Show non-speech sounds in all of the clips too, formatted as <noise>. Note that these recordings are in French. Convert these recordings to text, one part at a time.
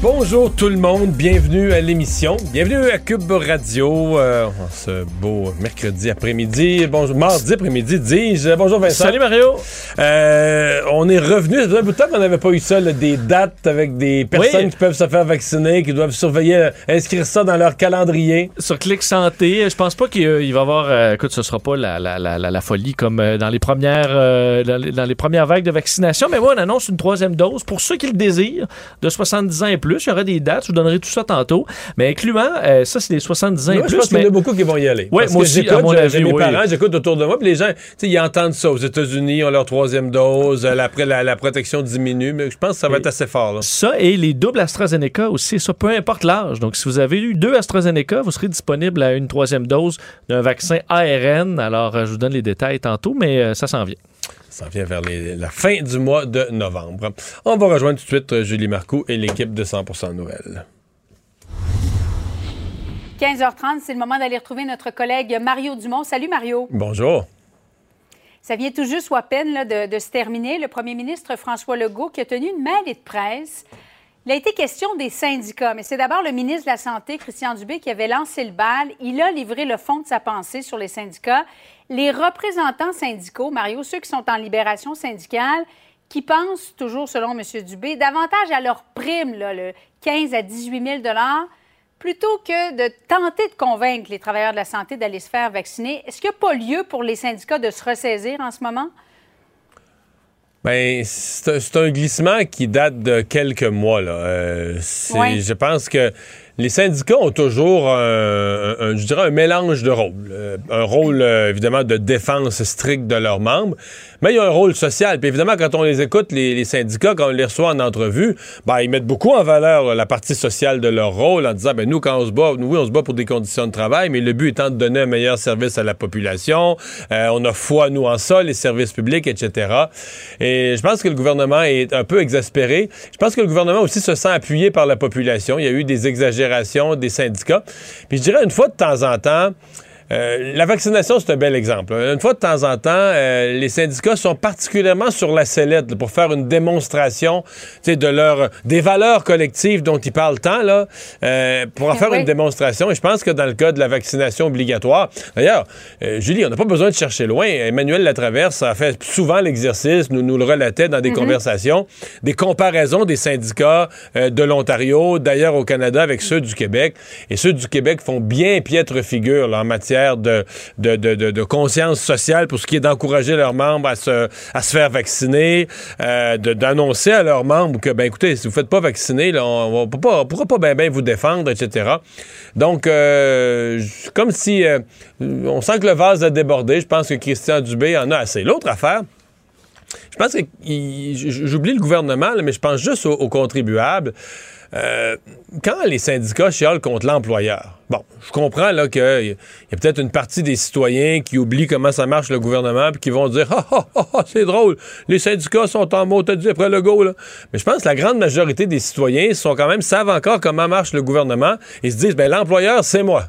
Bonjour tout le monde, bienvenue à l'émission, bienvenue à Cube Radio, euh, ce beau mercredi après-midi, bonjour, mardi après-midi, dis-je. Bonjour Vincent. Salut Mario. Euh, on est revenu, ça faisait un bout de temps qu'on n'avait pas eu ça, là, des dates avec des personnes Oui. qui peuvent se faire vacciner, qui doivent surveiller, euh, inscrire ça dans leur calendrier. Sur Clic Santé, je pense pas qu'il il va y avoir, euh, écoute, ce sera pas la, la, la, la- la folie comme euh, dans les premières euh, dans, les, dans les premières vagues de vaccination, mais moi on annonce une troisième dose pour ceux qui le désirent, de 70 ans et plus. Il y aura des dates, je vous donnerai tout ça tantôt, mais incluant, euh, ça c'est les 70 ans et Moi, je plus. pense qu'il y en a beaucoup qui vont y aller. Parce moi aussi, j'écoute, à mon avis, mes oui. parents, j'écoute autour de moi, puis les gens, ils entendent ça. Aux États-Unis, ils ont leur troisième dose, euh, après la, la protection diminue, mais je pense que ça va Et- être assez fort. Là. Ça et les doubles AstraZeneca aussi, ça peu importe l'âge. Donc, si vous avez eu deux AstraZeneca, vous serez disponible à une troisième dose d'un vaccin ARN. Alors, euh, je vous donne les détails tantôt, mais ça s'en vient. Ça vient vers les- la fin du mois de novembre. On va rejoindre tout de suite euh, Julie Marcoux et l'équipe de 100% Nouvelles. 15h30, c'est le moment d'aller retrouver notre collègue Mario Dumont. Salut Mario. Bonjour. Ça vient tout juste ou à peine là, de, de se terminer. Le premier ministre François Legault qui a tenu une mêlée de presse. Il a été question des syndicats, mais c'est d'abord le ministre de la Santé, Christian Dubé, qui avait lancé le bal. Il a livré le fond de sa pensée sur les syndicats. Les représentants syndicaux, Mario, ceux qui sont en libération syndicale, qui pensent, toujours selon M. Dubé, davantage à leur prime, là, le 15 à 18 000 plutôt que de tenter de convaincre les travailleurs de la santé d'aller se faire vacciner. Est-ce qu'il n'y a pas lieu pour les syndicats de se ressaisir en ce moment? Ben, c'est un, glissement qui date de quelques mois. Là. Euh. Je pense que les syndicats ont toujours un, un- je dirais un mélange de rôles. Euh, un rôle, euh, évidemment, de défense stricte de leurs membres, mais il y a un rôle social. Puis évidemment, quand on les écoute, les, syndicats, quand on les reçoit en entrevue, ben, ils mettent beaucoup en valeur là, la partie sociale de leur rôle en disant, ben, nous, quand on se bat, nous, oui, on se bat pour des conditions de travail, mais le but étant de donner un meilleur service à la population. Euh, on a foi, nous, en ça, les services publics, etc. Et je pense que le gouvernement est un peu exaspéré. Je pense que le gouvernement aussi se sent appuyé par la population. Il y a eu des exagérations des syndicats. Puis je dirais une fois de temps en temps, euh, la vaccination, c'est un bel exemple. Une fois de temps en temps, euh, les syndicats sont particulièrement sur la sellette là, pour faire une démonstration de leur, des valeurs collectives dont ils parlent tant, là, euh, pour en faire Oui. une démonstration. Et je pense que dans le cas de la vaccination obligatoire, d'ailleurs, Julie, on n'a pas besoin de chercher loin. Emmanuel Latraverse a fait souvent l'exercice, nous, nous le relatait dans des conversations, des comparaisons des syndicats de l'Ontario, d'ailleurs au Canada, avec ceux du Québec. Et ceux du Québec font bien piètre figure là, en matière de, conscience sociale pour ce qui est d'encourager leurs membres à se, faire vacciner, euh, d'annoncer à leurs membres que, ben écoutez, si vous ne faites pas vacciner, là, on ne pourra pas bien vous défendre, etc. Donc, euh, comme si euh, on sent que le vase a débordé, je pense que Christian Dubé en a assez. L'autre affaire, je pense que j'oublie le gouvernement, mais je pense juste aux contribuables. Euh, quand les syndicats chialent contre l'employeur, bon, je comprends là qu'il y a peut-être une partie des citoyens qui oublient comment ça marche le gouvernement puis qui vont dire ah ah ah, c'est drôle, les syndicats sont en mot dit après le go. Mais je pense que la grande majorité des citoyens sont quand même savent encore comment marche le gouvernement et se disent ben l'employeur c'est moi.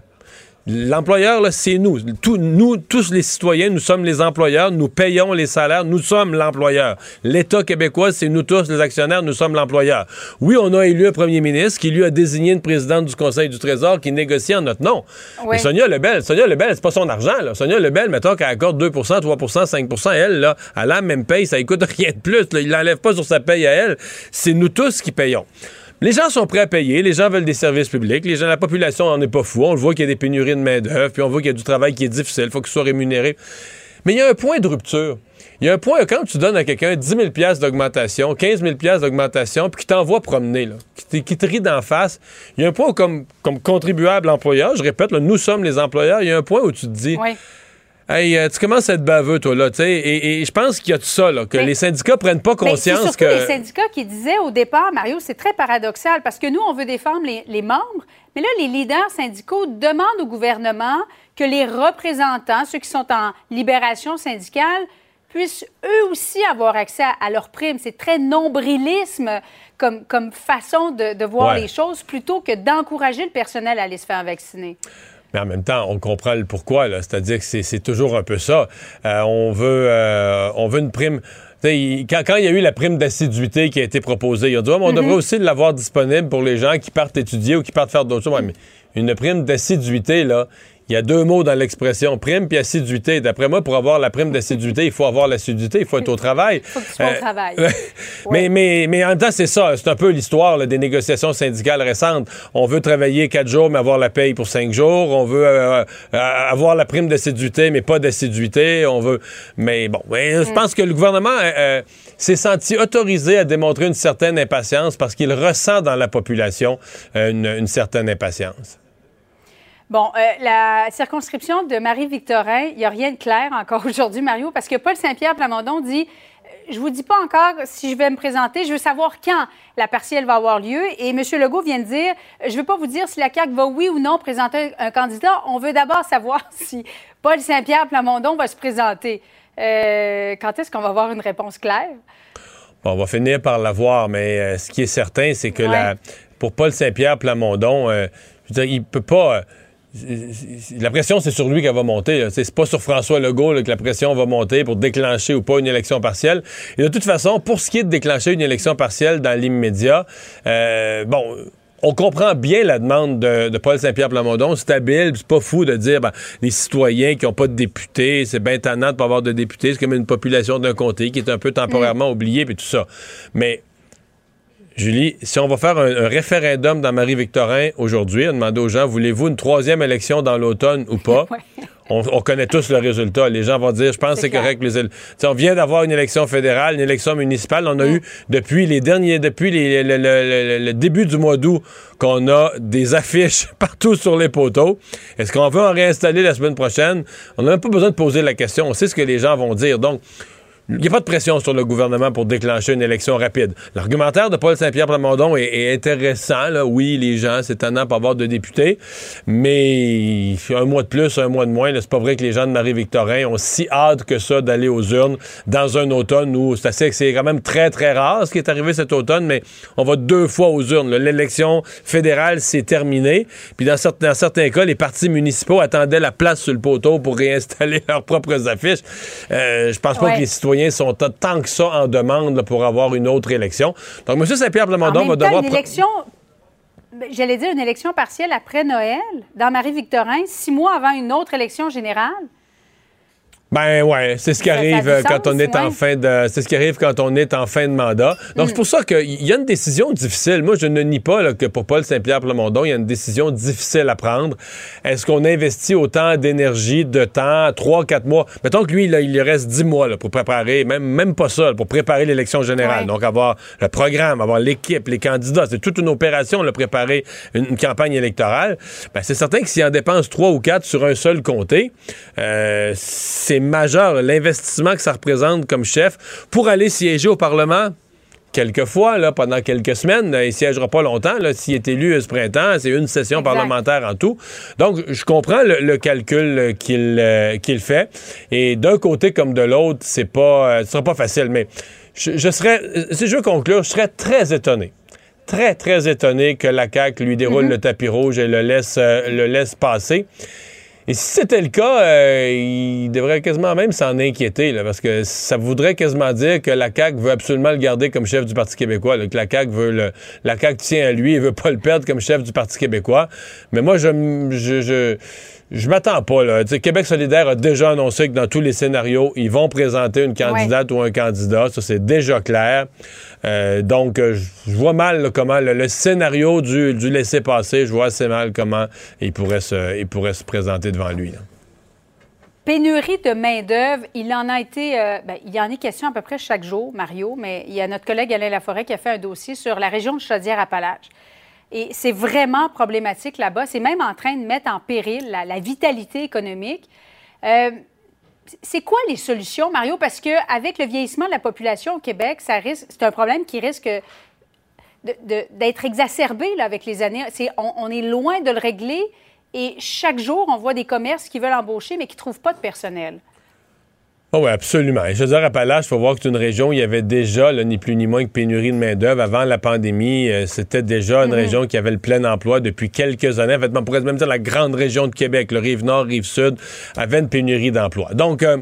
L'employeur, c'est nous. Nous, tous les citoyens, nous sommes les employeurs, nous payons les salaires, nous sommes l'employeur. L'État québécois, c'est nous tous, les actionnaires, nous sommes l'employeur. Oui, on a élu un premier ministre qui lui a désigné une présidente du Conseil du Trésor qui négocie en notre nom. Mais Sonia Lebel, Sonia Lebel, c'est pas son argent, là. Sonia Lebel, mettons qu'elle accorde 2% 3% 5% elle, là, elle a la même paye, ça coûte <laughs> rien de plus, là. Il l'enlève pas sur sa paye à elle. C'est nous tous qui payons. Les gens sont prêts à payer, les gens veulent des services publics, les gens, la population n'en est pas fou. On le voit qu'il y a des pénuries de main-d'œuvre, puis on voit qu'il y a du travail qui est difficile, il faut qu'il soit rémunéré. Mais il y a un point de rupture. Il y a un point, quand tu donnes à quelqu'un 10 000 d'augmentation, 15 000 d'augmentation, puis qu'il t'envoie promener, là, qui, te, rit d'en face, il y a un point où, comme, comme contribuable employeur, je répète, nous sommes les employeurs, il y a un point où tu te dis, Hey, euh, tu commences à être baveux, toi, là, tu sais. Et, je pense qu'il y a tout ça, là, que les syndicats prennent pas conscience c'est que. les syndicats qui disaient au départ, Mario, c'est très paradoxal, parce que nous, on veut défendre les, membres, mais là, les leaders syndicaux demandent au gouvernement que les représentants, ceux qui sont en libération syndicale, puissent eux aussi avoir accès à, leurs primes. C'est très nombrilisme comme, comme façon de, voir les choses plutôt que d'encourager le personnel à aller se faire vacciner. Mais en même temps, on comprend le pourquoi. C'est-à-dire que c'est toujours un peu ça. Euh, on, veut, euh, on veut une prime. quand, quand, il y a eu la prime d'assiduité qui a été proposée, il a dit on mm-hmm. devrait aussi l'avoir disponible pour les gens qui partent étudier ou qui partent faire d'autres choses. mais une prime d'assiduité, là, il y a deux mots dans l'expression prime puis assiduité. D'après moi, pour avoir la prime d'assiduité, il faut avoir l'assiduité, il faut être au <laughs> travail. Il faut que tu sois au euh, travail. <laughs> mais, mais, mais en même temps, c'est ça. C'est un peu l'histoire des négociations syndicales récentes. On veut travailler quatre jours, mais avoir la paye pour cinq jours. On veut euh, euh, avoir la prime d'assiduité, mais pas d'assiduité. On veut. Mais bon, je mm. pense que le gouvernement s'est senti autorisé à démontrer une certaine impatience parce qu'il ressent dans la population une certaine impatience. Bon, euh, la circonscription de Marie-Victorin, il n'y a rien de clair encore <laughs> aujourd'hui, Mario, parce que Paul Saint-Pierre Plamondon dit euh, je vous dis pas encore si je vais me présenter. Je veux savoir quand la partielle va avoir lieu. Et M. Legault vient de dire, je ne veux pas vous dire si la CAQ va oui ou non présenter un candidat. On veut d'abord savoir <laughs> si Paul Saint-Pierre Plamondon va se présenter. Euh, quand est-ce qu'on va avoir une réponse claire? on va finir par l'avoir, mais ce qui est certain, c'est que la, pour Paul Saint-Pierre Plamondon, je veux dire, il peut pas la pression, c'est sur lui qu'elle va monter. C'est pas sur François Legault que la pression va monter pour déclencher ou pas une élection partielle. Et de toute façon, pour ce qui est de déclencher une élection partielle dans l'immédiat, euh, bon, on comprend bien la demande de, Paul Saint-Pierre Plamondon. C'est habile, c'est pas fou de dire ben, les citoyens qui n'ont pas de députés, c'est bien tannant de pas avoir de députés, c'est comme une population d'un comté qui est un peu temporairement oubliée, puis tout ça. Mais Julie, si on va faire un, référendum dans Marie-Victorin aujourd'hui, on demande aux gens, voulez-vous une troisième élection dans l'automne ou pas? <laughs> On, connaît tous le résultat. Les gens vont dire, je pense que c'est correct. Les, on vient d'avoir une élection fédérale, une élection municipale. On a mm. eu depuis les derniers, depuis le, début du mois d'août, qu'on a des affiches <laughs> partout sur les poteaux. Est-ce qu'on veut en réinstaller la semaine prochaine? On n'a même pas besoin de poser la question. On sait ce que les gens vont dire. Donc, il n'y a pas de pression sur le gouvernement pour déclencher une élection rapide. L'argumentaire de Paul Saint-Pierre Plamondon est, intéressant. Là. Oui, les gens, c'est pas avoir de députés, mais un mois de plus, un mois de moins, c'est pas vrai que les gens de Marie-Victorin ont si hâte que ça d'aller aux urnes dans un automne où c'est assez, c'est quand même très, très rare ce qui est arrivé cet automne, mais on va deux fois aux urnes. L'élection fédérale, c'est terminé. Puis dans certains, dans certains cas, les partis municipaux attendaient la place sur le poteau pour réinstaller <laughs> leurs propres affiches. Euh, je pense pas que les citoyens sont tant que ça en demande pour avoir une autre élection. Donc, M. Saint-Pierre Plamondon va devoir... une élection, ben, j'allais dire une élection partielle après Noël, dans Marie-Victorin, six mois avant une autre élection générale. Ben ouais, c'est ce qui arrive euh, quand on est en fin de c'est ce qui arrive quand on est en fin de mandat. Donc c'est mm. pour ça qu'il y a une décision difficile. Moi je ne nie pas que pour Paul Saint-Pierre Plamondon, il y a une décision difficile à prendre. Est-ce qu'on investit autant d'énergie, de temps, trois, quatre mois? Mettons que lui il il reste dix mois là, pour préparer, même même pas ça, pour préparer l'élection générale. Donc avoir le programme, avoir l'équipe, les candidats, c'est toute une opération de préparer une, campagne électorale. Ben c'est certain que s'il en dépense trois ou quatre sur un seul comté, euh, c'est majeur, l'investissement que ça représente comme chef pour aller siéger au Parlement quelquefois, là, pendant quelques semaines. Il siégera pas longtemps. S'il est élu ce printemps, c'est une session parlementaire en tout. Donc, je comprends le, calcul qu'il euh, qu'il fait. Et d'un côté comme de l'autre, c'est pas, euh, ce sera pas facile. Mais je, serais, si je veux conclure, je serais très étonné. Très, très étonné que la CAQ lui déroule mm-hmm. le tapis rouge et le laisse, euh, le laisse passer. Et si c'était le cas, euh, il devrait quasiment même s'en inquiéter, parce que ça voudrait quasiment dire que la CAQ veut absolument le garder comme chef du Parti québécois, que la CAQ veut le, la CAQ tient à lui et veut pas le perdre comme chef du Parti québécois. Mais moi, je, je, je je m'attends pas. Là. Québec solidaire a déjà annoncé que dans tous les scénarios, ils vont présenter une candidate ou un candidat. Ça, c'est déjà clair. Euh, donc, euh, je vois mal là, comment le, le scénario du, du laisser-passer, je vois assez mal comment il pourrait se, il pourrait se présenter devant lui. là. Pénurie de main-d'œuvre, il en a été. euh, ben, il y en est question à peu près chaque jour, Mario, mais il y a notre collègue Alain Laforêt qui a fait un dossier sur la région de Chaudière-Appalaches. Et c'est vraiment problématique là-bas. C'est même en train de mettre en péril la, vitalité économique. Euh, c'est quoi les solutions, Mario? Parce qu'avec le vieillissement de la population au Québec, c'est un problème qui risque d'être exacerbé là, avec les années. On, on est loin de le régler et chaque jour, on voit des commerces qui veulent embaucher mais qui ne trouvent pas de personnel. Oh oui, absolument. Et je veux dire, Appalaches, il faut voir que c'est une région où il y avait déjà, là, ni plus ni moins que pénurie de main-d'œuvre. Avant la pandémie, euh, c'était déjà une région qui avait le plein emploi depuis quelques années. En fait, on pourrait même dire la grande région de Québec, le Rive-Nord, Rive-Sud, avait une pénurie d'emploi. Donc, euh,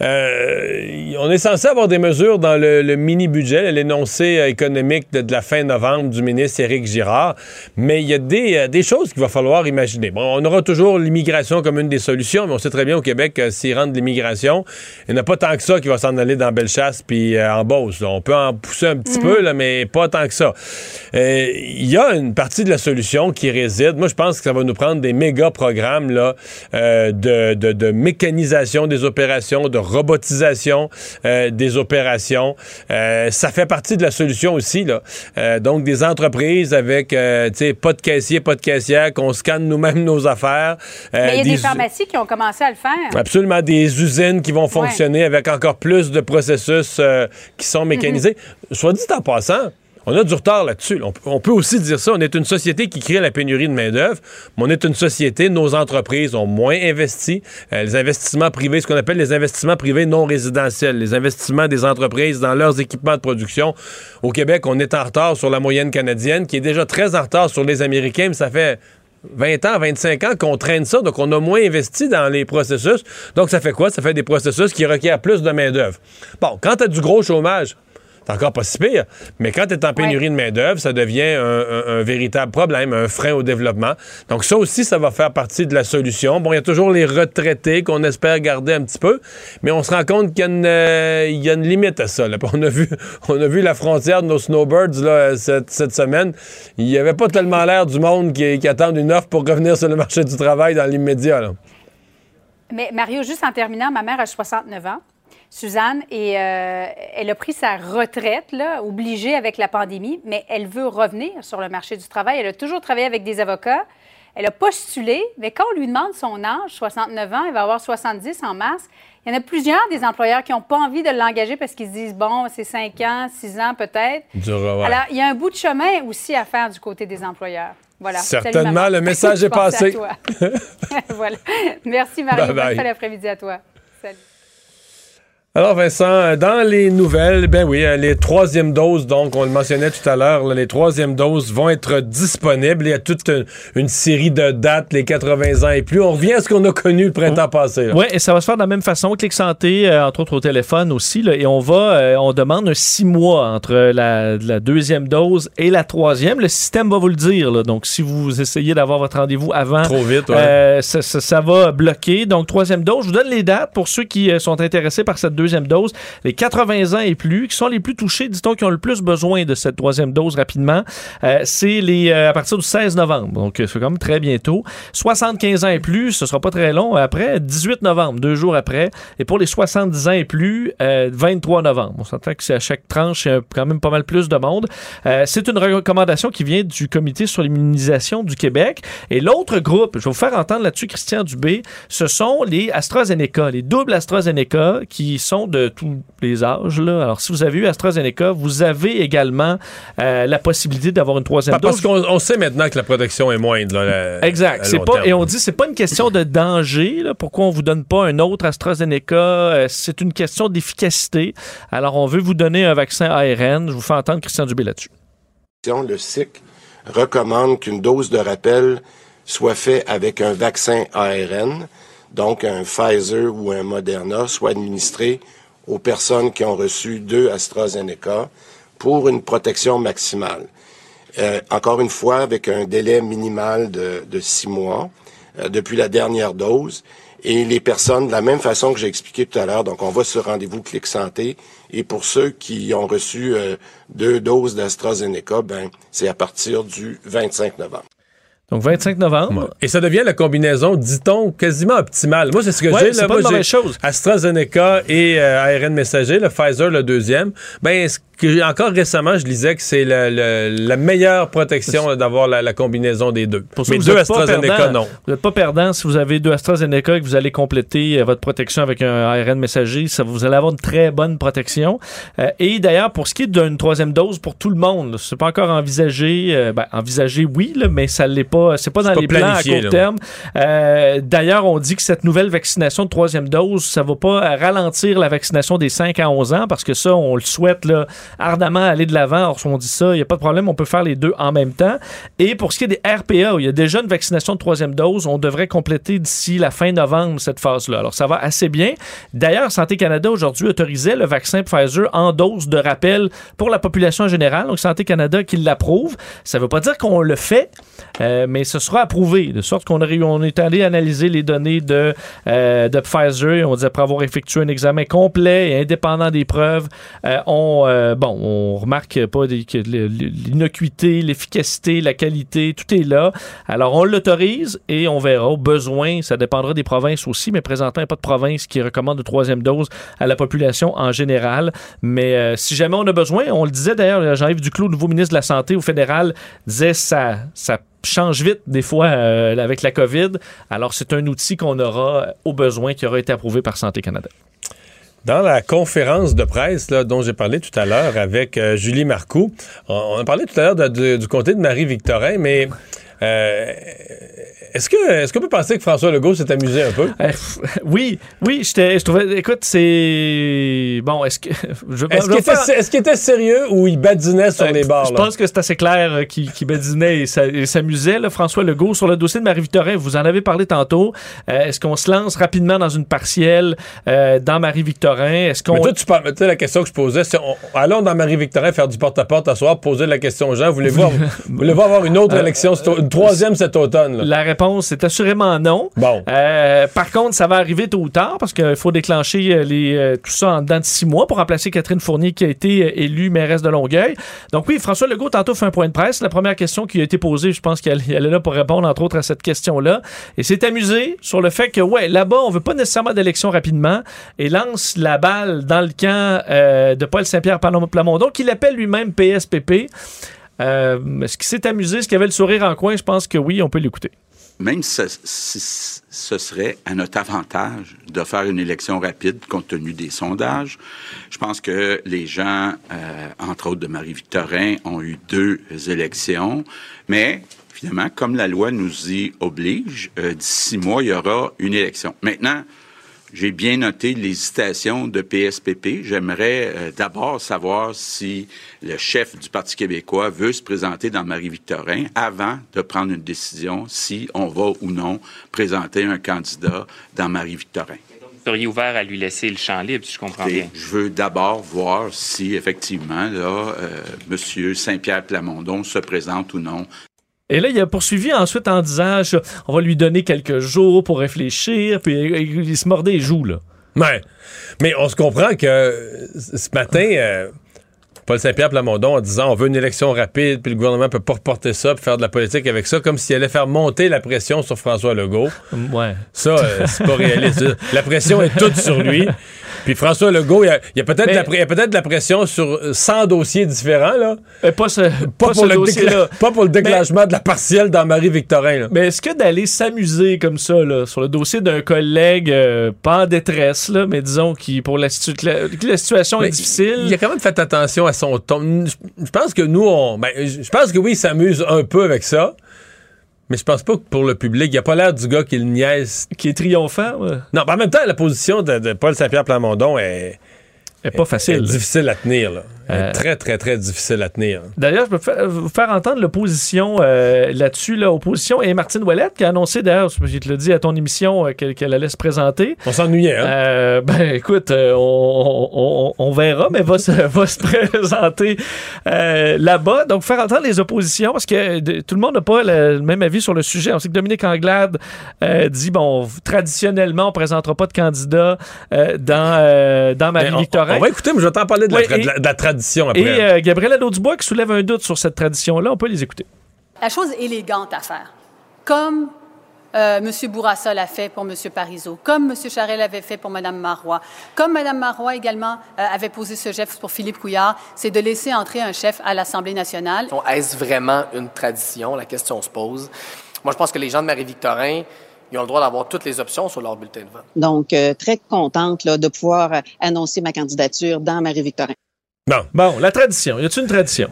euh, on est censé avoir des mesures dans le, le mini-budget, l'énoncé euh, économique de, de la fin novembre du ministre Éric Girard, mais il y a des, euh, des choses qu'il va falloir imaginer. Bon, on aura toujours l'immigration comme une des solutions, mais on sait très bien au Québec, s'il rentre de l'immigration, il n'y en a pas tant que ça qui va s'en aller dans Bellechasse puis euh, en Beauce. là. On peut en pousser un petit peu, là, mais pas tant que ça. Euh, Il y a une partie de la solution qui réside. Moi, je pense que ça va nous prendre des méga programmes là, de, de- de mécanisation des opérations, de robotisation euh, des opérations. Euh, ça fait partie de la solution aussi. Là. Euh, donc, des entreprises avec, tu sais, pas de caissier, pas de caissière, qu'on scanne nous-mêmes nos affaires. Mais il y a des, des- pharmacies qui ont commencé à le faire. Absolument, des usines qui vont fonctionner avec encore plus de processus qui sont mécanisés. Soit dit en passant, on a du retard là-dessus. On, peut- aussi dire ça. On est une société qui crée la pénurie de main-d'œuvre, on est une société, nos entreprises ont moins investi. Euh, les investissements privés, ce qu'on appelle les investissements privés non résidentiels, les investissements des entreprises dans leurs équipements de production. Au Québec, on est en retard sur la moyenne canadienne, qui est déjà très en retard sur les Américains, mais ça fait 20 ans, 25 ans qu'on traîne ça, donc on a moins investi dans les processus. Donc ça fait quoi? Ça fait des processus qui requièrent plus de main-d'œuvre. Bon, quand tu as du gros chômage, c'est encore pas si pire, mais quand tu es en pénurie de main-d'œuvre, ça devient un, un- un véritable problème, un frein au développement. Donc ça aussi, ça va faire partie de la solution. Bon, il y a toujours les retraités qu'on espère garder un petit peu, mais on se rend compte qu'il y a une, euh, il y a une limite à ça. là. <laughs> On, a vu, on a vu la frontière de nos snowbirds là, cette, cette semaine. Il n'y avait pas tellement l'air du monde qui, qui attendent une offre pour revenir sur le marché du travail dans l'immédiat. Mais Mario, juste en terminant, ma mère a 69 ans, Suzanne, et euh, elle a pris sa retraite, là, obligée avec la pandémie, mais elle veut revenir sur le marché du travail. Elle a toujours travaillé avec des avocats. Elle a postulé, mais quand on lui demande son âge, 69 ans, elle va avoir 70 en mars, il y en a plusieurs des employeurs qui n'ont pas envie de l'engager parce qu'ils se disent, bon, c'est 5 ans, 6 ans peut-être. Ouais. Alors, il y a un bout de chemin aussi à faire du côté des employeurs. Voilà. Certainement, le message est <laughs> passé. <laughs> voilà. Merci. Bonne fin d'après-midi à toi. Alors Vincent, dans les nouvelles, ben oui, euh, les troisièmes doses, donc on le mentionnait tout à l'heure, les troisièmes doses vont être disponibles. Il y a toute une, une série de dates, les 80 ans et plus. On revient à ce qu'on a connu le printemps passé. là. Oui, et ça va se faire de la même façon. Clic Santé, euh, entre autres au téléphone aussi. là, et on va, euh, on demande un six mois entre la, la deuxième dose et la troisième. Le système va vous le dire. là. donc, si vous essayez d'avoir votre rendez-vous avant, Trop vite, ouais. euh, ça, ça- ça va bloquer. Donc, troisième dose. Je vous donne les dates pour ceux qui sont intéressés par cette deuxième dose. Les 80 ans et plus, qui sont les plus touchés, dit-on, qui ont le plus besoin de cette troisième dose rapidement. Euh, c'est les euh, à partir du 16 novembre. Donc, euh, c'est même très bientôt. 75 ans et plus, ce sera pas très long. Après, 18 novembre, deux jours après. Et pour les 70 ans et plus, euh, 23 novembre. On s'entend que c'est à chaque tranche, c'est quand même pas mal plus de monde. C'est une recommandation qui vient du Comité sur l'immunisation du Québec. Et l'autre groupe, je vais vous faire entendre là-dessus Christian Dubé, ce sont les AstraZeneca, les doubles AstraZeneca qui sont de tous les âges. Là. Alors, si vous avez eu AstraZeneca, vous avez également euh, la possibilité d'avoir une troisième Pa- Parce dose. qu'on on sait maintenant que la protection est moindre. là, la- Exact. à C'est long pas, terme. et on dit c'est pas une question de danger. Là, pourquoi on vous donne pas un autre AstraZeneca? Euh, C'est une question d'efficacité. Alors on veut vous donner un vaccin ARN. Je vous fais entendre Christian Dubé là-dessus. Le SIC recommande qu'une dose de rappel soit faite avec un vaccin ARN, donc un Pfizer ou un Moderna, soit administré aux personnes qui ont reçu deux AstraZeneca pour une protection maximale. Euh, encore une fois, avec un délai minimal de, six mois euh, depuis la dernière dose. Et les personnes, de la même façon que j'ai expliqué tout à l'heure, donc on va sur rendez-vous Clic Santé. Et pour ceux qui ont reçu euh, deux doses d'AstraZeneca, ben, c'est à partir du 25 novembre. Donc, 25 novembre. Ouais. Et ça devient la combinaison, dit-on, quasiment optimale. Moi, c'est ce que Ouais, j'ai. c'est pas une chose. AstraZeneca et euh, ARN messager, le Pfizer, le deuxième. Ben, ce que encore récemment, je lisais que c'est la meilleure protection d'avoir la, la combinaison des deux. Pour Mais vous deux AstraZeneca, perdant. non. Vous n'êtes pas perdant si vous avez deux AstraZeneca et que vous allez compléter euh, votre protection avec un ARN messager. Ça, vous allez avoir une très bonne protection. Euh, et d'ailleurs, pour ce qui est d'une troisième dose pour tout le monde, c'est pas encore envisagé. ben, envisagé, oui, là, mais ça l'est pas. C'est pas dans pas les plans à court terme. Euh, d'ailleurs, on dit que cette nouvelle vaccination de troisième dose, ça va pas ralentir la vaccination des 5 à 11 ans parce que ça, on le souhaite là, ardemment aller de l'avant. Or, si on dit ça, il n'y a pas de problème, on peut faire les deux en même temps. Et pour ce qui est des RPA, où il y a déjà une vaccination de troisième dose, on devrait compléter d'ici la fin novembre cette phase-là. Alors, ça va assez bien. D'ailleurs, Santé Canada aujourd'hui autorisait le vaccin Pfizer en dose de rappel pour la population en général. Donc, Santé Canada qui l'approuve. Ça ne veut pas dire qu'on le fait, euh, mais ce sera approuvé. De sorte qu'on on est allé analyser les données de, euh, de Pfizer. On dit après avoir effectué un examen complet et indépendant des preuves, euh, on, euh, bon, on remarque pas l'innocuité, l'efficacité, la qualité, tout est là. Alors, on l'autorise et on verra. Au besoin, ça dépendra des provinces aussi, mais présentement, il n'y a pas de province qui recommande de troisième dose à la population en général. Mais si jamais on a besoin, on le disait d'ailleurs, Jean-Yves Duclos, nouveau ministre de la Santé au fédéral, disait ça, ça change vite des fois euh, avec la COVID. Alors, c'est un outil qu'on aura au besoin qui aura été approuvé par Santé Canada. Dans la conférence de presse dont j'ai parlé tout à l'heure avec euh, Julie Marcoux, on, a parlé tout à l'heure de- du comté de Marie-Victorin, mais euh, est-ce que est-ce qu'on peut penser que François Legault s'est amusé un peu? Euh, <laughs> oui, oui, j'étais, je trouvais, écoute, c'est bon. Est-ce que <laughs> je, Est-ce je qu'il était, faire- est-ce qu'il était sérieux ou il badinait sur Euh, les bords? Je pense que c'est assez clair euh, qu'il qu'il badinait et s'a- et s'amusait. là, François Legault, sur le dossier de Marie-Victorin, vous en avez parlé tantôt. Euh, Est-ce qu'on se lance rapidement dans une partielle dans Marie-Victorin? Est-ce qu'on... Mais toi, tu parles, la question que je posais, c'est on- allons dans Marie-Victorin faire du porte-à-porte à soir, poser la question aux gens. Voulez-vous avoir, voulez-vous avoir une autre élection, une troisième cet automne? là? La réponse est assurément non. Bon. Euh, par contre, ça va arriver tôt ou tard parce qu'il faut déclencher euh, les, euh, tout ça en dedans de six mois pour remplacer Catherine Fournier qui a été élue mairesse de Longueuil. Donc oui, François Legault tantôt fait un point de presse. La première question qui a été posée, je pense qu'elle elle est là pour répondre entre autres à cette question-là. Et s'est amusé sur le fait que ouais, là-bas, on veut pas nécessairement d'élection rapidement et lance la balle dans le camp euh, de Paul Saint-Pierre Plamondon qu'il appelle lui-même PSPP. Euh, Est-ce qu'il s'est amusé? Est-ce qu'il avait le sourire en coin? Je pense que oui, on peut l'écouter. Même si, ce- serait à notre avantage de faire une élection rapide compte tenu des sondages, je pense que les gens, euh, entre autres de Marie-Victorin, ont eu deux élections, mais finalement, comme la loi nous y oblige, euh, d'ici six mois, il y aura une élection. Maintenant, j'ai bien noté l'hésitation de PSPP. J'aimerais euh, d'abord savoir si le chef du Parti québécois veut se présenter dans Marie-Victorin avant de prendre une décision si on va ou non présenter un candidat dans Marie-Victorin. Vous seriez ouvert à lui laisser le champ libre, si je comprends Et bien. je veux d'abord voir si effectivement là, euh, Monsieur Saint-Pierre Plamondon se présente ou non Et là, il a poursuivi ensuite en disant on va lui donner quelques jours pour réfléchir, puis il, se mordait les joues, là. Ouais. Mais on se comprend que ce matin, euh, Paul Saint-Pierre Plamondon en disant on veut une élection rapide, puis le gouvernement peut pas reporter ça, puis faire de la politique avec ça, comme s'il allait faire monter la pression sur François Legault. Ouais. Ça, euh, c'est pas réaliste. <laughs> La pression est toute sur lui. Puis François Legault, il y a, peut-être de la de pression sur 100 dossiers différents, là. Euh, pas ce, Pas, pas pour, ce le dossier-là. décla- pas pour le déclenchement de la partielle dans Marie-Victorin, là. Mais est-ce que d'aller s'amuser comme ça, là, sur le dossier d'un collègue, euh, pas en détresse, là, mais disons qui pour la, situ- la- que la situation Mais est difficile? Il a quand même fait attention à son ton. Je pense que nous, on. ben, je pense que oui, il s'amuse un peu avec ça. Mais je pense pas que pour le public, il a pas l'air du gars qui le niaise. qui est triomphant. ouais. Non, ben, en même temps, la position de, de Paul Saint-Pierre Plamondon est, est pas facile. est difficile à tenir, là. Euh, très, très, très difficile à tenir. D'ailleurs, je peux fa- vous faire entendre l'opposition euh, là-dessus. L'opposition et Martine Ouellette qui a annoncé, d'ailleurs, je te l'ai dit à ton émission, euh, qu'elle allait se présenter. On s'ennuyait, hein? Euh, ben écoute, euh, on, on- on verra, mais va se, <laughs> va se présenter euh, là-bas. Donc, faire entendre les oppositions, parce que de- tout le monde n'a pas le, le même avis sur le sujet. On sait que Dominique Anglade euh, dit, bon, traditionnellement, on ne présentera pas de candidat euh, dans, euh, dans Marie-Victorin. On va écouter, mais je vais t'en parler de la, Oui, tra- et- de la- de la tradition après. Et euh, Gabriel Nadeau-Dubois qui soulève un doute sur cette tradition-là. On peut les écouter. La chose élégante à faire, comme euh, M. Bourassa l'a fait pour M. Parizeau, comme M. Charest l'avait fait pour Mme Marois, comme Mme Marois également euh, avait posé ce geste pour Philippe Couillard, c'est de laisser entrer un chef à l'Assemblée nationale. Est-ce vraiment une tradition? La question se pose. Moi, je pense que les gens de Marie-Victorin, ils ont le droit d'avoir toutes les options sur leur bulletin de vote. Donc, euh, très contente là, de pouvoir euh, annoncer ma candidature dans Marie-Victorin. Bon. Bon, la tradition. Y a-t-il une tradition?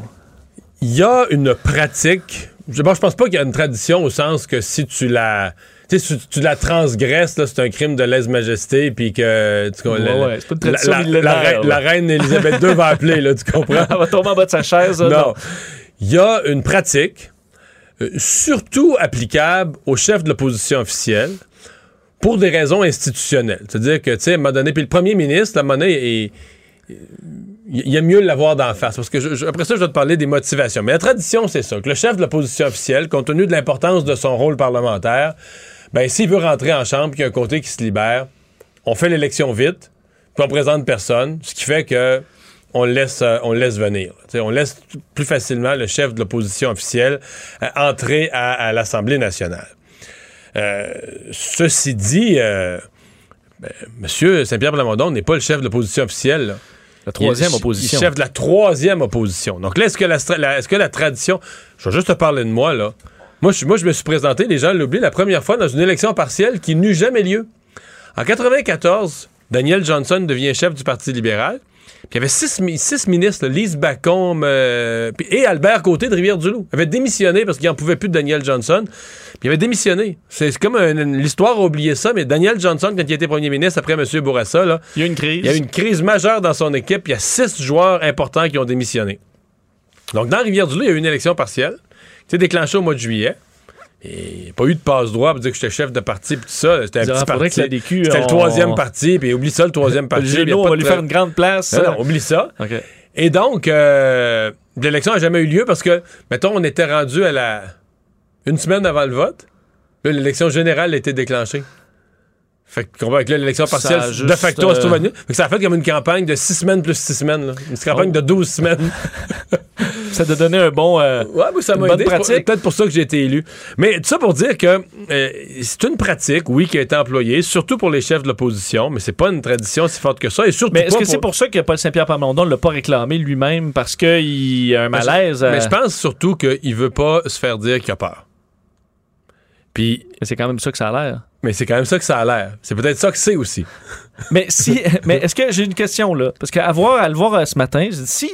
Il y a une pratique. Je, bon, je pense pas qu'il y a une tradition au sens que si tu la. Tu si tu la transgresses, là, c'est un crime de lèse-majesté, puis que. Tu, Ouais, la, ouais, c'est pas une la- tradition la- reine- là. la reine Elisabeth II va appeler, là, tu <laughs> comprends? Elle va tomber en bas de sa chaise. là, non. Il y a une pratique, surtout applicable au chef de l'opposition officielle, pour des raisons institutionnelles. C'est-à-dire que, tu sais, à un moment donné, puis le premier ministre, à un moment donné, il y a mieux l'avoir d'en face. Parce que après ça, je vais te parler des motivations. Mais la tradition, c'est ça, que le chef de l'opposition officielle, compte tenu de l'importance de son rôle parlementaire, ben, s'il veut rentrer en chambre, qu'il y a un côté qui se libère, on fait l'élection vite, puis on présente personne, ce qui fait que on le laisse, euh, on laisse venir. On laisse plus facilement le chef de l'opposition officielle euh, entrer à, à l'Assemblée nationale. Euh, ceci dit, euh, ben, Monsieur Saint-Pierre Plamondon n'est pas le chef de l'opposition officielle. là. La troisième Il est- opposition. Il est chef de la troisième opposition. Donc là, est-ce que la, stra- la- est-ce que la tradition... Je vais juste te parler de moi, là. Moi, je, moi, je me suis présenté, les gens l'oublient, la première fois dans une élection partielle qui n'eut jamais lieu. En 94, Daniel Johnson devient chef du Parti libéral. Puis il y avait six, mi- six ministres, là, Lise Bacombe euh, et Albert Côté de Rivière-du-Loup. avaient démissionné parce qu'ils n'en pouvaient plus de Daniel Johnson. Puis il avait démissionné. C'est comme l'histoire a oublié ça, mais Daniel Johnson, quand il était premier ministre après M. Bourassa, là, Il y a une crise. il y a eu une crise majeure dans son équipe. Il y a six joueurs importants qui ont démissionné. Donc, dans Rivière-du-Loup, il y a eu une élection partielle qui s'est déclenchée au mois de juillet. Et il n'y a pas eu de passe-droit pour dire que j'étais chef de parti puis tout ça. C'était un petit parti. C'était le troisième parti, puis oublie ça, le troisième <laughs> parti. On va lui faire une grande place. Non, non, oublie ça. OK. Et donc, euh, l'élection n'a jamais eu lieu parce que, mettons, on était rendu à la. une semaine avant le vote. Là, l'élection générale a été déclenchée. Fait que, avec l'élection Ça partielle, de facto, se trouve euh, que ça a fait comme une campagne de six semaines plus six semaines. là. Une campagne de 12 semaines. <laughs> Ça t'a donné un bon. euh, Ouais, mais ça m'a aidé. C'est peut-être pour ça que j'ai été élu. Mais tout ça pour dire que euh, c'est une pratique, oui, qui a été employée, surtout pour les chefs de l'opposition, mais c'est pas une tradition si forte que ça. Et surtout Mais est-ce que c'est pour ça que Paul Saint-Pierre Plamondon ne l'a pas réclamé lui-même parce qu'il a un Mais je- malaise? Mais euh, je pense surtout qu'il veut pas se faire dire qu'il a peur. Puis, C'est quand même ça que ça a l'air. Mais c'est quand même ça que ça a l'air. C'est peut-être ça que c'est aussi. Mais si, <laughs> mais est-ce que j'ai une question là? Parce qu'à voir, à le voir euh, ce matin, si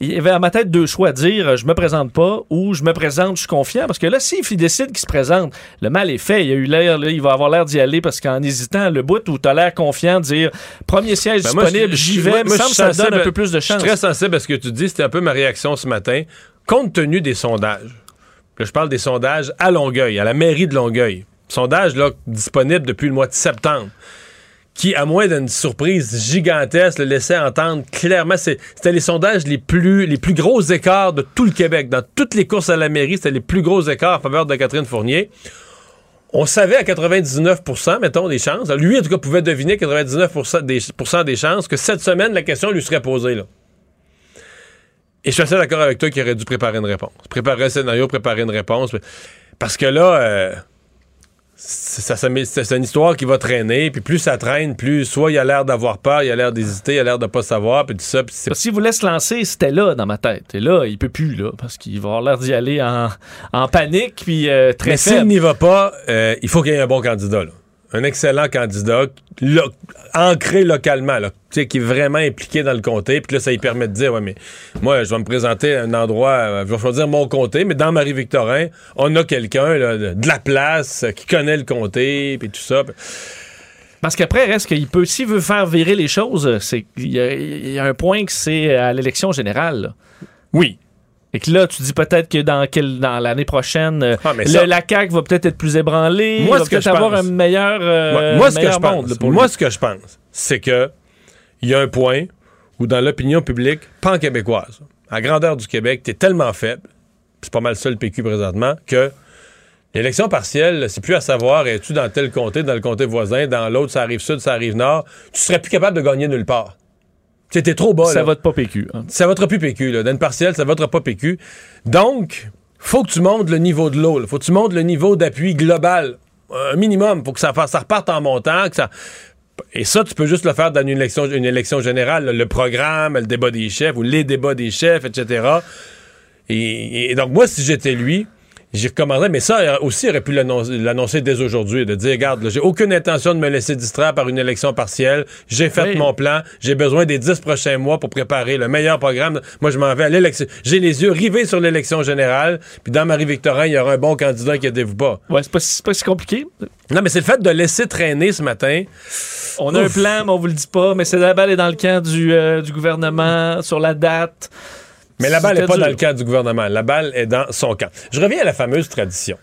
il y avait à ma tête deux choix dire euh, je me présente pas ou je me présente, je suis confiant. Parce que là, s'il décide qu'il se présente, le mal est fait. Il a eu l'air, là, il va avoir l'air d'y aller parce qu'en hésitant, le bout où tu as l'air confiant, de dire premier siège Ben, disponible, j'y vais, moi, me moi, semble ça donne un peu plus de Je suis chance. très sensible à ce que tu dis. C'était un peu ma réaction ce matin. Compte tenu des sondages, là, je parle des sondages à Longueuil, à la mairie de Longueuil. Sondage là, disponible depuis le mois de septembre. Qui, à moins d'une surprise gigantesque, le laissait entendre clairement. C'était les sondages les plus, les plus gros écarts de tout le Québec. Dans toutes les courses à la mairie, c'était les plus gros écarts en faveur de Catherine Fournier. On savait à 99% mettons, des chances. Lui, en tout cas, pouvait deviner 99 des, des chances que cette semaine, la question lui serait posée. Là. Et je suis assez d'accord avec toi qu'il aurait dû préparer une réponse. Préparer un scénario, préparer une réponse. Parce que là, euh, ça- ça met- c'est une histoire qui va traîner. Puis plus ça traîne, plus soit il a l'air d'avoir peur, il a l'air d'hésiter, il a l'air de pas savoir, puis tout ça. Puis c'est Parce voulait se lancer, c'était là dans ma tête. Et là, il peut plus, là, parce qu'il va avoir l'air d'y aller en, en panique, puis euh, très Mais s'il n'y va pas, euh, il faut qu'il y ait un bon candidat. là. Un excellent candidat, lo- ancré localement, là, qui est vraiment impliqué dans le comté. Puis là, ça lui permet de dire, ouais, mais moi, je vais me présenter à un endroit, euh, je vais choisir mon comté, mais dans Marie-Victorin, on a quelqu'un de la place qui connaît le comté, puis tout ça. Parce qu'après, reste qu'il peut, s'il veut faire virer les choses, c'est il y, y a un point que c'est à l'élection générale. là. Oui. Et que là, tu dis peut-être que dans, quel- dans l'année prochaine, euh, Ah, le- la CAQ va peut-être être plus ébranlée. Moi, va ce que je avoir pense- un meilleur, euh, Moi, moi, ce que je pense, là, moi, ce que je pense, c'est que il y a un point où dans l'opinion publique pan-québécoise, à grandeur du Québec, t'es tellement faible, c'est pas mal ça le PQ présentement, que l'élection partielle, c'est plus à savoir es-tu dans tel comté, dans le comté voisin, dans l'autre, ça arrive sud, ça arrive nord, tu serais plus capable de gagner nulle part. T'es trop bas, Ça là. vote pas PQ. hein. Ça votera plus PQ, là. Dans une partielle, ça votera pas PQ. Donc, faut que tu montes le niveau de l'eau. Faut que tu montes le niveau d'appui global. Un minimum. Faut que ça, ça reparte en montant. Que ça... Et ça, tu peux juste le faire dans une élection, une élection générale. là. Le programme, le débat des chefs ou les débats des chefs, etc. Et, et donc, moi, si j'étais lui, j'y recommanderais, mais ça euh, aussi, il aurait pu l'annoncer dès aujourd'hui, de dire, regarde, j'ai aucune intention de me laisser distraire par une élection partielle. J'ai fait Oui. mon plan. J'ai besoin des dix prochains mois pour préparer le meilleur programme. Moi, je m'en vais à l'élection. J'ai les yeux rivés sur l'élection générale. Puis dans Marie-Victorin, il y aura un bon candidat, inquiétez-vous pas. Ouais, c'est pas, pas si compliqué. Non, mais c'est le fait de laisser traîner ce matin. On a un plan, mais on vous le dit pas. Mais c'est la balle est dans le camp du, euh, du gouvernement sur la date. Mais la balle n'est pas dur. dans le camp du gouvernement. La balle est dans son camp. Je reviens à la fameuse tradition.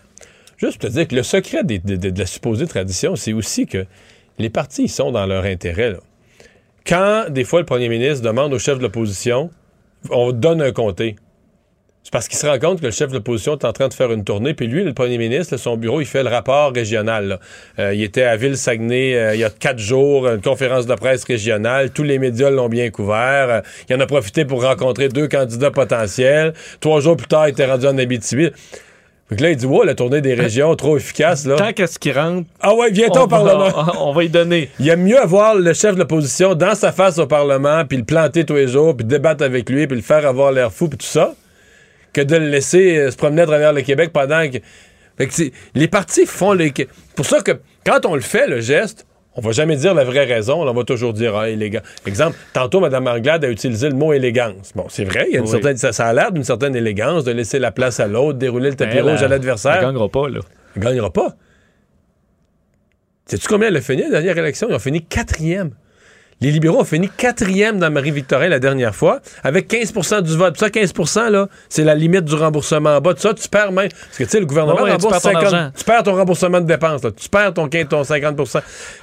Juste pour te dire que le secret des- de, de- de la supposée tradition, c'est aussi que les partis ils sont dans leur intérêt. là. Quand, des fois, le premier ministre demande au chef de l'opposition, on donne un comté. C'est parce qu'il se rend compte que le chef de l'opposition est en train de faire une tournée, puis lui, le premier ministre, son bureau, il fait le rapport régional. Euh, il était à Ville-Saguenay euh, il y a quatre jours, une conférence de presse régionale. Tous les médias l'ont bien couvert. Euh, il en a profité pour rencontrer deux candidats potentiels. Trois jours plus tard, il était rendu en Abitibi. Fait que là, il dit, wow, la tournée des régions, trop efficace, là. Tant qu'à ce qui rentre, Ah ouais, viens-t'en au on, va, Parlement. <laughs> on va y donner. Il aime mieux avoir le chef de l'opposition dans sa face au Parlement, puis le planter tous les jours, puis débattre avec lui, puis le faire avoir l'air fou, puis tout ça, que de le laisser euh, se promener à travers le Québec pendant que. Fait que c'est- les partis font les. pour ça que quand on le fait, le geste, on va jamais dire la vraie raison, on va toujours dire ah, élégant. Exemple, tantôt, Mme Anglade a utilisé le mot élégance. Bon, c'est vrai, il y a une Oui. certaine, ça, ça a l'air d'une certaine élégance de laisser la place à l'autre, dérouler le tapis Elle, rouge à elle- l'adversaire. Elle gagnera pas, là. Il gagnera pas. Sais-tu combien elle a fini la dernière élection? Ils ont fini quatrième. Les libéraux ont fini quatrième dans Marie-Victorin la dernière fois, avec 15% du vote. Ça, 15 là, c'est la limite du remboursement en bas. Ça, tu perds même. Parce que, tu sais, le gouvernement Ouais, ouais, tu rembourse perds ton 50 argent. Tu perds ton remboursement de dépenses. là. Tu perds ton, 15, ton 50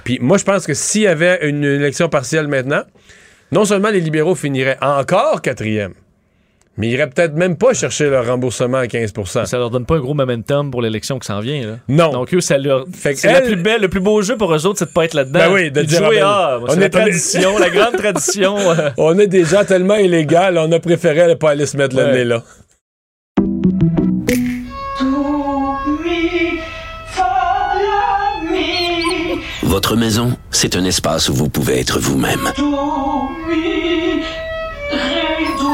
Puis moi, je pense que s'il y avait une élection partielle maintenant, non seulement les libéraux finiraient encore quatrième, mais ils iraient peut-être même pas chercher leur remboursement à 15% Ça leur donne pas un gros momentum pour l'élection qui s'en vient. Là. Non. Donc, eux, ça leur. Fait que C'est la elle- plus belle, le plus beau jeu pour eux autres, c'est de pas être là-dedans. Ben oui, de dire, jouer, ah, ben, ah, on c'est la est tradition, la grande tradition. <laughs> On est déjà tellement illégal, on a préféré ne pas aller se mettre le Ouais. nez là. Votre maison, c'est un espace où vous pouvez être vous-même.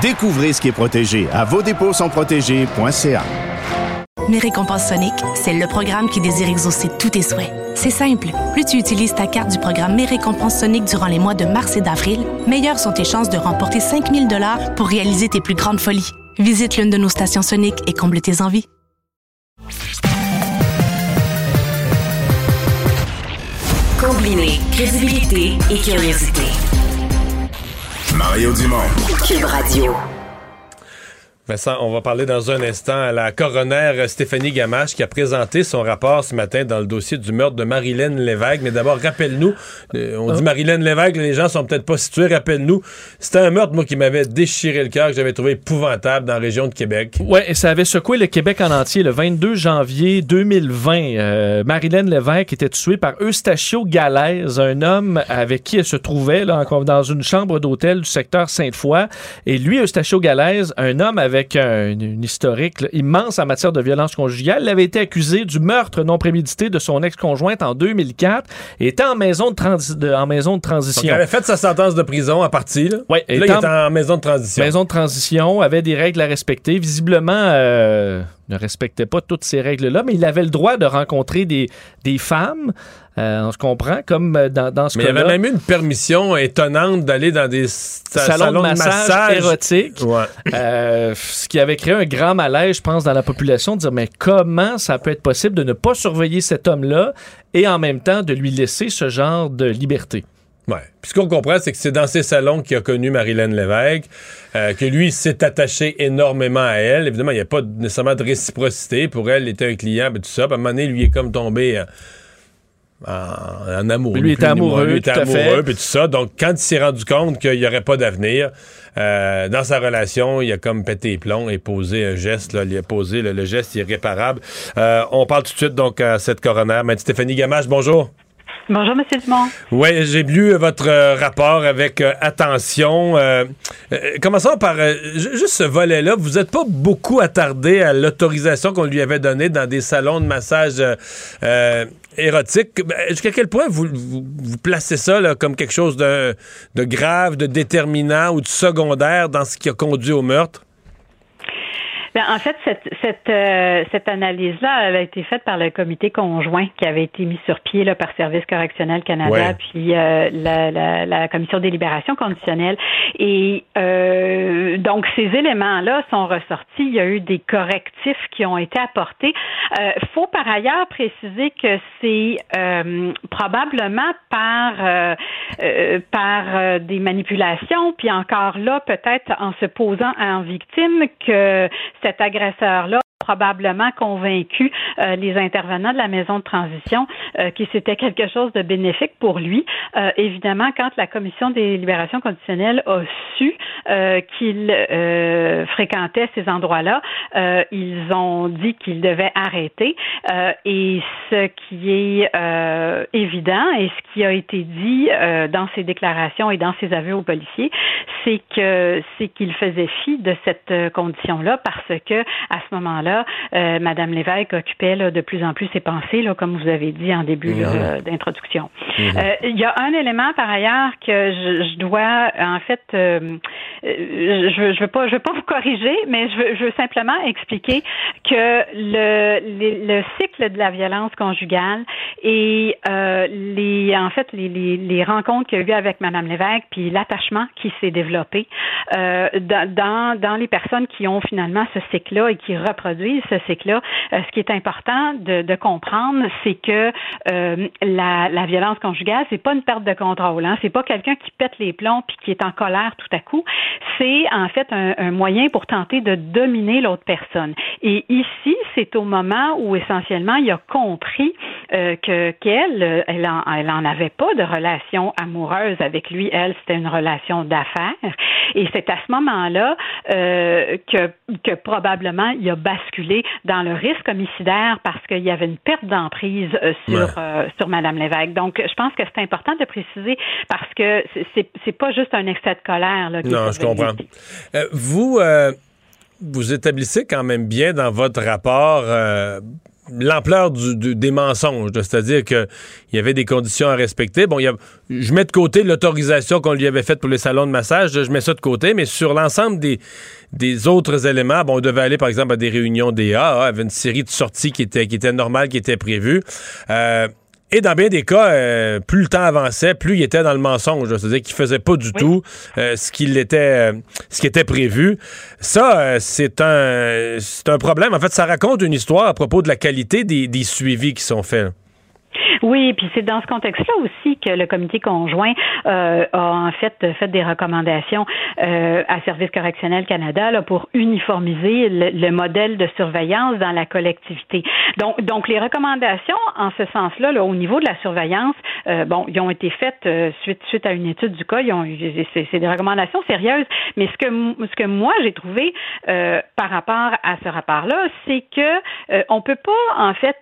Découvrez ce qui est protégé à vos dépôts sont protégés.ca. Mes récompenses Sonic, c'est le programme qui désire exaucer tous tes souhaits. C'est simple. Plus tu utilises ta carte du programme Mes récompenses Sonic durant les mois de mars et d'avril, meilleures sont tes chances de remporter 5000 dollars pour réaliser tes plus grandes folies. Visite l'une de nos stations Sonic et comble tes envies. Combiner crédibilité et curiosité. Mario Dumont. Cube Radio. On va parler dans un instant à la coroner Stéphanie Gamache qui a présenté son rapport ce matin dans le dossier du meurtre de Marilyn Lévesque. Mais d'abord, rappelle-nous, euh, on dit Marilyn Lévesque, les gens sont peut-être pas situés, rappelle-nous, c'était un meurtre, moi, qui m'avait déchiré le cœur, que j'avais trouvé épouvantable dans la région de Québec. Ouais, et ça avait secoué le Québec en entier le 22 janvier 2020. Euh, Marilyn Lévesque était tuée par Eustachio Galaise, un homme avec qui elle se trouvait là, dans une chambre d'hôtel du secteur Sainte-Foy. Et lui, Eustachio Galaise, un homme avec avec un- une, historique là, immense en matière de violence conjugale. Il avait été accusé du meurtre non prémédité de son ex-conjointe en 2004 et était en maison de, transi- de- en maison de Donc, transition. il avait fait sa sentence de prison à partie. Là, Ouais, Là, il est en maison de transition. Maison de transition avait des règles à respecter. Visiblement, euh, ne respectait pas toutes ces règles-là, mais il avait le droit de rencontrer des, des femmes. euh, on se comprend, comme euh, dans, dans ce Mais il avait même eu une permission étonnante d'aller dans des sa- salon, de massage, érotique. Ouais. Euh, ce qui avait créé un grand malaise, je pense, dans la population, de dire mais comment ça peut être possible de ne pas surveiller cet homme-là et en même temps de lui laisser ce genre de liberté? Ouais. Puis ce qu'on comprend, c'est que c'est dans ces salons qu'il a connu Marilyn Lévesque, euh, que lui s'est attaché énormément à elle. Évidemment, il n'y a pas nécessairement de réciprocité. Pour elle, il était un client, ben, tout ça. Puis à un moment donné, lui est comme tombé euh, en, en amour. Lui était amoureux, Lui était tout à fait. amoureux, puis tout ça. Donc, quand il s'est rendu compte qu'il n'y aurait pas d'avenir euh, dans sa relation, il a comme pété les plombs et posé un geste. Là, il a posé le, le geste irréparable. Euh, on parle tout de suite donc à cette coroner. Maître Stéphanie Gamache, bonjour. Bonjour, M. Dumont. Oui, j'ai lu euh, votre euh, rapport avec euh, attention. Commençons par ju- juste ce volet-là. Vous n'êtes pas beaucoup attardé à l'autorisation qu'on lui avait donnée dans des salons de massage érotiques. Ben, Jusqu'à quel point vous, placez ça là, comme quelque chose de grave, de déterminant ou de secondaire dans ce qui a conduit au meurtre? Ben, en fait, cette, cette, euh, cette analyse-là, elle a été faite par le comité conjoint qui avait été mis sur pied là, par Service correctionnel Canada, Ouais. puis euh, la, la, la commission des libérations conditionnelles. Et euh, donc, ces éléments-là sont ressortis. Il y a eu des correctifs qui ont été apportés. Euh, faut par ailleurs préciser que c'est euh, probablement par euh, euh, par des manipulations, puis encore là, peut-être en se posant en victime que cet agresseur-là probablement convaincu euh, les intervenants de la maison de transition euh, que c'était quelque chose de bénéfique pour lui. Euh, évidemment, quand la commission des libérations conditionnelles a su euh, qu'il euh, fréquentait ces endroits-là, euh, ils ont dit qu'il devait arrêter. Et ce qui est évident et ce qui a été dit dans ses déclarations et dans ses aveux aux policiers, c'est que c'est qu'il faisait fi de cette condition-là parce que à ce moment-là, euh, Madame Lévesque occupait là, de plus en plus ses pensées, là, comme vous avez dit en début Mhm. euh, d'introduction. Mhm. Euh, Il y a un élément par ailleurs que je, je dois en fait, euh, je, je veux pas, je veux pas vous corriger, mais je veux, je veux simplement expliquer que le, les- le cycle de la violence conjugale et les, en fait, les, les, les rencontres qu'il y a eu avec Madame Lévesque, puis l'attachement qui s'est développé dans, dans, dans les personnes qui ont finalement ce cycle-là et qui reproduisent ce cycle-là, euh, ce qui est important de, de comprendre, c'est que euh, la, la violence conjugale, c'est pas une perte de contrôle. Hein? C'est pas quelqu'un qui pète les plombs puis qui est en colère tout à coup. C'est en fait un, un moyen pour tenter de dominer l'autre personne. Et ici, c'est au moment où essentiellement il a compris euh, que qu'elle, elle en, elle en avait pas de relation amoureuse avec lui. Elle, c'était une relation d'affaires. Et c'est à ce moment-là euh, que, que probablement il a basculé dans le risque homicidaire parce qu'il y avait une perte d'emprise euh, sur Ouais. euh, sur Madame Lévesque. Donc, je pense que c'est important de préciser parce que c'est- pas juste un excès de colère. Là, Non, je comprends. Euh, vous, euh, vous établissez quand même bien dans votre rapport l'ampleur du- des mensonges, c'est-à-dire qu'il y avait des conditions à respecter. Bon, y a- je mets de côté l'autorisation qu'on lui avait faite pour les salons de massage, je mets ça de côté, mais sur l'ensemble des, des autres éléments, bon, on devait aller par exemple à des réunions DA, hein, il y avait une série de sorties qui étaient, qui étaient normales, qui étaient prévues. Euh, et dans bien des cas, euh, plus le temps avançait, plus il était dans le mensonge. C'est-à-dire qu'il faisait pas du tout euh, ce qu'il était, euh, ce qui était prévu. Ça, euh, c'est un, c'est un problème. En fait, ça raconte une histoire à propos de la qualité des, des suivis qui sont faits. Oui, puis c'est dans ce contexte-là aussi que le comité conjoint euh, a en fait fait des recommandations euh, à Service correctionnel Canada là, pour uniformiser le, le modèle de surveillance dans la collectivité. Donc, donc les recommandations en ce sens-là, là, au niveau de la surveillance, euh, bon, ils ont été faites euh, suite suite à une étude du cas. Ils ont, c'est, c'est des recommandations sérieuses. Mais ce que ce que moi j'ai trouvé euh, par rapport à ce rapport-là, c'est que euh, on peut pas en fait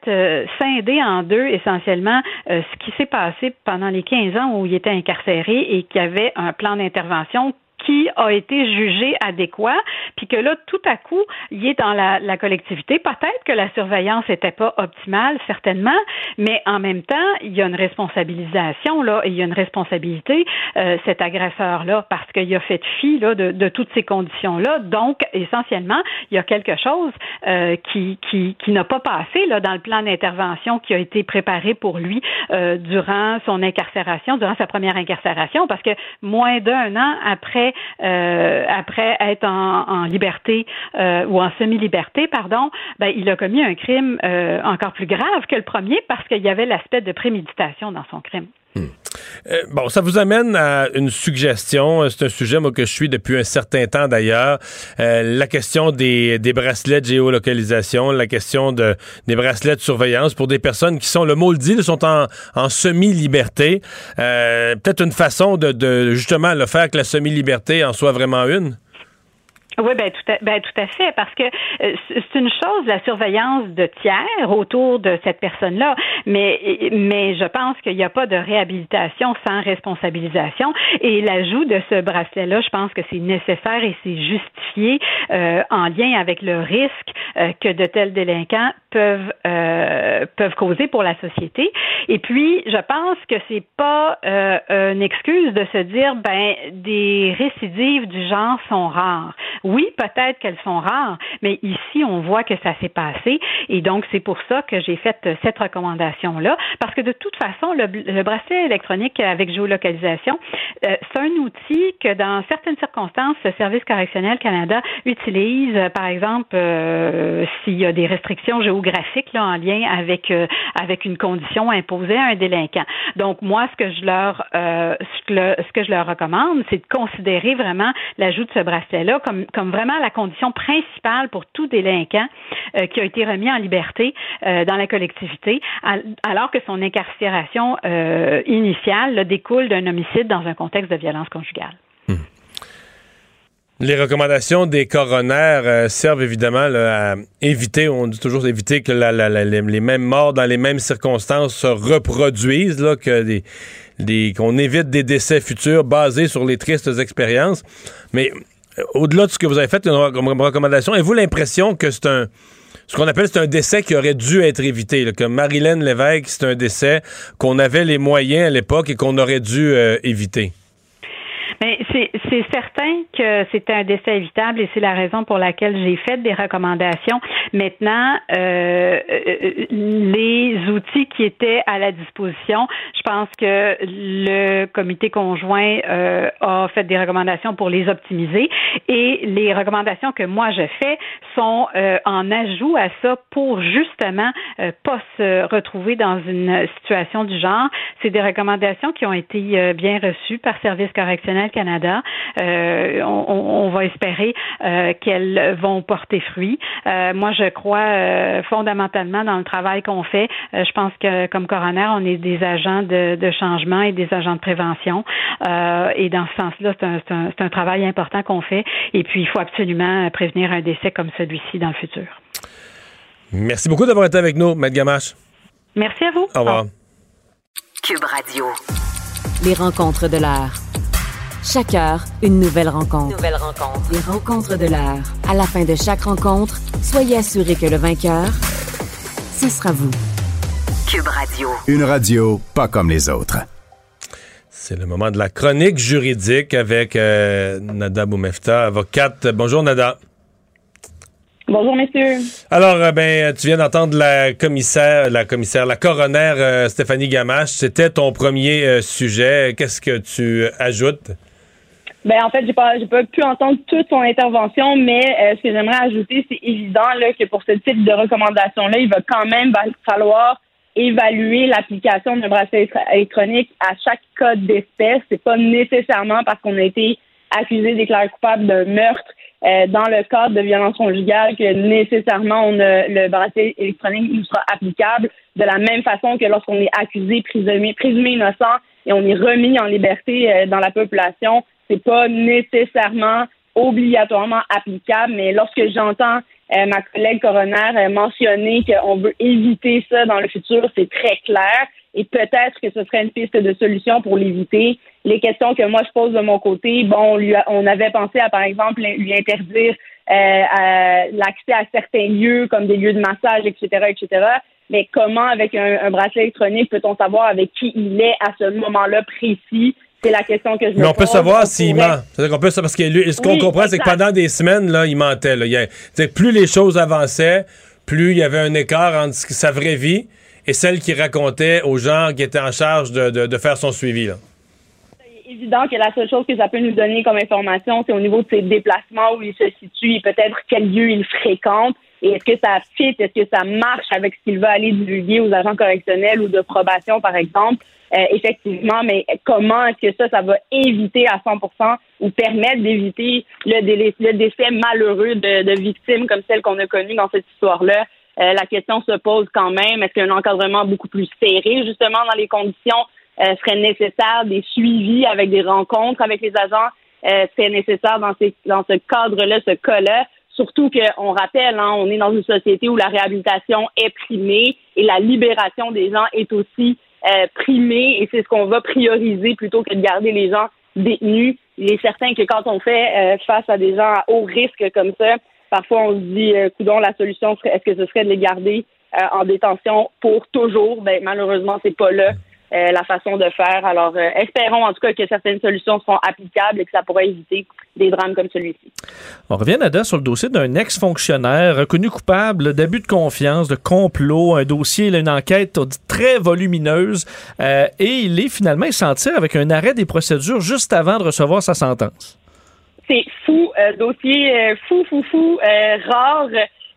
scinder en deux essentiellement euh, ce qui s'est passé pendant les 15 ans où il était incarcéré et qu'il y avait un plan d'intervention qui a été jugé adéquat, puis que là, tout à coup, il est dans la, la collectivité. Peut-être que la surveillance n'était pas optimale, certainement, mais en même temps, il y a une responsabilisation, là, et il y a une responsabilité, euh, cet agresseur-là, parce qu'il a fait fi là, de, de toutes ces conditions-là. Donc, essentiellement, il y a quelque chose euh, qui, qui, qui n'a pas passé là, dans le plan d'intervention qui a été préparé pour lui euh, durant son incarcération, durant sa première incarcération, parce que moins d'un an après euh, après être en, liberté euh, ou en semi-liberté, pardon, ben, il a commis un crime euh, encore plus grave que le premier parce qu'il y avait l'aspect de préméditation dans son crime. Euh, bon, ça vous amène à une suggestion. C'est un sujet moi, que je suis depuis un certain temps d'ailleurs. Euh, la question des, des, bracelets de géolocalisation, la question de, des bracelets de surveillance pour des personnes qui sont, le mot le dit, sont en, en semi-liberté. Euh, Peut-être une façon de justement le faire que la semi-liberté en soit vraiment une? Oui, ben tout, à, ben tout à fait, parce que euh, c'est une chose la surveillance de tiers autour de cette personne-là, mais mais je pense qu'il n'y a pas de réhabilitation sans responsabilisation. Et l'ajout de ce bracelet-là, je pense que c'est nécessaire et c'est justifié euh, en lien avec le risque euh, que de tels délinquants peuvent euh, peuvent causer pour la société. Et puis, je pense que c'est pas euh, une excuse de se dire ben des récidives du genre sont rares. Oui, peut-être qu'elles sont rares, mais ici, on voit que ça s'est passé. Et donc, c'est pour ça que j'ai fait cette recommandation-là. Parce que de toute façon, le, le bracelet électronique avec géolocalisation, euh, c'est un outil que dans certaines circonstances, le Service correctionnel Canada utilise, euh, par exemple, euh, s'il y a des restrictions géographiques là, en lien avec, euh, avec une condition imposée à un délinquant. Donc, moi, ce que je leur, euh, ce, que, je leur recommande, c'est de considérer vraiment l'ajout de ce bracelet-là comme, comme vraiment la condition principale pour tout délinquant euh, qui a été remis en liberté euh, dans la collectivité, alors que son incarcération initiale découle d'un homicide dans un contexte de violence conjugale. Les recommandations des coronaires euh, servent évidemment à éviter, on dit toujours éviter que les, mêmes morts dans les mêmes circonstances se reproduisent, que qu'on évite des décès futurs basés sur les tristes expériences. Mais euh, au-delà de ce que vous avez fait comme recommandation, avez-vous l'impression que c'est un ce qu'on appelle c'est un décès qui aurait dû être évité, que Marilyn Lévesque, c'est un décès qu'on avait les moyens à l'époque et qu'on aurait dû euh, éviter? Mais c'est certain que c'était un décès évitable et c'est la raison pour laquelle j'ai fait des recommandations. Maintenant, euh, les outils qui étaient à la disposition, je pense que le comité conjoint euh, a fait des recommandations pour les optimiser et les recommandations que moi je fais sont euh, en ajout à ça pour justement euh, pas se retrouver dans une situation du genre. C'est des recommandations qui ont été euh, bien reçues par Service correctionnel Canada. Euh, on, on, va espérer euh, qu'elles vont porter fruit. Euh, moi, je crois euh, fondamentalement dans le travail qu'on fait. Euh, je pense que comme coroner, on est des agents de, de changement et des agents de prévention. et dans ce sens-là, c'est un, un, un, travail important qu'on fait. Et puis, il faut absolument prévenir un décès comme celui-ci dans le futur. Merci beaucoup d'avoir été avec nous, Maître Gamache. Merci à vous. Au revoir. Cube Radio. Les rencontres de l'art. Chaque heure, une nouvelle rencontre. Nouvelle rencontre. Les rencontres de l'heure. À la fin de chaque rencontre, soyez assurés que le vainqueur, ce sera vous. Cube Radio. Une radio pas comme les autres. C'est le moment de la chronique juridique avec euh, Nada Boumefta, avocate. Bonjour Nada. Bonjour, messieurs. Alors, euh, ben, tu viens d'entendre la commissaire, la commissaire, la coroner euh, Stéphanie Gamache. C'était ton premier euh, sujet. Qu'est-ce que tu ajoutes? Ben, en fait, j'ai pas, j'ai pas pu entendre toute son intervention, mais euh, ce que j'aimerais ajouter, c'est évident là, que pour ce type de recommandation-là, il va quand même falloir évaluer l'application d'un bracelet électronique à chaque cas d'espèce. C'est pas nécessairement parce qu'on a été accusé, déclaré coupable d'un meurtre euh, dans le cadre de violence conjugale que nécessairement on a, le bracelet électronique nous sera applicable de la même façon que lorsqu'on est accusé, présumé, présumé innocent et on est remis en liberté euh, dans la population, c'est pas nécessairement obligatoirement applicable, mais lorsque j'entends euh, ma collègue coroner a mentionné qu'on veut éviter ça dans le futur, c'est très clair. Et peut-être que ce serait une piste de solution pour l'éviter. Les questions que moi je pose de mon côté, bon, on, lui on avait pensé à, par exemple, lui interdire euh, l'accès à certains lieux comme des lieux de massage, etc., etc. Mais comment, avec un, un bracelet électronique, peut-on savoir avec qui il est à ce moment-là précis? C'est la question que je me Mais on peut savoir s'il pourrait- ment. C'est-à-dire qu'on peut savoir parce que lui, ce qu'on Oui, comprend, c'est que pendant des semaines, là, il mentait. Là. Il plus les choses avançaient, plus il y avait un écart entre sa vraie vie et celle qu'il racontait aux gens qui étaient en charge de, de- de faire son suivi. Là. évident que la seule chose que ça peut nous donner comme information, c'est au niveau de ses déplacements, où il se situe et peut-être quel lieu il fréquente. Et est-ce que ça fit, est-ce que ça marche avec ce qu'il va aller divulguer aux agents correctionnels ou de probation, par exemple? Euh, effectivement, mais comment est-ce que ça, ça va éviter à 100% ou permettre d'éviter le, délai- le décès malheureux de, de victimes comme celle qu'on a connue dans cette histoire-là? Euh, la question se pose quand même, est-ce qu'un encadrement beaucoup plus serré, justement, dans les conditions euh, serait nécessaire, des suivis avec des rencontres avec les agents euh, serait nécessaire dans, ces, dans ce cadre-là, ce cas-là? Surtout qu'on rappelle, hein, on est dans une société où la réhabilitation est primée et la libération des gens est aussi euh, et c'est ce qu'on va prioriser plutôt que de garder les gens détenus. Il est certain que quand on fait euh, face à des gens à haut risque comme ça, parfois on se dit, euh, la solution est-ce que ce serait de les garder euh, en détention pour toujours? Ben, malheureusement, c'est pas là euh, la façon de faire. Alors, euh, espérons en tout cas que certaines solutions seront applicables et que ça pourra éviter des drames comme celui-ci. On revient, Nada, sur le dossier d'un ex-fonctionnaire reconnu coupable d'abus de confiance, de complot, un dossier, une enquête très volumineuse, euh, et il est finalement s'en tire avec un arrêt des procédures juste avant de recevoir sa sentence. C'est fou, dossier fou, fou, fou, rare,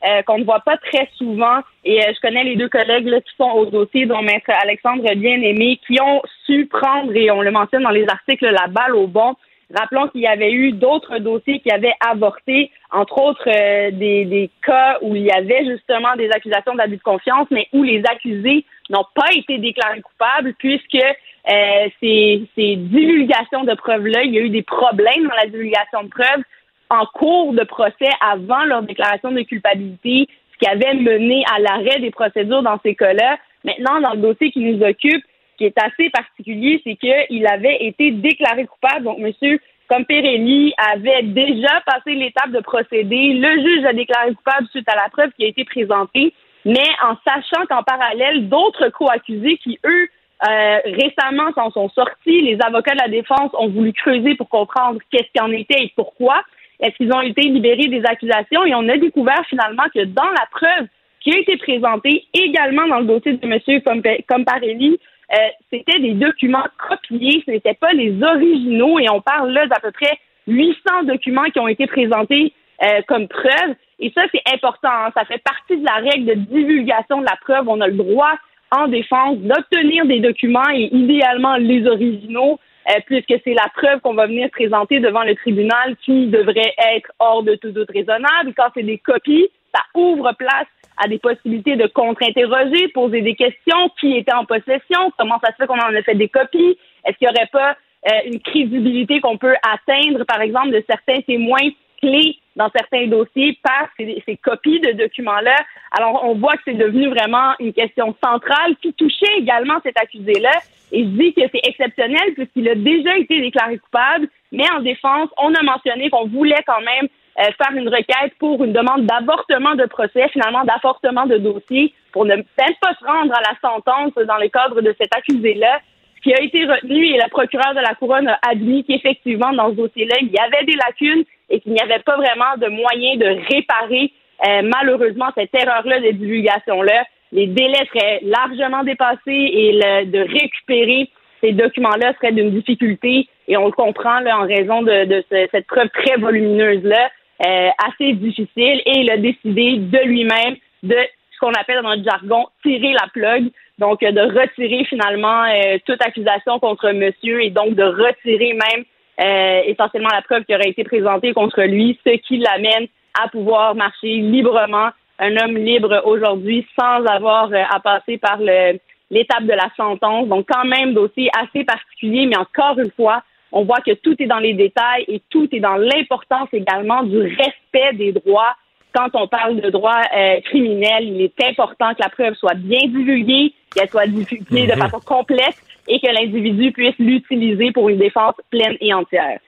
euh, qu'on ne voit pas très souvent. Et euh, je connais les deux collègues là, qui sont au dossier, dont Maître Alexandre Bien-Aimé, qui ont su prendre, et on le mentionne dans les articles, la balle au bon. Rappelons qu'il y avait eu d'autres dossiers qui avaient avorté, entre autres euh, des, des cas où il y avait justement des accusations d'abus de confiance, mais où les accusés n'ont pas été déclarés coupables puisque euh, ces, ces divulgations de preuves-là, il y a eu des problèmes dans la divulgation de preuves en cours de procès avant leur déclaration de culpabilité, ce qui avait mené à l'arrêt des procédures dans ces cas-là. Maintenant, dans le dossier qui nous occupe, ce qui est assez particulier, c'est qu'il avait été déclaré coupable. Donc, monsieur Comperelli avait déjà passé l'étape de procédé. Le juge a déclaré coupable suite à la preuve qui a été présentée, mais en sachant qu'en parallèle, d'autres co-accusés qui, eux, euh, récemment s'en sont sortis, les avocats de la défense ont voulu creuser pour comprendre qu'est-ce qu'il en était et pourquoi. Est-ce qu'ils ont été libérés des accusations? Et on a découvert finalement que dans la preuve qui a été présentée également dans le dossier de M. Comparelli, euh, c'était des documents copiés, ce n'étaient pas les originaux, et on parle là d'à peu près 800 documents qui ont été présentés euh, comme preuve. Et ça, c'est important. hein. Ça fait partie de la règle de divulgation de la preuve. On a le droit en défense d'obtenir des documents et idéalement les originaux, puisque c'est la preuve qu'on va venir présenter devant le tribunal qui devrait être hors de tout doute raisonnable. Quand c'est des copies, ça ouvre place à des possibilités de contre-interroger, poser des questions, qui était en possession, comment ça se fait qu'on en a fait des copies, est-ce qu'il n'y aurait pas euh, une crédibilité qu'on peut atteindre, par exemple, de certains témoins clés dans certains dossiers par ces, copies de documents-là. Alors, on voit que c'est devenu vraiment une question centrale qui touchait également cet accusé-là. Et je dis que c'est exceptionnel puisqu'il a déjà été déclaré coupable, mais en défense, on a mentionné qu'on voulait quand même euh, faire une requête pour une demande d'avortement de procès, finalement d'avortement de dossier, pour ne même pas se rendre à la sentence dans le cadre de cet accusé-là. Qui a été retenu et le procureur de la Couronne a admis qu'effectivement, dans ce dossier-là, il y avait des lacunes et qu'il n'y avait pas vraiment de moyen de réparer euh, malheureusement cette erreur-là de divulgation-là. Les délais seraient largement dépassés et le, de récupérer ces documents-là serait d'une difficulté et on le comprend là, en raison de, de ce- cette preuve très volumineuse-là, euh, assez difficile et il a décidé de lui-même de ce qu'on appelle dans notre jargon tirer la plug, donc euh, de retirer finalement euh, toute accusation contre monsieur et donc de retirer même euh, essentiellement la preuve qui aurait été présentée contre lui, ce qui l'amène à pouvoir marcher librement, un homme libre aujourd'hui sans avoir à passer par l'étape de la sentence. Donc quand même dossier assez particulier, mais encore une fois, on voit que tout est dans les détails et tout est dans l'importance également du respect des droits quand on parle de droit euh, criminel, il est important que la preuve soit bien divulguée, qu'elle soit divulguée de Mhm. façon complète et que l'individu puisse l'utiliser pour une défense pleine et entière.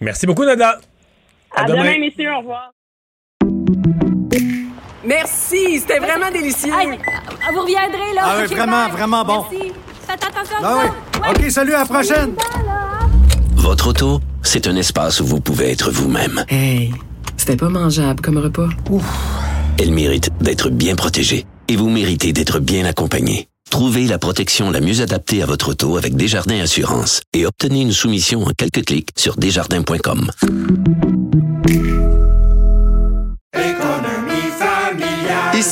Merci beaucoup, Nada. À, demain. demain, messieurs. Au revoir. Merci, c'était vraiment délicieux. Vous reviendrez, là. Ah oui, vraiment, bye. vraiment bon. Merci. Faites attention à Ah oui. OK, salut, à la prochaine. Votre auto, c'est un espace où vous pouvez être vous-même. Hey, c'était pas mangeable comme repas. Elle mérite d'être bien protégée et vous méritez d'être bien accompagnée. Trouvez la protection la mieux adaptée à votre auto avec Desjardins Assurance et obtenez une soumission en quelques clics sur desjardins.com.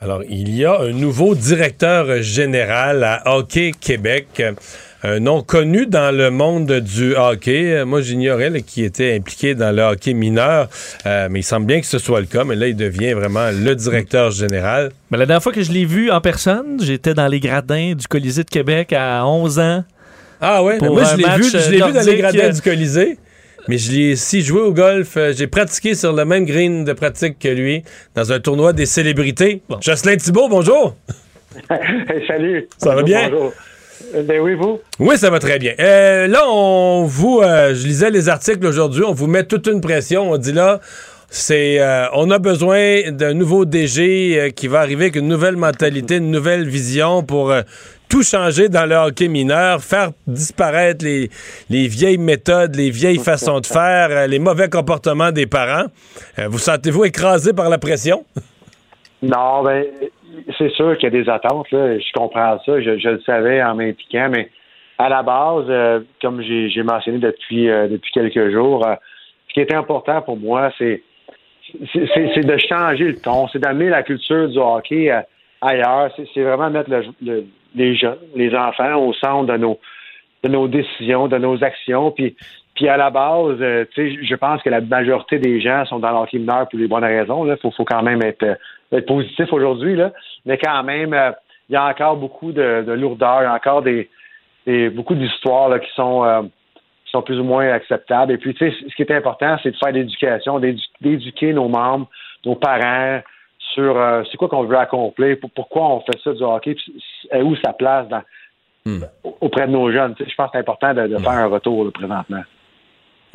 Alors, il y a un nouveau directeur général à Hockey Québec, un nom connu dans le monde du hockey. Moi, j'ignorais qui était impliqué dans le hockey mineur, euh, mais il semble bien que ce soit le cas. Mais là, il devient vraiment le directeur général. Mais la dernière fois que je l'ai vu en personne, j'étais dans les gradins du Colisée de Québec à 11 ans. Ah ouais, Pour moi un je l'ai vu, je l'ai vu dans les gradins euh, du Colisée. Mais je l'ai aussi joué au golf. euh, J'ai pratiqué sur le même green de pratique que lui dans un tournoi des célébrités. Jocelyn Thibault, bonjour. <laughs> Salut. Ça va bien? bonjour. Euh, Ben oui, vous? Oui, ça va très bien. Euh, là, on vous, euh, je lisais les articles aujourd'hui, on vous met toute une pression. On dit là, c'est, euh, on a besoin d'un nouveau DG euh, qui va arriver avec une nouvelle mentalité, une nouvelle vision pour euh, tout changer dans le hockey mineur, faire disparaître les, les vieilles méthodes, les vieilles façons de faire, euh, les mauvais comportements des parents. Euh, vous sentez-vous écrasé par la pression? Non, ben, c'est sûr qu'il y a des attentes, là. Je comprends ça. Je, le savais en m'impliquant, mais à la base, euh, comme j'ai mentionné depuis, depuis quelques jours, ce qui était important pour moi, c'est c'est- de changer le ton, c'est d'amener la culture du hockey ailleurs. C'est c'est vraiment mettre le- le- les jeunes, les enfants au centre de nos, de nos décisions, de nos actions. Puis, puis à la base, euh, je pense que la majorité des gens sont dans le hockey mineur pour les bonnes raisons. Il faut, faut quand même être, euh, être positif aujourd'hui. Mais quand même, euh, il y a encore beaucoup de, de lourdeur, il y a encore des, des beaucoup d'histoires qui sont euh, qui sont plus ou moins acceptables. Et puis, ce qui est important, c'est de faire l'éducation, d'édu- d'éduquer nos membres, nos parents sur euh, c'est quoi qu'on veut accomplir, pour- pourquoi on fait ça du hockey, c'est- où sa place dans, auprès de nos jeunes. Je pense que c'est important de, de faire un retour là, présentement.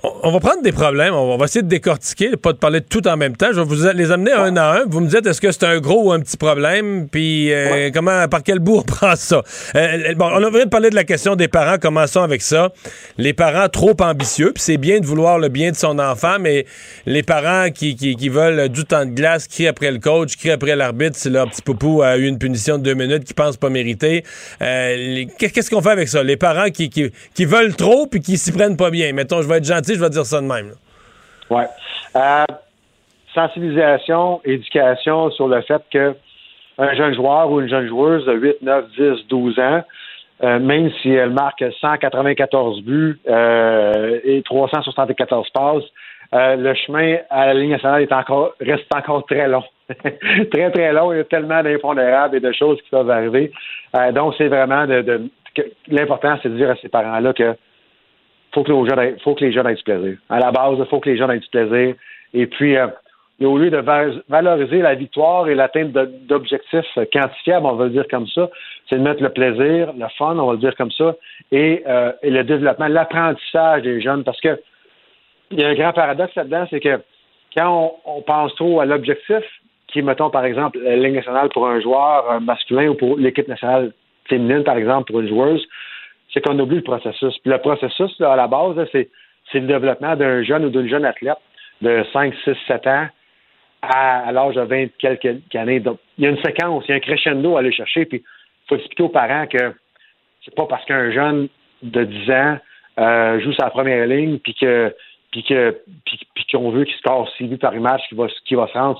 On, va prendre des problèmes, on va, essayer de décortiquer, pas de parler de tout en même temps. Je vais vous les amener un à un. Vous me dites est-ce que c'est un gros ou un petit problème, puis euh, comment, par quel bout on <laughs> prend ça? Euh, bon, on a vient de parler de la question des parents. Commençons avec ça. Les parents trop ambitieux, puis c'est bien de vouloir le bien de son enfant, mais les parents qui, qui, qui veulent du temps de glace, crient après le coach, crient après l'arbitre si leur petit poupou a eu une punition de deux minutes qu'ils pensent pas mériter. Euh, Qu'est-ce qu'on fait avec ça? Les parents qui, qui, qui veulent trop puis qui s'y prennent pas bien. Mettons, je vais être gentil, je vais dire ça de même. Ouais. Euh, sensibilisation, éducation sur le fait que un jeune joueur ou une jeune joueuse de 8, 9, 10, 12 ans, euh, même si elle marque 194 buts euh, et 374 passes, le chemin à la ligne nationale est encore, reste encore très long. <laughs> très, très long. Il y a tellement d'impondérables et de choses qui peuvent arriver. Donc, c'est vraiment l'important, c'est de dire à ces parents-là que faut que, les jeunes faut que les jeunes aient du plaisir. À la base, il faut que les jeunes aient du plaisir. Et puis, euh, au lieu de va- valoriser la victoire et l'atteinte d'objectifs quantifiables, on va le dire comme ça, c'est de mettre le plaisir, le fun, on va le dire comme ça, et, euh, et le développement, l'apprentissage des jeunes. Parce que il y a un grand paradoxe là-dedans, c'est que quand on, pense trop à l'objectif, qui mettons, par exemple, la Ligue nationale pour un joueur euh, masculin ou pour l'équipe nationale féminine, par exemple, pour une joueuse, c'est qu'on oublie le processus. Puis le processus, à la base, c'est, le développement d'un jeune ou d'une jeune athlète de 5, 6, 7 ans à, l'âge de 20 quelques années. Il y a une séquence, il y a un crescendo à aller chercher, puis il faut expliquer aux parents que c'est pas parce qu'un jeune de 10 ans euh, joue sa première ligne, puis que puis puis, qu'on veut qu'il score 6 buts par match, qu'il va, va se rendre.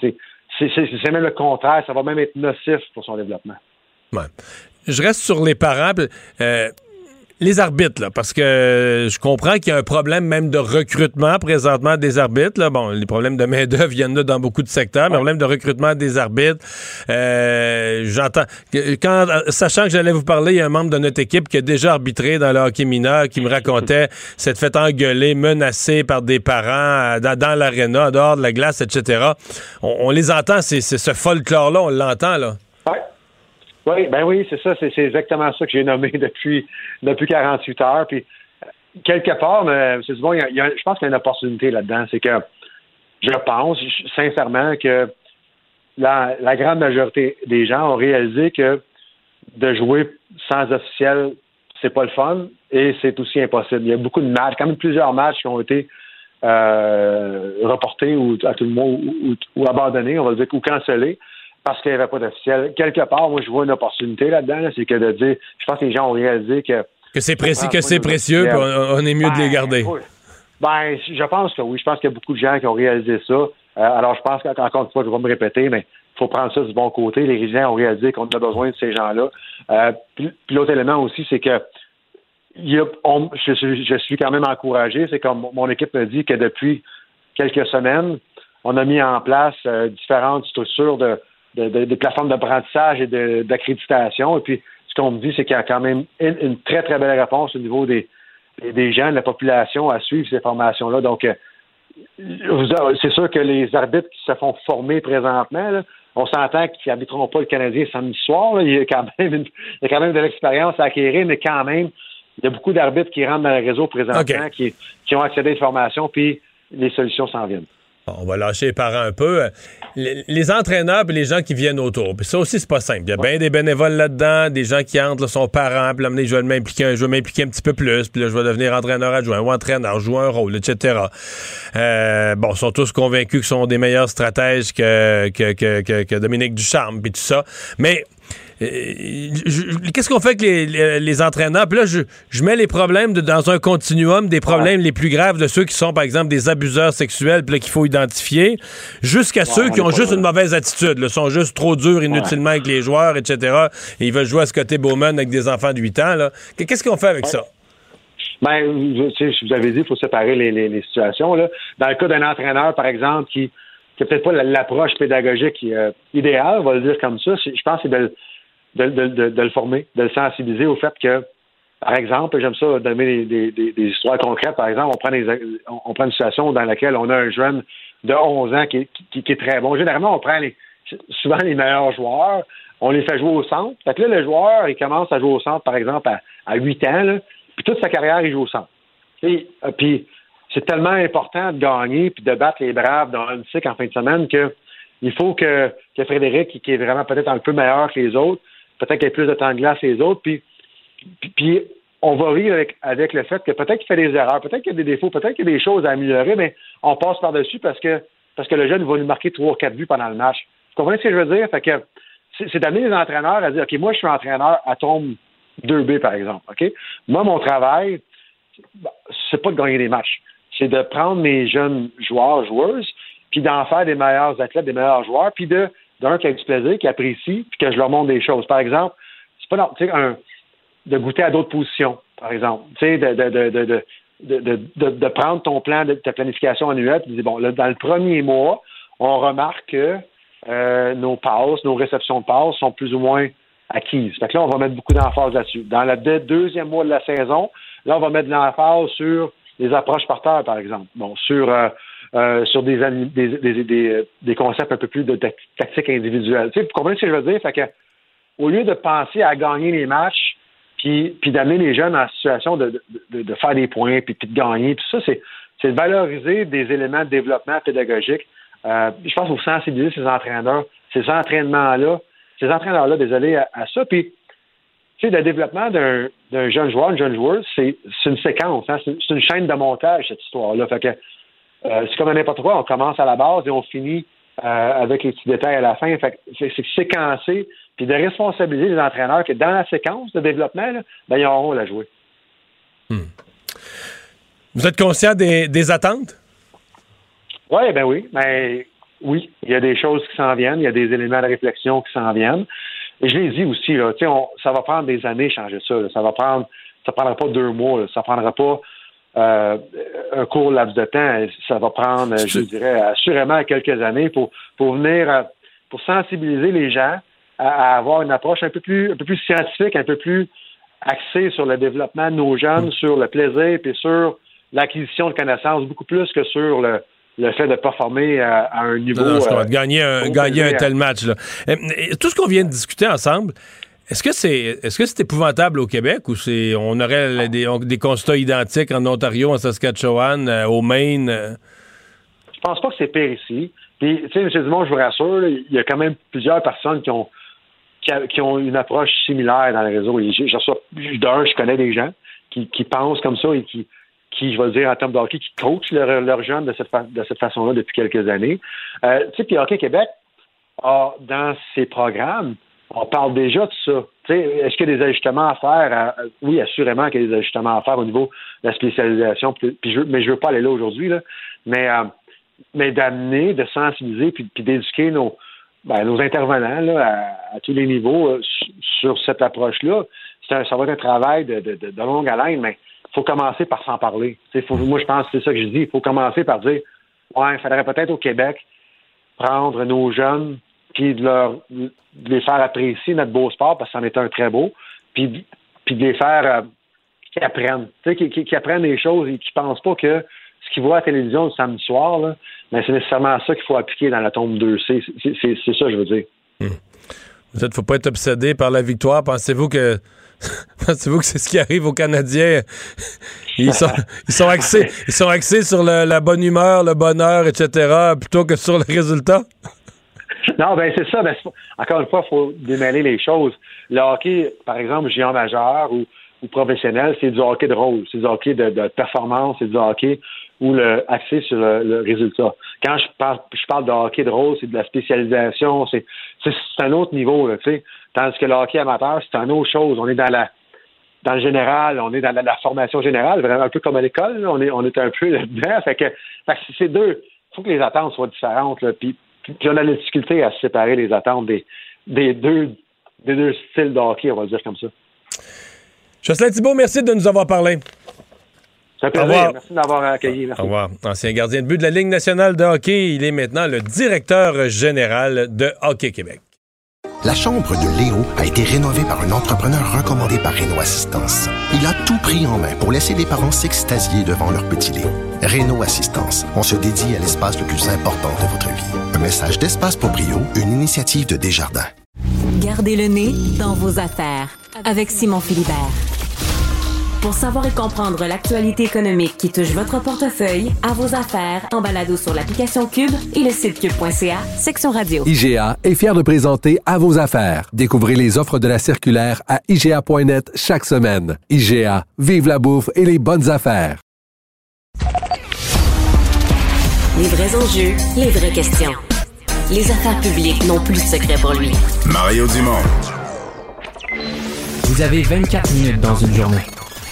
C'est, même le contraire, ça va même être nocif pour son développement. Je reste sur les euh, les arbitres, là, parce que je comprends qu'il y a un problème même de recrutement présentement des arbitres. Là. Bon, les problèmes de main-d'œuvre viennent là dans beaucoup de secteurs, mais le problème de recrutement des arbitres. euh, J'entends. Quand, sachant que j'allais vous parler, il y a un membre de notre équipe qui a déjà arbitré dans le hockey mineur qui me racontait <laughs> s'être fait engueuler, menacé par des parents euh, dans, dans l'aréna, en dehors de la glace, etc. On, on les entend, c'est c'est ce folklore-là, on l'entend, là. Oui, ben oui, c'est ça, c'est exactement ça que j'ai nommé <laughs> depuis depuis 48 heures. Puis quelque part, c'est bon, je pense qu'il y a une opportunité là-dedans. C'est que je pense sincèrement que la, grande majorité des gens ont réalisé que de jouer sans officiel, c'est pas le fun et c'est aussi impossible. Il y a beaucoup de matchs, quand même plusieurs matchs qui ont été euh, reportés ou à tout le monde ou abandonnés, on va dire, ou cancellés parce qu'il n'y avait pas d'officiel. Quelque part, moi, je vois une opportunité là-dedans, là, c'est que de dire, je pense que les gens ont réalisé que Que c'est précis, que c'est précieux, puis on, on est mieux de les Ben, garder. oui. Ben, je pense que oui. Je pense qu'il y a beaucoup de gens qui ont réalisé ça. Euh, alors, je pense qu'encore une fois, je vais me répéter, mais il faut prendre ça du bon côté. Les gens ont réalisé qu'on a besoin de ces gens-là. Euh, puis puis l'autre élément aussi, c'est que il y a- on- je, suis- je suis quand même encouragé. C'est comme mon équipe me dit que depuis quelques semaines, on a mis en place euh, différentes structures de, de, de- de plateformes d'apprentissage et de- d'accréditation. Et puis, ce qu'on me dit, c'est qu'il y a quand même une, une très, très belle réponse au niveau des, des- gens, de la population à suivre ces formations-là. Donc, euh, c'est sûr que les arbitres qui se font former présentement, là, on s'entend qu'ils n'arbitreront pas le Canadien samedi soir. là. Il, y a quand même une- il y a quand même de l'expérience à acquérir, mais quand même, il y a beaucoup d'arbitres qui rentrent dans le réseau présentement, qui, qui ont accédé à des formations, puis les solutions s'en viennent. On va lâcher les parents un peu. Les, les entraîneurs et les gens qui viennent autour. Puis ça aussi, c'est pas simple. Il y a bien des bénévoles là-dedans, des gens qui entrent, là, sont parents, puis là, je vais m'impliquer, je vais m'impliquer un petit peu plus, puis là, je vais devenir entraîneur adjoint ou entraîneur, jouer un rôle, etc. Euh, bon, ils sont tous convaincus qu'ils sont des meilleurs stratèges que, que, que, que- que Dominique Ducharme, puis tout ça. Mais qu'est-ce qu'on fait avec les, les- les entraîneurs? Puis là, je, je mets les problèmes de- dans un continuum des problèmes les plus graves de ceux qui sont, par exemple, des abuseurs sexuels, puis là, qu'il faut identifier, jusqu'à ceux qui ont juste là. une mauvaise attitude, là, sont juste trop durs inutilement avec les joueurs, etc. Et ils veulent jouer à ce côté Bowman avec des enfants de 8 ans. là. Qu'est-ce qu'on fait avec ça? Ben, je, tu sais, je vous avais dit, il faut séparer les, les- les situations. Là. Dans le cas d'un entraîneur, par exemple, qui n'a peut-être pas la- l'approche pédagogique euh, idéale, on va le dire comme ça, je pense que c'est de, de, le former, de le sensibiliser au fait que, par exemple, j'aime ça donner des, histoires concrètes. Par exemple, on prend, des, prend une situation dans laquelle on a un jeune de 11 ans qui, est- très bon. Généralement, on prend les, souvent les meilleurs joueurs, on les fait jouer au centre. Fait que là, le joueur, il commence à jouer au centre, par exemple, à, à 8 ans, puis toute sa carrière, il joue au centre. Et, euh, puis c'est tellement important de gagner puis de battre les Braves dans un cycle en fin de semaine que il faut que, que Frédéric, qui est vraiment peut-être un peu meilleur que les autres, peut-être qu'il ait plus de temps de glace que les autres, puis, puis, on va rire avec, avec le fait que peut-être qu'il fait des erreurs, peut-être qu'il y a des défauts, peut-être qu'il y a des choses à améliorer, mais on passe par-dessus parce que parce que le jeune va nous marquer trois ou quatre buts pendant le match. Vous comprenez ce que je veux dire? Fait que c'est d'amener les entraîneurs à dire OK, moi je suis entraîneur à tombe 2B, par exemple. OK? Moi, mon travail, c'est pas de gagner des matchs. C'est de prendre mes jeunes joueurs, joueuses, puis d'en faire des meilleurs athlètes, des meilleurs joueurs, puis de d'un qui a du plaisir, qui apprécie, puis que je leur montre des choses. Par exemple, c'est pas non- tu sais, de goûter à d'autres positions, par exemple. Tu sais, de, de, de, de, de, prendre ton plan, ta planification annuelle, puis de dire, bon, dans le premier mois, on remarque que euh, nos passes, nos réceptions de passes sont plus ou moins acquises. Fait que là, on va mettre beaucoup d'emphase là-dessus. Dans le deux- deuxième mois de la saison, là, on va mettre de l'emphase sur les approches par terre, par exemple. Bon, sur euh, euh, sur des, ani- des, concepts un peu plus de tac- tactique individuelle. Tu vous comprenez ce que je veux dire? Au lieu de penser à gagner les matchs, puis, d'amener les jeunes en situation de, faire des points, puis, de gagner, puis ça, c'est, de valoriser des éléments de développement pédagogique. Euh, je pense qu'il faut sensibiliser ces entraîneurs, ces entraînements-là, ces entraîneurs-là, désolé, à, ça. Puis, tu sais, le développement d'un, jeune joueur, une jeune joueuse, c'est, une séquence, hein, c'est, une chaîne de montage, cette histoire-là. Euh, c'est comme n'importe quoi, on commence à la base et on finit euh, avec les petits détails à la fin. C'est, séquencé, puis de responsabiliser les entraîneurs que dans la séquence de développement, là, ben, ils auront à jouer. Vous êtes conscient des, des attentes? Oui, ben oui. Ben, oui, il y a des choses qui s'en viennent, il y a des éléments de réflexion qui s'en viennent. Et je l'ai dit aussi, là, on- ça va prendre des années changer ça. là. Ça va prendre, ça prendra pas deux mois. là. Ça prendra pas euh, un court laps de temps. Ça va prendre, je dirais, assurément quelques années pour pour venir, euh, pour sensibiliser les gens à, à avoir une approche un peu plus, un peu plus scientifique, un peu plus axée sur le développement de nos jeunes, sur le plaisir, puis sur l'acquisition de connaissances, beaucoup plus que sur le le fait de performer à, à un niveau. Non, euh, gagner un, gagner un tel match. Là. Tout ce qu'on vient de discuter ensemble, est-ce que c'est est-ce que c'est épouvantable au Québec ou c'est on aurait des, des constats identiques en Ontario, en Saskatchewan, euh, au Maine? euh? Je pense pas que c'est pire ici. Puis, tu sais, M. Dumont, je vous rassure, il y a quand même plusieurs personnes qui ont qui, ont une approche similaire dans le réseau. Et je reçois- d'un, je connais des gens qui, pensent comme ça et qui, qui, je vais dire en termes de qui coachent leurs leurs jeunes de cette, fa- de cette façon-là depuis quelques années. Euh, tu sais, puis Hockey Québec a, dans ses programmes, on parle déjà de ça. Est-ce qu'il y a des ajustements à faire? Oui, assurément qu'il y a des ajustements à faire au niveau de la spécialisation. Puis, je, mais je veux pas aller là aujourd'hui. Mais, euh, mais d'amener, de sensibiliser, puis, d'éduquer nos, ben, nos intervenants là, à, tous les niveaux euh, su- sur cette approche-là. Ça va être un travail de, longue haleine, mais il faut commencer par s'en parler. Moi, je pense que c'est ça que je dis. Il faut commencer par dire Ouais, il faudrait peut-être au Québec prendre nos jeunes puis de, leur, de les faire apprécier notre beau sport parce que c'en est un très beau, puis, puis de les faire euh, qu'ils apprennent. Tu sais, qu'ils, apprennent des choses et qu'ils pensent pas que ce qu'ils voient à la télévision le samedi soir, là, c'est nécessairement ça qu'il faut appliquer dans la tombe 2C. C'est, ça, je veux dire. Vous êtes, faut pas être obsédé par la victoire. Pensez-vous que <laughs> pensez-vous que c'est ce qui arrive aux Canadiens? <laughs> Ils sont, ils sont axés, ils sont axés sur le- la bonne humeur, le bonheur, etc., plutôt que sur le résultat? Non, ben c'est ça. Ben, encore une fois, il faut démêler les choses. Le hockey, par exemple, géant majeur ou, ou professionnel, c'est du hockey de rôle, c'est du hockey de, performance, c'est du hockey où le axé sur le, résultat. Quand je parle, je parle de hockey de rôle, c'est de la spécialisation, c'est, un autre niveau, tu sais. Tandis que le hockey amateur, c'est une autre chose. On est dans la dans le général, on est dans la, formation générale, vraiment un peu comme à l'école, on est on est un peu <laughs> là-dedans. Fait que, que c'est deux. Il faut que les attentes soient différentes. Là. Puis on a la difficulté à séparer les attentes des, des deux des deux styles de hockey, on va le dire comme ça. Jocelyn Thibault, merci de nous avoir parlé. C'est un Au revoir. Merci d'avoir accueilli. Merci. Au revoir. Ancien gardien de but de la Ligue nationale de hockey, il est maintenant le directeur général de Hockey Québec. La chambre de Léo a été rénovée par un entrepreneur recommandé par Renault Assistance. Il a tout pris en main pour laisser les parents s'extasier devant leur petit Léo. Renault Assistance, on se dédie à l'espace le plus important de votre vie. Un message d'espace pour Brio, une initiative de Desjardins. Gardez le nez dans vos affaires avec Simon Philibert. Pour savoir et comprendre l'actualité économique qui touche votre portefeuille, à vos affaires, en balado sur l'application Cube et le site cube.ca, section radio. IGA est fier de présenter À vos affaires. Découvrez les offres de la circulaire à IGA.net chaque semaine. IGA, vive la bouffe et les bonnes affaires. Les vrais enjeux, les vraies questions. Les affaires publiques n'ont plus de secret pour lui. Mario Dumont. Vous avez 24 minutes dans une journée.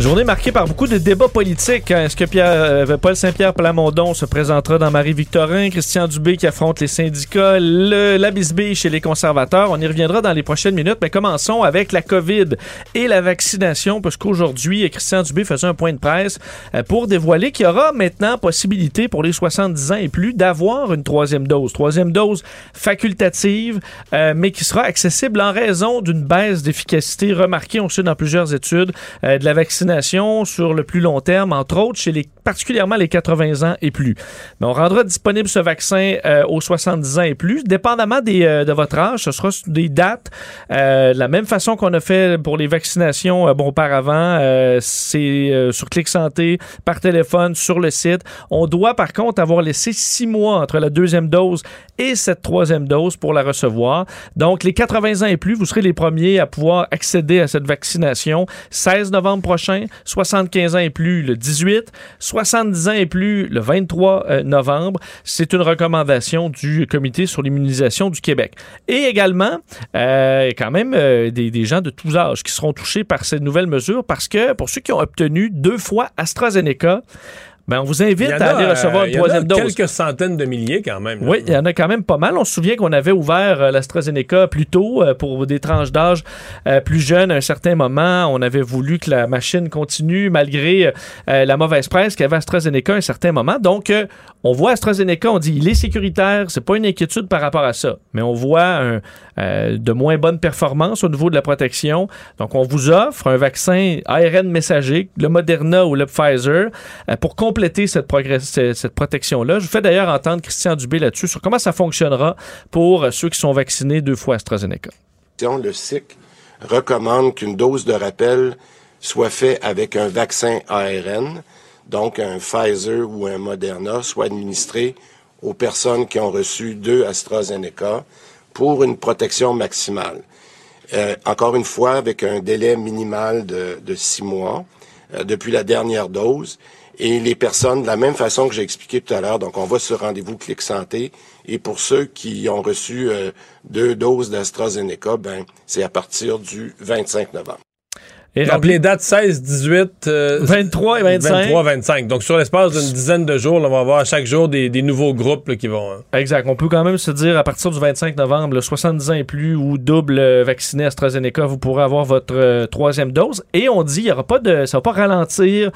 Journée marquée par beaucoup de débats politiques. hein. Est-ce que Pierre, euh, Paul Saint-Pierre Plamondon se présentera dans Marie-Victorin? Christian Dubé qui affronte les syndicats? Le, la bisbille chez les conservateurs? On y reviendra dans les prochaines minutes, mais commençons avec la COVID et la vaccination, parce qu'aujourd'hui, Christian Dubé faisait un point de presse euh, pour dévoiler qu'il y aura maintenant possibilité pour les 70 ans et plus d'avoir une troisième dose. Troisième dose facultative, euh, mais qui sera accessible en raison d'une baisse d'efficacité remarquée, on sait, dans plusieurs études, de la vaccination sur le plus long terme, entre autres chez les particulièrement les 80 ans et plus. Mais on rendra disponible ce vaccin euh, aux 70 ans et plus, dépendamment des, euh, de votre âge. Ce sera des dates euh, la même façon qu'on a fait pour les vaccinations bon, auparavant. c'est sur Clic Santé, par téléphone, sur le site. On doit par contre avoir laissé six mois entre la deuxième dose et cette troisième dose pour la recevoir. Donc, les 80 ans et plus, vous serez les premiers à pouvoir accéder à cette vaccination. 16 novembre prochain, prochain, 75 ans et plus le 18, 70 ans et plus le 23 euh, novembre. C'est une recommandation du Comité sur l'immunisation du Québec. Et également, euh, quand même, euh, des, des gens de tous âges qui seront touchés par cette nouvelle mesure parce que pour ceux qui ont obtenu deux fois AstraZeneca, ben, on vous invite à aller recevoir euh, une il y en a troisième dose. quelques centaines de milliers quand même. là. Oui, il y en a quand même pas mal. On se souvient qu'on avait ouvert euh, l'AstraZeneca plus tôt euh, pour des tranches d'âge euh, plus jeunes à un certain moment. On avait voulu que la machine continue malgré la mauvaise presse qu'avait AstraZeneca à un certain moment. Donc, on voit AstraZeneca, on dit il est sécuritaire, c'est pas une inquiétude par rapport à ça. Mais on voit un, de moins bonnes performances au niveau de la protection. Donc, on vous offre un vaccin ARN messager, le Moderna ou le Pfizer, pour compléter cette, protection-là. Je vous fais d'ailleurs entendre Christian Dubé là-dessus sur comment ça fonctionnera pour euh, ceux qui sont vaccinés deux fois AstraZeneca. Le SIC recommande qu'une dose de rappel soit faite avec un vaccin ARN, donc un Pfizer ou un Moderna, soit administré aux personnes qui ont reçu deux AstraZeneca pour une protection maximale. Euh, encore une fois, avec un délai minimal de, de six mois euh, depuis la dernière dose. Et les personnes, de la même façon que j'ai expliqué tout à l'heure, donc on va sur rendez-vous Clic Santé. Et pour ceux qui ont reçu euh, deux doses d'AstraZeneca, ben, c'est à partir du 25 novembre. Et Donc, les dates 16, 18, euh, 23 et 25. 23, 25. Donc, sur l'espace d'une dizaine de jours, là, on va avoir chaque jour des, des nouveaux groupes là, qui vont. hein. Exact. On peut quand même se dire à partir du 25 novembre, là, 70 ans et plus ou double euh, vacciné AstraZeneca, vous pourrez avoir votre euh, troisième dose. Et on dit, il y aura pas de, ça va pas ralentir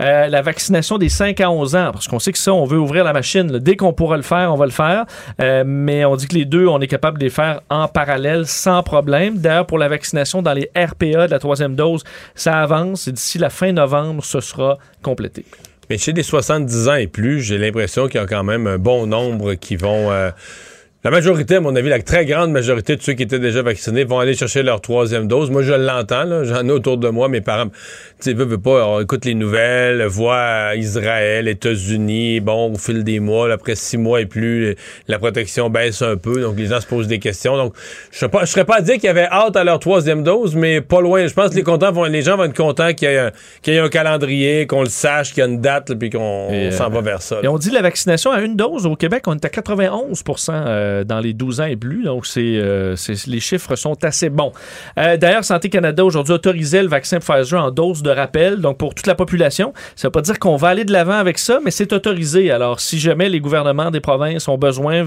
euh, la vaccination des 5 à 11 ans, parce qu'on sait que ça, on veut ouvrir la machine. là. Dès qu'on pourra le faire, on va le faire. Euh, mais on dit que les deux, on est capable de les faire en parallèle sans problème. D'ailleurs, pour la vaccination dans les RPA de la troisième dose, ça avance. Et d'ici la fin novembre, ce sera complété. Mais chez les 70 ans et plus, j'ai l'impression qu'il y a quand même un bon nombre qui vont. euh, la majorité, à mon avis, la très grande majorité de ceux qui étaient déjà vaccinés vont aller chercher leur troisième dose. Moi, je l'entends, j'en ai autour de moi. Mes parents, tu sais, veulent pas, on écoute les nouvelles, voit Israël, États-Unis, bon, au fil des mois, là, après six mois et plus, la protection baisse un peu, donc les gens se posent des questions. Donc, je je serais pas à dire qu'il y avait hâte à leur troisième dose, mais pas loin. Je pense que les, contents vont, les gens vont être contents qu'il y ait un, qu'il y ait un calendrier, qu'on le sache, qu'il y a une date, là, puis qu'on s'en euh, va vers ça. là. Et on dit la vaccination à une dose au Québec, on est à 91% euh, dans les 12 ans et plus. Donc, c'est, euh, les chiffres sont assez bons. Euh, D'ailleurs, Santé Canada aujourd'hui autorisait le vaccin Pfizer en dose de rappel, donc pour toute la population. Ça ne veut pas dire qu'on va aller de l'avant avec ça, mais c'est autorisé. Alors, si jamais les gouvernements des provinces ont besoin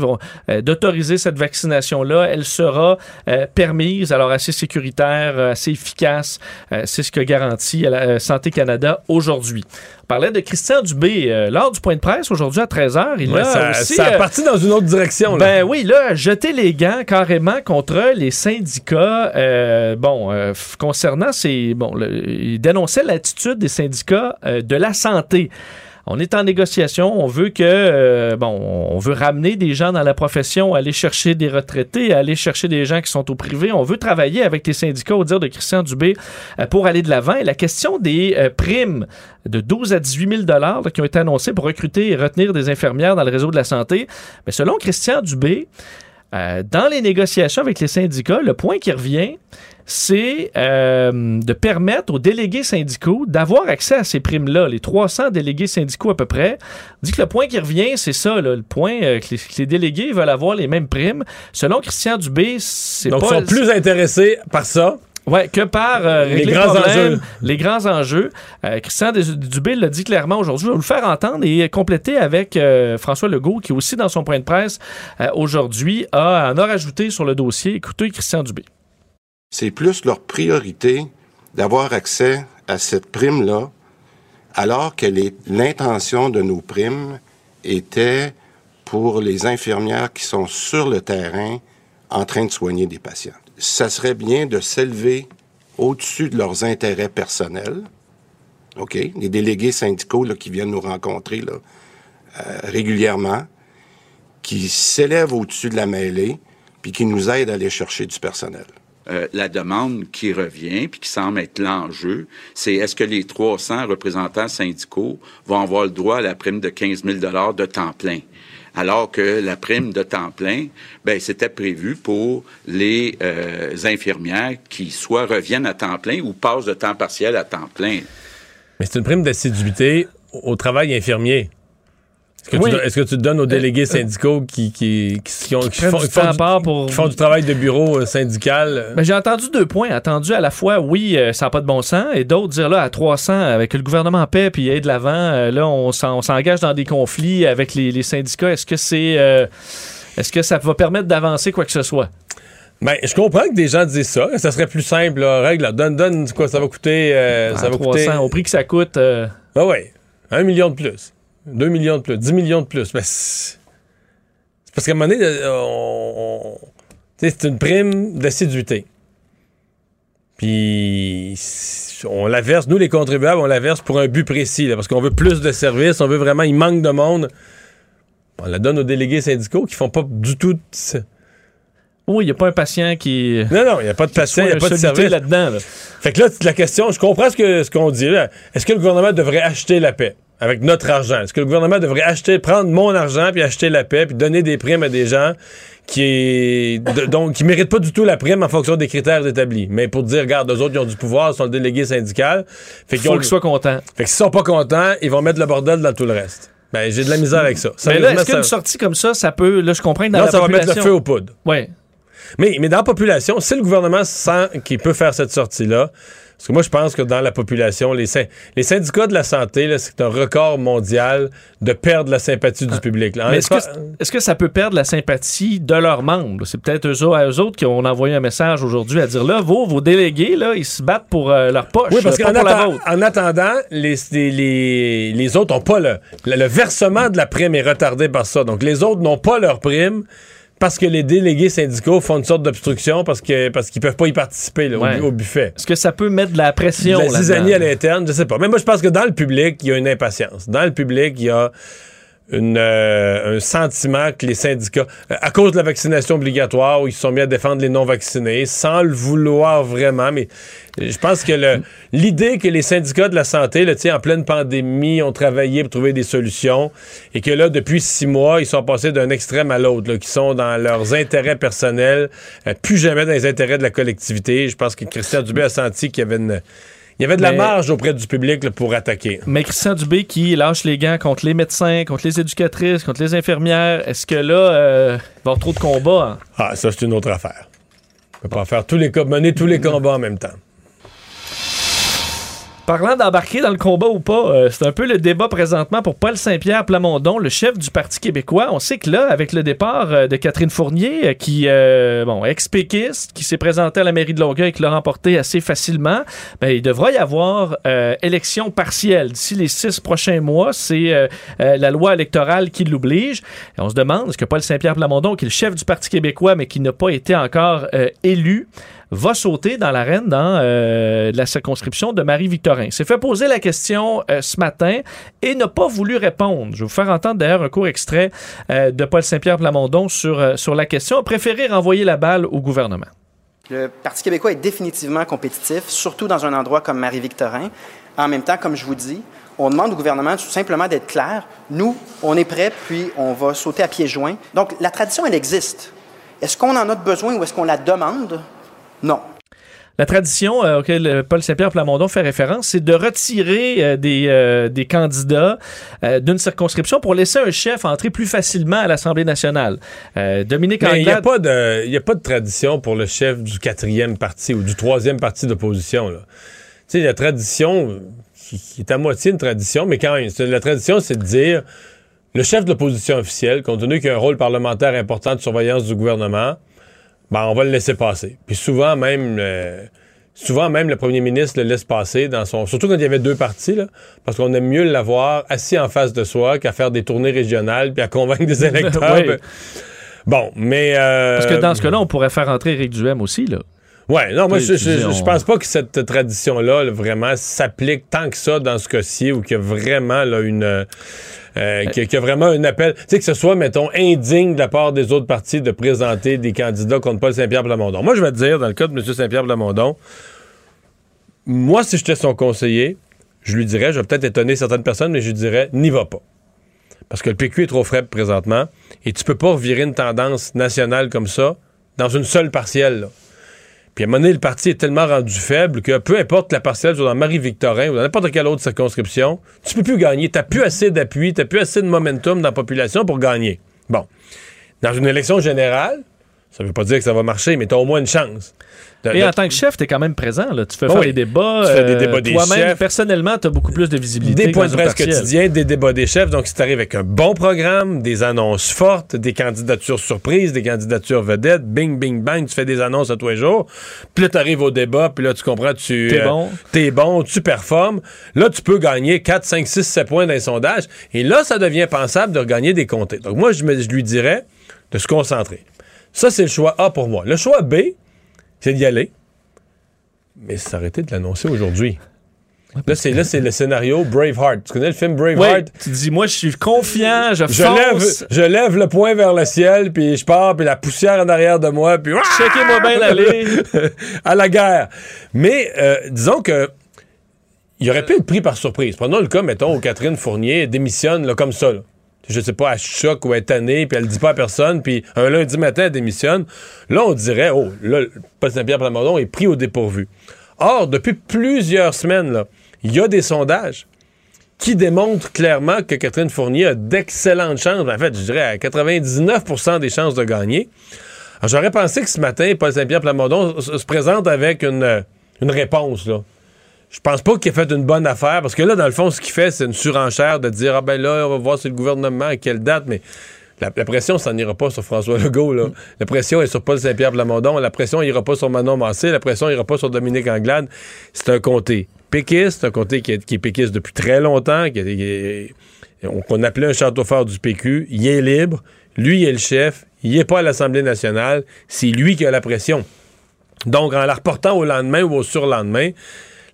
euh, d'autoriser cette vaccination-là, elle sera euh, permise, alors assez sécuritaire, euh, assez efficace. C'est ce que garantit la, Santé Canada aujourd'hui. Parlait de Christian Dubé euh, lors du point de presse aujourd'hui à 13h. Il Ouais, a ça, aussi, ça a euh, parti dans une autre direction. là. ben oui, là, jeter les gants carrément contre les syndicats. euh, bon, euh, concernant ces. Bon, le- il dénonçait l'attitude des syndicats euh, de la santé. On est en négociation, on veut que euh, bon, on veut ramener des gens dans la profession, aller chercher des retraités, aller chercher des gens qui sont au privé. On veut travailler avec les syndicats, au dire de Christian Dubé, euh, pour aller de l'avant. Et la question des euh, primes de 12 à 18 000 dollars qui ont été annoncées pour recruter et retenir des infirmières dans le réseau de la santé, mais selon Christian Dubé, dans les négociations avec les syndicats, le point qui revient, c'est euh, de permettre aux délégués syndicaux d'avoir accès à ces primes-là. Les 300 délégués syndicaux à peu près. On dit que le point qui revient, c'est ça, là, le point euh, que, les, que les délégués veulent avoir les mêmes primes. Selon Christian Dubé, c'est Donc, pas... ils sont plus intéressés par ça. Ouais, que par euh, Les grands enjeux. les grands enjeux. Euh, Christian Dubé l'a dit clairement aujourd'hui. Je vais vous le faire entendre et compléter avec euh, François Legault, qui aussi dans son point de presse euh, aujourd'hui a en a rajouté sur le dossier. Écoutez Christian Dubé. C'est plus leur priorité d'avoir accès à cette prime-là, alors que l'intention de nos primes était pour les infirmières qui sont sur le terrain en train de soigner des patients. Ça serait bien de s'élever au-dessus de leurs intérêts personnels. OK? Les délégués syndicaux là, qui viennent nous rencontrer euh, régulièrement, qui s'élèvent au-dessus de la mêlée, puis qui nous aident à aller chercher du personnel. Euh, la demande qui revient, puis qui semble être l'enjeu, c'est est-ce que les 300 représentants syndicaux vont avoir le droit à la prime de 15 000 de temps plein? Alors que la prime de temps plein, ben, c'était prévu pour les euh, infirmières qui soit reviennent à temps plein ou passent de temps partiel à temps plein. Mais c'est une prime d'assiduité au au travail infirmier. Est-ce que, Oui. que tu te donnes aux délégués syndicaux qui, qui, qui, ont- font, du font pour- font travail de bureau euh, syndical? euh? Ben, j'ai entendu deux points. Entendu à la fois, oui, euh, ça n'a pas de bon sens, et d'autres dire là, à 300, avec le gouvernement en paix, puis aide de l'avant, euh, là, on s'en- on s'engage dans des conflits avec les, les syndicats. Est-ce que c'est. euh, est-ce que ça va permettre d'avancer quoi que ce soit? Ben, je comprends que des gens disent ça. Ça serait plus simple, la règle. là. Donne, donne, quoi, ça va coûter. euh, ça va 300, coûter. au prix que ça coûte. euh, Ben ouais. Un million de plus. Deux millions de plus. Dix millions de plus. Ben, c'est parce qu'à un moment donné, euh, on- c'est une prime d'assiduité. Puis on la verse, nous les contribuables, on la verse pour un but précis, là, parce qu'on veut plus de services, on veut vraiment, il manque de monde. On la donne aux délégués syndicaux qui font pas du tout. Oui, il n'y a pas un patient qui. Non, non, il n'y a pas de patient, il n'y a pas de service. là-dedans. là. Fait que là, la question, je comprends ce que ce qu'on dit là. Est-ce que le gouvernement devrait acheter la paix? Avec notre argent? Est-ce que le gouvernement devrait acheter, prendre mon argent puis acheter la paix puis donner des primes à des gens qui est de- <laughs> donc qui méritent pas du tout la prime en fonction des critères établis? Mais pour dire, regarde, eux autres, ils ont du pouvoir, ils sont le délégué syndical. Fait ont- qu'ils soient contents. Fait que s'ils sont pas contents, ils vont mettre le bordel dans tout le reste. Ben, j'ai de la misère avec ça. Mais là, est-ce qu'une sortie comme ça, ça peut. Là, je comprends que dans non, la ça va mettre le feu aux poudres. Oui. Mais, mais dans la population, si le gouvernement sent qu'il peut faire cette sortie-là, parce que moi, je pense que dans la population, les, syn- les syndicats de la santé, c'est un record mondial de perdre la sympathie du public. Ah. Mais est-ce que, ça peut perdre la sympathie de leurs membres? C'est peut-être eux, à eux autres qui ont envoyé un message aujourd'hui à dire là, vos, vos délégués, là, ils se battent pour euh, leur poche, Oui, parce qu'en attendant, les, les autres n'ont pas le, le, le versement de la prime est retardé par ça. Donc, les autres n'ont pas leur prime parce que les délégués syndicaux font une sorte d'obstruction parce que parce qu'ils peuvent pas y participer là, au Ouais. bu- au, buffet. Est-ce que ça peut mettre de la pression la là-dedans? zizanie à l'interne, je sais pas. Mais moi, je pense que dans le public, il y a une impatience. Dans le public, il y a une, euh, un sentiment que les syndicats, euh, à cause de la vaccination obligatoire, où ils se sont mis à défendre les non-vaccinés, sans le vouloir vraiment, mais je pense que l'idée que les syndicats de la santé, là, en pleine pandémie, ont travaillé pour trouver des solutions, et que là, depuis six mois, ils sont passés d'un extrême à l'autre, qui sont dans leurs intérêts personnels, euh, plus jamais dans les intérêts de la collectivité. Je pense que Christian Dubé a senti qu'il y avait une... Il y avait de la Mais- marge auprès du public là, pour attaquer. Mais Christian Dubé qui lâche les gants contre les médecins, contre les éducatrices, contre les infirmières, est-ce que là, euh, il va y avoir trop de combats? hein? Ah, ça, c'est une autre affaire. On peut pas faire tous les mener tous les combats en même temps. Parlant d'embarquer dans le combat ou pas, euh, c'est un peu le débat présentement pour Paul Saint-Pierre Plamondon, le chef du Parti québécois. On sait que là, avec le départ euh, de Catherine Fournier, euh, qui, bon, ex-péquiste, qui s'est présentée à la mairie de Longueuil et qui l'a remporté assez facilement, ben, il devra y avoir élection partielle d'ici les six prochains mois. C'est la loi électorale qui l'oblige. On se demande, est-ce que Paul Saint-Pierre Plamondon, qui est le chef du Parti québécois, mais qui n'a pas été encore élu, va sauter dans l'arène dans euh, la circonscription de Marie-Victorin. S'est fait poser la question euh, ce matin et n'a pas voulu répondre. Je vais vous faire entendre d'ailleurs un court extrait euh, de Paul Saint-Pierre Plamondon sur, sur la question. A préféré renvoyer la balle au gouvernement. Le Parti québécois est définitivement compétitif, surtout dans un endroit comme Marie-Victorin. En même temps, comme je vous dis, on demande au gouvernement tout simplement d'être clair. Nous, on est prêts, puis on va sauter à pieds joints. Donc, la tradition, elle existe. Est-ce qu'on en a besoin ou est-ce qu'on la demande? Non. La tradition euh, auquel euh, Paul Saint-Pierre Plamondon fait référence, c'est de retirer euh, des, euh, des candidats euh, d'une circonscription pour laisser un chef entrer plus facilement à l'Assemblée nationale. Euh, Dominique Mais il n'y a, Anglade... pas de- il y a pas de tradition pour le chef du quatrième parti ou du troisième parti d'opposition. là. Tu sais, la tradition, qui, qui est à moitié une tradition, mais quand même, la tradition, c'est de dire le chef de l'opposition officielle, compte tenu qu'il a un rôle parlementaire important de surveillance du gouvernement, ben, on va le laisser passer. Puis souvent, même, euh, souvent même le premier ministre le laisse passer dans son. Surtout quand il y avait deux partis, là, parce qu'on aime mieux l'avoir assis en face de soi qu'à faire des tournées régionales puis à convaincre des <laughs> électeurs. Oui. Ben, Bon, mais. euh, Parce que dans ce cas-là, on pourrait faire entrer Éric Duhem aussi, là. Ouais, non, moi, je, je, je pense pas que cette tradition-là, là, vraiment, s'applique tant que ça dans ce cas-ci, ou qu'il y a vraiment, là, une. Euh, euh, qu'il y a- vraiment un appel. Tu sais, que ce soit, mettons, indigne de la part des autres partis de présenter des candidats contre Paul Saint-Pierre Plamondon. Moi, je vais te dire, dans le cas de M. Saint-Pierre Plamondon, moi, si j'étais son conseiller, je lui dirais, je vais peut-être étonner certaines personnes, mais je lui dirais, n'y va pas. Parce que le PQ est trop faible présentement, et tu peux pas revirer une tendance nationale comme ça dans une seule partielle, là. Puis à un moment le parti est tellement rendu faible que peu importe la parcelle dans Marie-Victorin ou dans n'importe quelle autre circonscription, tu peux plus gagner. Tu plus assez d'appui, tu plus assez de momentum dans la population pour gagner. Bon. Dans une élection générale, ça veut pas dire que ça va marcher, mais tu as au moins une chance. De- Et de- en tant que chef, tu es quand même présent. Là. Tu fais Oui, faire oui. les débats. Tu fais des euh, débats des Toi-même, chefs. personnellement, tu as beaucoup plus de visibilité. Des points de presse quotidiens, des débats des chefs. Donc, si tu arrives avec un bon programme, des annonces fortes, des candidatures surprises, des candidatures vedettes, bing, bing, bang, tu fais des annonces à tous les jours. Puis là, tu arrives au débat, puis là, tu comprends, tu. T'es bon. T'es bon, tu performes. Là, tu peux gagner 4, 5, 6, 7 points dans les sondages. Et là, ça devient pensable de regagner des comtés. Donc, moi, je, me- je lui dirais de se concentrer. Ça, c'est le choix A pour moi. Le choix B, c'est d'y aller. Mais s'arrêter de l'annoncer aujourd'hui. Là, c'est là, c'est le scénario Braveheart. Tu connais le film Braveheart? tu dis, moi, je suis confiant, je, Je fonce. lève, je lève le poing vers le ciel, puis je pars, puis la poussière en arrière de moi, puis... <laughs> Checkez-moi bien l'aller. <laughs> à la guerre. Mais euh, disons que il aurait pu être pris par surprise. Prenons le cas, mettons, où Catherine Fournier démissionne là, comme ça. là. Je sais pas, elle choque ou tannée, puis elle le dit pas à personne, puis un lundi matin, elle démissionne. Là, on dirait, oh, là, Paul Saint-Pierre Plamondon est pris au dépourvu. Or, depuis plusieurs semaines, il y a des sondages qui démontrent clairement que Catherine Fournier a d'excellentes chances. En fait, je dirais à 99% des chances de gagner. Alors, j'aurais pensé que ce matin, Paul Saint-Pierre Plamondon se se présente avec une, une réponse, là. Je pense pas qu'il ait fait une bonne affaire, parce que là, dans le fond, ce qu'il fait, c'est une surenchère de dire, ah ben là, on va voir si le gouvernement, à quelle date, mais la, pression, ça n'ira pas sur François Legault, là. La pression est sur Paul Saint-Pierre Plamondon, la pression n'ira pas sur Manon Massé, la pression n'ira pas sur Dominique Anglade. C'est un comté péquiste, un comté qui est, qui est péquiste depuis très longtemps, qu'on appelait un château fort du PQ. Il est libre, lui, il est le chef, il n'est pas à l'Assemblée nationale, c'est lui qui a la pression. Donc, en la reportant au lendemain ou au surlendemain,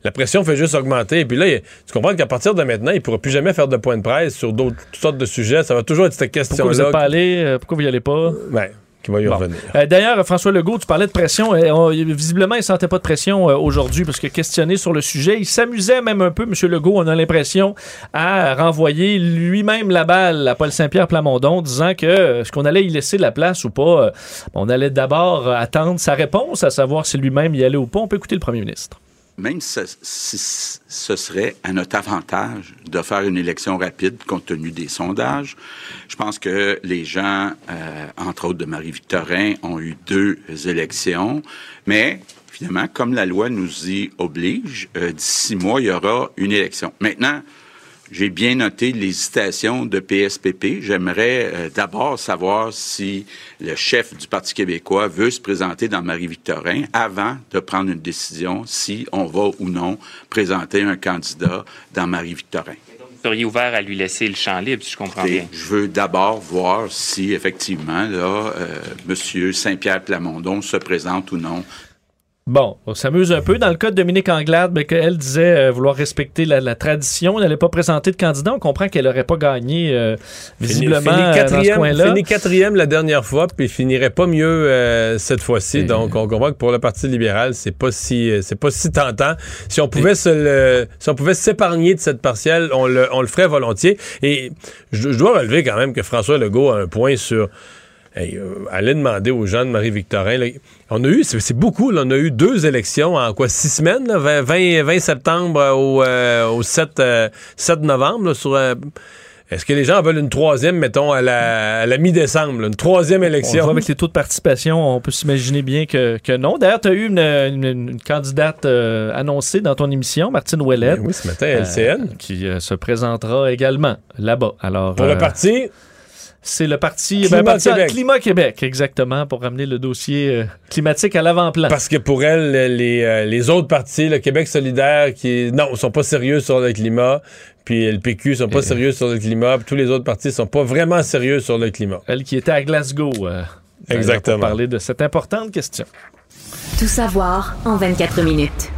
la pression fait juste augmenter. Et puis là, tu comprends qu'à partir de maintenant, il ne pourra plus jamais faire de point de presse sur d'autres sortes de sujets. Ça va toujours être cette Pourquoi question-là. vous n'êtes pas allé? Euh, Pourquoi vous n'y allez pas? Ouais, qui va y Bon. revenir. Euh, D'ailleurs, François Legault, tu parlais de pression. Euh, on- visiblement, il ne sentait pas de pression euh, aujourd'hui parce que questionné sur le sujet, il s'amusait même un peu, M. Legault, on a l'impression, à renvoyer lui-même la balle à Paul Saint-Pierre Plamondon, disant que est-ce qu'on allait y laisser la place ou pas? On allait d'abord attendre sa réponse, à savoir si lui-même y allait ou pas. On peut écouter le premier ministre. Même si, ce serait à notre avantage de faire une élection rapide compte tenu des sondages, je pense que les gens, euh, entre autres de Marie-Victorin, ont eu deux élections, mais finalement, comme la loi nous y oblige, euh, d'ici six mois, il y aura une élection. Maintenant, j'ai bien noté l'hésitation de PSPP. J'aimerais euh, d'abord savoir si le chef du Parti québécois veut se présenter dans Marie-Victorin avant de prendre une décision si on va ou non présenter un candidat dans Marie-Victorin. Vous seriez ouvert à lui laisser le champ libre, si je comprends bien. je veux d'abord voir si effectivement là, euh, Monsieur Saint-Pierre Plamondon se présente ou non Bon, on s'amuse un peu. Dans le cas de Dominique Anglade, ben, qu'elle disait euh, vouloir respecter la, la tradition, elle n'allait pas présenter de candidat. On comprend qu'elle n'aurait pas gagné euh, visiblement Fini- fini euh, dans ce quatrième, coin-là. fini quatrième la dernière fois, puis il finirait pas mieux euh, cette fois-ci. Donc, on comprend que pour le Parti libéral, c'est pas si c'est pas si tentant. Si on pouvait se le- si on pouvait s'épargner de cette partielle, on le, on le ferait volontiers. Et je, je dois relever quand même que François Legault a un point sur Hey, allez demander aux gens de Marie-Victorin. On a eu, c'est beaucoup, là, on a eu deux élections en quoi, six semaines, là, 20, 20 20 septembre euh, au, euh, au 7, euh, 7 novembre. là, sur, euh, Est-ce que les gens veulent une troisième, mettons, à la, à la mi-décembre, une troisième On élection? voit avec les taux de participation, on peut s'imaginer bien que, que non. D'ailleurs, tu as eu une, une- une candidate euh, annoncée dans ton émission, Martine Ouellette. Ben oui, ce matin, LCN. qui euh, se présentera également là-bas. Alors, Pour euh, le parti? C'est le parti Climat ben, parti- Québec. Climat Québec, exactement, pour ramener le dossier euh, climatique à l'avant-plan. Parce que pour elle, les, euh, les autres partis, le Québec solidaire, qui non, sont pas sérieux sur le climat, puis le PQ sont pas sérieux sur le climat, puis tous les autres partis sont pas vraiment sérieux sur le climat. Elle qui était à Glasgow. euh, Exactement. Pour parler de cette importante question. Tout savoir en 24 minutes.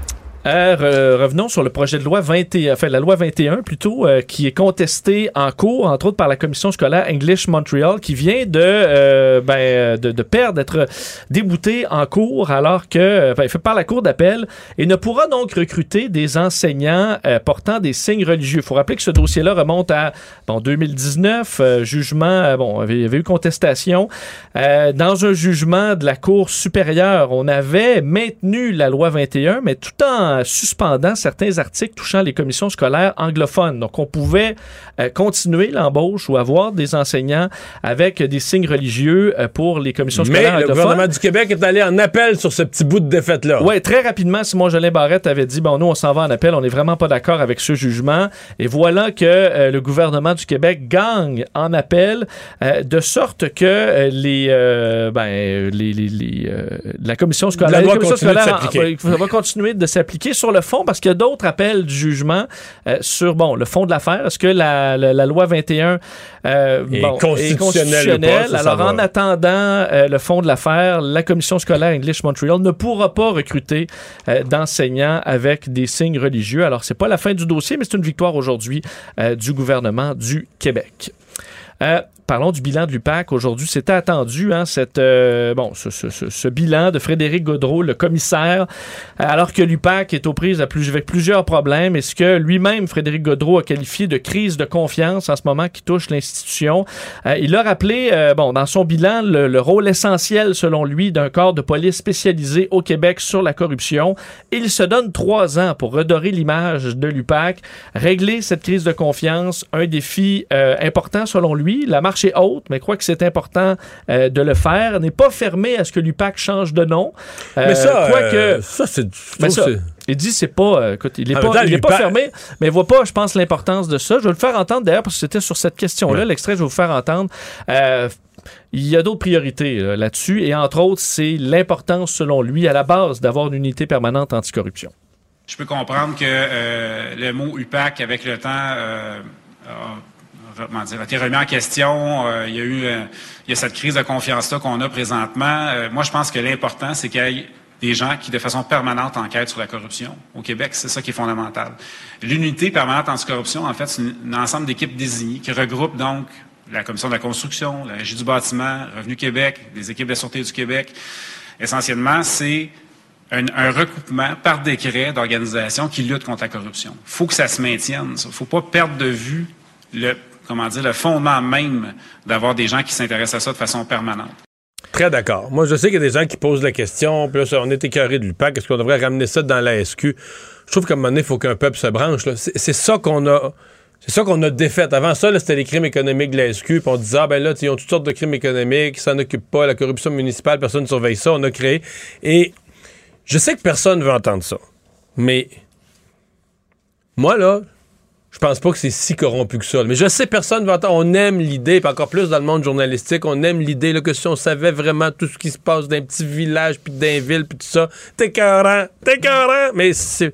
Euh, re- revenons sur le projet de loi 21, enfin la loi 21 plutôt, euh, qui est contesté en cours, entre autres par la commission scolaire English Montreal, qui vient de, euh, ben, euh, de, de perdre, d'être débouté en cours, alors que, euh, ben, fait par la cour d'appel et ne pourra donc recruter des enseignants euh, portant des signes religieux. Il faut rappeler que ce dossier-là remonte à bon, 2019, euh, jugement, bon, il y avait eu contestation. Dans un jugement de la Cour supérieure, on avait maintenu la loi 21, mais tout en suspendant certains articles touchant les commissions scolaires anglophones. Donc, on pouvait euh, continuer l'embauche ou avoir des enseignants avec des signes religieux euh, pour les commissions Mais scolaires le anglophones. gouvernement du Québec est allé en appel sur ce petit bout de défaite-là. Oui, très rapidement, Simon Jolin Barrette avait dit bon, nous, on s'en va en appel, on n'est vraiment pas d'accord avec ce jugement. Et voilà que euh, le gouvernement du Québec gagne en appel, euh, de sorte que les, ben, les, les- les, la commission scolaire, La loi euh, va continuer de s'appliquer sur le fond parce qu'il y a d'autres appels du jugement euh, sur bon, le fond de l'affaire. Est-ce que la, la- la loi 21 euh, Est bon, constitutionnelle pas, Alors, en attendant euh, le fond de l'affaire, la commission scolaire English Montreal ne pourra pas recruter d'enseignants avec des signes religieux. Alors, c'est pas la fin du dossier, mais c'est une victoire aujourd'hui du gouvernement du Québec. Euh, parlons du bilan de l'UPAC. Aujourd'hui, c'était attendu, hein, cette, euh, bon, ce, ce- ce- ce bilan de Frédéric Gaudreau, le commissaire, alors que l'UPAC est aux prises avec plusieurs problèmes et ce que lui-même, Frédéric Gaudreau, a qualifié de crise de confiance en ce moment qui touche l'institution? Euh, il a rappelé, euh, bon, dans son bilan, le, le rôle essentiel, selon lui, d'un corps de police spécialisé au Québec sur la corruption. Il se donne trois ans pour redorer l'image de l'UPAC, régler cette crise de confiance, un défi euh, important selon lui. La marche est haute, mais croit que c'est important euh, de le faire. N'est pas fermé à ce que l'UPAC change de nom. Euh, Mais ça, euh, c'est. il dit c'est pas euh, écoute, il est pas, il est pas fermé, mais il voit pas, je pense, l'importance de ça. Je vais le faire entendre d'ailleurs parce que c'était sur cette question-là, Ouais. l'extrait, je vais vous faire entendre. Euh, il y a d'autres priorités là, là-dessus et entre autres, c'est l'importance, selon lui, à la base, d'avoir une unité permanente anticorruption. Je peux comprendre que euh, le mot UPAC, avec le temps, euh, a, comment dire, a été remis en question. Euh, il y a eu euh, il y a cette crise de confiance-là qu'on a présentement. Euh, moi, je pense que l'important, c'est qu'il y ait des gens qui, de façon permanente, enquêtent sur la corruption au Québec. C'est ça qui est fondamental. L'unité permanente anticorruption, en fait, c'est un ensemble d'équipes désignées qui regroupent donc la Commission de la construction, la Régie du bâtiment, Revenu Québec, les équipes de sûreté du Québec. Essentiellement, c'est un, un recoupement par décret d'organisations qui luttent contre la corruption. Il faut que ça se maintienne. Il ne faut pas perdre de vue le, comment dire, le fondement même d'avoir des gens qui s'intéressent à ça de façon permanente. Très d'accord. Moi, je sais qu'il y a des gens qui posent la question, puis là, on est écœuré de l'UPAC, est-ce qu'on devrait ramener ça dans la SQ? Je trouve qu'à un moment donné, il faut qu'un peuple se branche. C'est ça qu'on a. C'est ça qu'on a défait. Avant ça, c'était les crimes économiques de la SQ, puis on disait, ah ben là, ils ont toutes sortes de crimes économiques, ils s'en occupent pas, la corruption municipale, personne ne surveille ça, on a créé. Et je sais que personne veut entendre ça. Mais moi, là, je pense pas que c'est si corrompu que ça. Mais je sais, personne va entendre. On aime l'idée, puis encore plus dans le monde journalistique, on aime l'idée que si on savait vraiment tout ce qui se passe dans un petit village, puis d'un ville, puis tout ça, t'es carrant, t'es carrant. Mais c'est.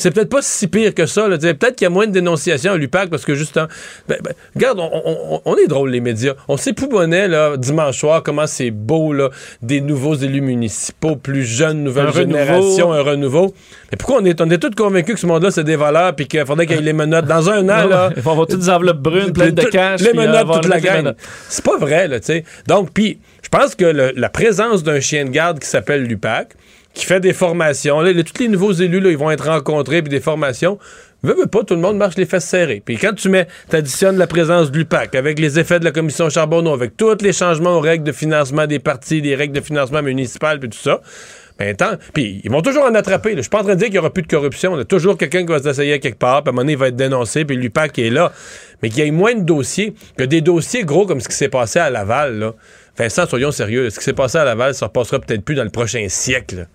C'est peut-être pas si pire que ça. là. Tu sais, Peut-être qu'il y a moins de dénonciations à l'UPAC parce que justement. Ben, ben, regarde, on, on- on est drôle, les médias. On sait bonnet là, dimanche soir, comment c'est beau, là, des nouveaux élus municipaux, plus jeunes, nouvelle Un renouveau. génération, un renouveau. Mais pourquoi on est, on est tous convaincus que ce monde-là, c'est des voleurs, puis qu'il faudrait qu'il y ait les menottes dans un an, là? <laughs> Il va avoir toutes des enveloppes brunes, pleines de cash. Les euh, menottes, toute la gang. C'est pas vrai, là, tu sais. Donc, puis, je pense que le- la présence d'un chien de garde qui s'appelle l'UPAC, qui fait des formations, là, tous les nouveaux élus, là, ils vont être rencontrés, puis des formations. Veux, veux pas, tout le monde marche les fesses serrées. Puis quand tu mets, t'additionnes la présence de l'UPAC avec les effets de la commission Charbonneau, avec tous les changements aux règles de financement des partis, des règles de financement municipal, puis tout ça, ben, tant. Puis ils vont toujours en attraper. Je suis pas en train de dire qu'il y aura plus de corruption. Il y a toujours quelqu'un qui va s'essayer quelque part, puis à un moment donné, il va être dénoncé, puis l'UPAC est là. Mais qu'il y ait moins de dossiers, que des dossiers gros comme ce qui s'est passé à Laval, là. Vincent, soyons sérieux. Ce qui s'est passé à Laval, ça repassera peut-être plus dans le prochain siècle.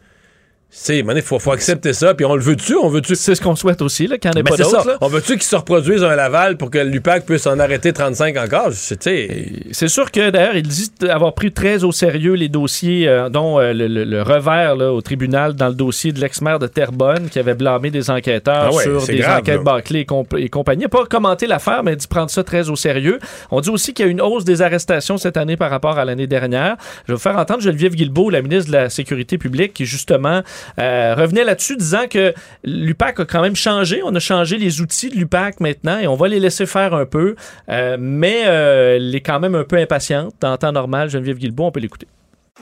C'est, il faut, faut accepter ça, puis on le veut-tu, on veut-tu? C'est ce qu'on souhaite aussi, là, qu'il n'y en ait pas d'autres. On veut-tu qu'il se reproduise un Laval pour que l'UPAC puisse en arrêter 35 encore? C'est sûr que d'ailleurs, il dit avoir pris très au sérieux les dossiers, euh, dont euh, le, le- le revers là, au tribunal dans le dossier de l'ex-maire de Terrebonne qui avait blâmé des enquêteurs Ah ouais, sur des grave, enquêtes bâclées et, comp- et compagnie. Il n'a pas commenté l'affaire, mais il dit prendre ça très au sérieux. On dit aussi qu'il y a une hausse des arrestations cette année par rapport à l'année dernière. Je vais vous faire entendre Geneviève Guilbeault, la ministre de la Sécurité publique, qui justement euh, revenait là-dessus disant que l'UPAC a quand même changé. On a changé les outils de l'UPAC maintenant et on va les laisser faire un peu. Euh, mais euh, elle est quand même un peu impatiente. En temps normal, Geneviève Guilbeault, on peut l'écouter.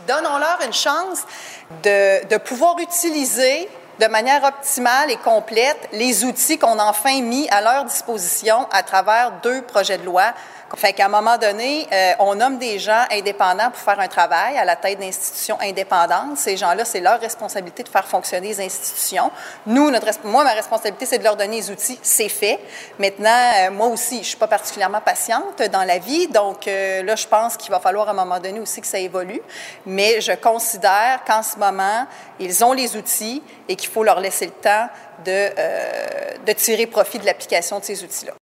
Donnons-leur une chance de, de pouvoir utiliser de manière optimale et complète les outils qu'on a enfin mis à leur disposition à travers deux projets de loi. Fait qu'à un moment donné, euh, on nomme des gens indépendants pour faire un travail à la tête d'institutions indépendantes. Ces gens-là, c'est leur responsabilité de faire fonctionner les institutions. Nous, notre, moi, ma responsabilité, c'est de leur donner les outils. C'est fait. Maintenant, euh, moi aussi, je suis pas particulièrement patiente dans la vie, donc euh, là, je pense qu'il va falloir à un moment donné aussi que ça évolue. Mais je considère qu'en ce moment, ils ont les outils et qu'il faut leur laisser le temps de, euh, de tirer profit de l'application de ces outils-là.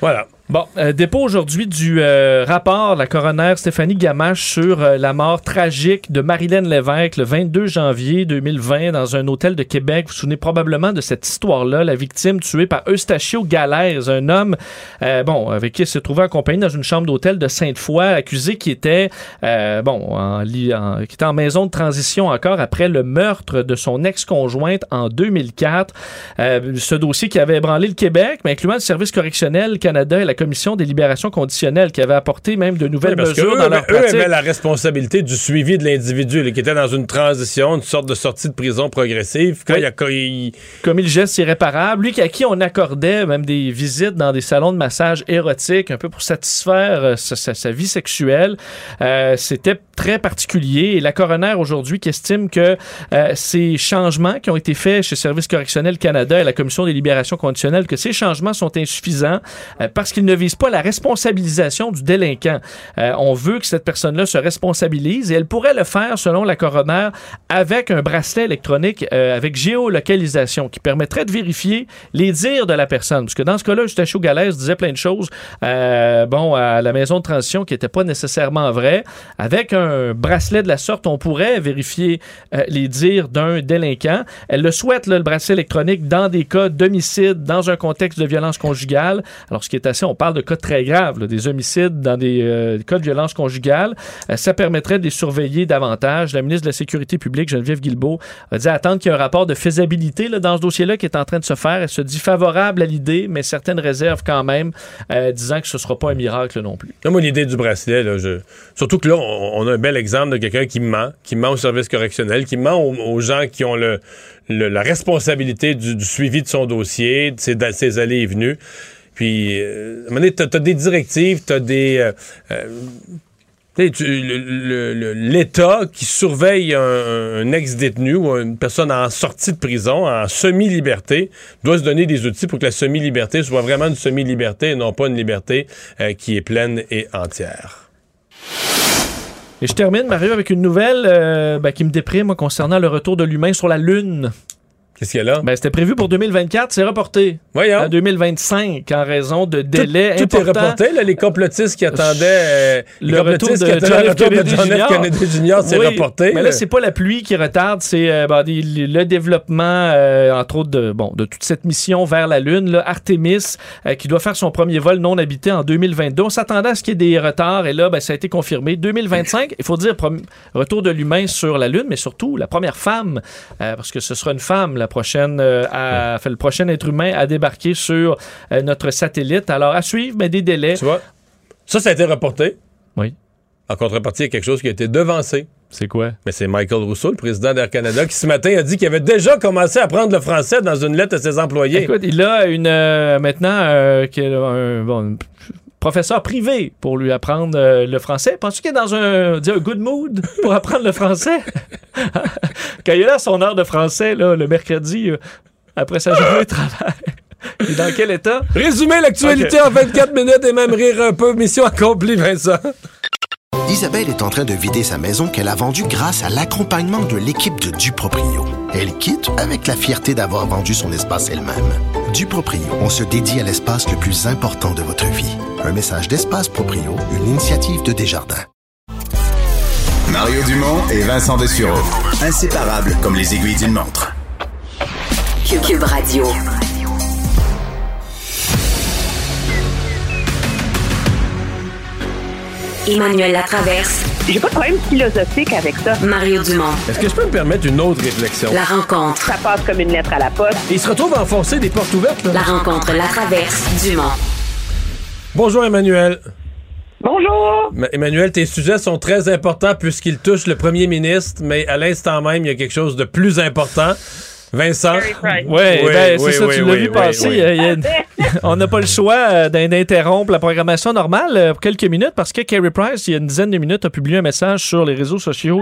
Voilà. Bon, euh, dépôt aujourd'hui du euh, rapport de la coroner Stéphanie Gamache sur euh, la mort tragique de Marilyn Lévesque le 22 janvier 2020 dans un hôtel de Québec. Vous vous souvenez probablement de cette histoire-là, la victime tuée par Eustachio Galère, un homme, euh, bon, avec qui elle se trouvait accompagné dans une chambre d'hôtel de Sainte-Foy, accusé qui était, euh, bon, en, en- qui était en maison de transition encore après le meurtre de son ex-conjointe en 2004. Euh, ce dossier qui avait ébranlé le Québec, mais incluant le Service correctionnel Canada et la Commission des libérations conditionnelles qui avait apporté même de nouvelles Parce que mesures eux, dans leur eux pratique. avaient la responsabilité du suivi de l'individu, qui était dans une transition, une sorte de sortie de prison progressive. Quand il a, commis le geste irréparable, lui à qui on accordait même des visites dans des salons de massage érotiques, un peu pour satisfaire euh, sa, sa- sa vie sexuelle. Euh, C'était très particulier. Et la coroner aujourd'hui qui estime que euh, ces changements qui ont été faits chez Service correctionnel Canada et la Commission des libérations conditionnelles, que ces changements sont insuffisants parce qu'ils ne visent pas la responsabilisation du délinquant. Euh, on veut que cette personne-là se responsabilise et elle pourrait le faire, selon la coroner, avec un bracelet électronique euh, avec géolocalisation qui permettrait de vérifier les dires de la personne. Parce que dans ce cas-là, Eustachio Galès disait plein de choses, euh, bon, à la maison de transition qui n'étaient pas nécessairement vraies. Avec un bracelet de la sorte, on pourrait vérifier les dires d'un délinquant. Elle le souhaite, le bracelet électronique, dans des cas d'homicide, dans un contexte de violence conjugale. Alors, ce qui est assez, on parle de cas très graves, des homicides dans des euh, cas de violence conjugale. Euh, ça permettrait de les surveiller davantage. La ministre de la Sécurité publique, Geneviève Guilbeault, a dit attendre qu'il y ait un rapport de faisabilité dans ce dossier-là qui est en train de se faire. Elle se dit favorable à l'idée, mais certaines réserves quand même, euh, disant que ce ne sera pas un miracle non plus. Moi, l'idée du bracelet, surtout que là, on, a un bel exemple de quelqu'un qui ment, qui ment au service correctionnel, qui ment aux, gens qui ont la responsabilité du, du suivi de son dossier, de ses, de ses allées et venues. Puis, euh, à un moment donné, t'as as des directives, t'as des... euh, euh, L'État qui surveille un, ex-détenu ou une personne en sortie de prison, en semi-liberté, doit se donner des outils pour que la semi-liberté soit vraiment une semi-liberté et non pas une liberté euh, qui est pleine et entière. Et je termine, Mario, avec une nouvelle ben, qui me déprime concernant le retour de l'humain sur la Lune. Qu'est-ce qu'il y a là? Ben, c'était prévu pour 2024, c'est reporté Voyons. à 2025 en raison de délais Tout est importants. reporté, là, les complotistes qui attendaient... euh, les le retour qui attendaient le retour de Kennedy John F. Kennedy Jr., c'est Oui, reporté. Mais là, c'est pas la pluie qui retarde, c'est euh, ben, des- le développement, euh, entre autres, de, bon, de toute cette mission vers la Lune, là, Artemis, qui doit faire son premier vol non habité en 2022. On s'attendait à ce qu'il y ait des retards, et là, ben, ça a été confirmé. 2025, il faut dire, retour de l'humain sur la Lune, mais surtout la première femme, parce que ce sera une femme, la prochaine, euh, à, fait, le prochain être humain à débarquer sur euh, notre satellite. Alors, à suivre, mais des délais. Tu vois, ça, ça a été reporté. Oui. En contrepartie, il y a quelque chose qui a été devancé. C'est quoi? Mais c'est Michael Rousseau, le président d'Air Canada, qui ce matin a dit qu'il avait déjà commencé à apprendre le français dans une lettre à ses employés. Écoute, il a une euh, maintenant euh, un, bon, professeur privé pour lui apprendre euh, le français. Penses-tu qu'il est dans un, dis, un good mood pour apprendre le français? <laughs> Quand il à son heure de français, là, le mercredi, euh, après sa journée de <laughs> travail, il est dans quel état? Résumer l'actualité en 24 minutes et même rire un peu. Mission accomplie, Vincent. Isabelle est en train de vider sa maison qu'elle a vendue grâce à l'accompagnement de l'équipe de Duproprio. Elle quitte avec la fierté d'avoir vendu son espace elle-même. Duproprio, on se dédie à l'espace le plus important de votre vie. Un message d'Espace Proprio, une initiative de Desjardins. Mario Dumont et Vincent Dessureau. Inséparables comme les aiguilles d'une montre. Cube Radio. Emmanuel Latraverse. J'ai pas de problème philosophique avec ça. Mario Dumont. Est-ce que je peux me permettre une autre réflexion? La rencontre. Ça passe comme une lettre à la poste. Et il se retrouve à enfoncer des portes ouvertes. là. La rencontre, la traverse, Dumont. Bonjour Emmanuel. Bonjour. Ma- Emmanuel, tes sujets sont très importants puisqu'ils touchent le premier ministre, mais à l'instant même, il y a quelque chose de plus important. Vincent? Ouais, ben, c'est ça, tu l'as vu passer. euh, a <laughs> on n'a pas le choix euh, d'in- d'interrompre la programmation normale euh, pour quelques minutes parce que Kerry Price, il y a une dizaine de minutes, a publié un message sur les réseaux sociaux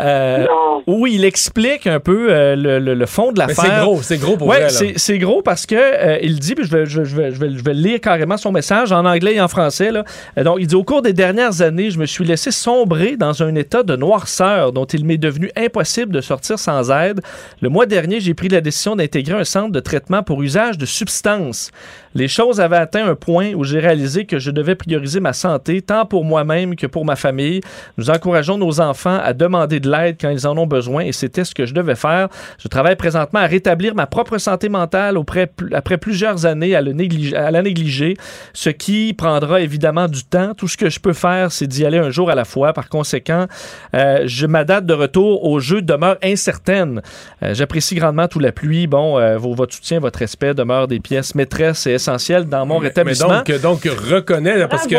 euh, où il explique un peu euh, le, le- le fond de l'affaire. c'est gros, c'est gros pour Ouais, c'est gros parce que euh, il dit, puis je vais, je, vais- je vais, je, vais, je vais lire carrément son message en anglais et en français. Là. Euh, donc, il dit Au cours des dernières années, je me suis laissé sombrer dans un état de noirceur dont il m'est devenu impossible de sortir sans aide. Le mois dernier, j'ai pris la décision d'intégrer un centre de traitement pour usage de substances. Les choses avaient atteint un point où j'ai réalisé que je devais prioriser ma santé, tant pour moi-même que pour ma famille. Nous encourageons nos enfants à demander de l'aide quand ils en ont besoin et c'était ce que je devais faire. Je travaille présentement à rétablir ma propre santé mentale auprès, après plusieurs années à, le néglige- à la négliger, ce qui prendra évidemment du temps. Tout ce que je peux faire, c'est d'y aller un jour à la fois. Par conséquent, euh, je, ma date de retour au jeu demeure incertaine. Euh, J'apprécie grandement tout l'appui. Bon, euh, vos- votre soutien, votre respect demeure des pièces maîtresses et essentielles dans mon Mais rétablissement. donc, donc reconnais, là, parce que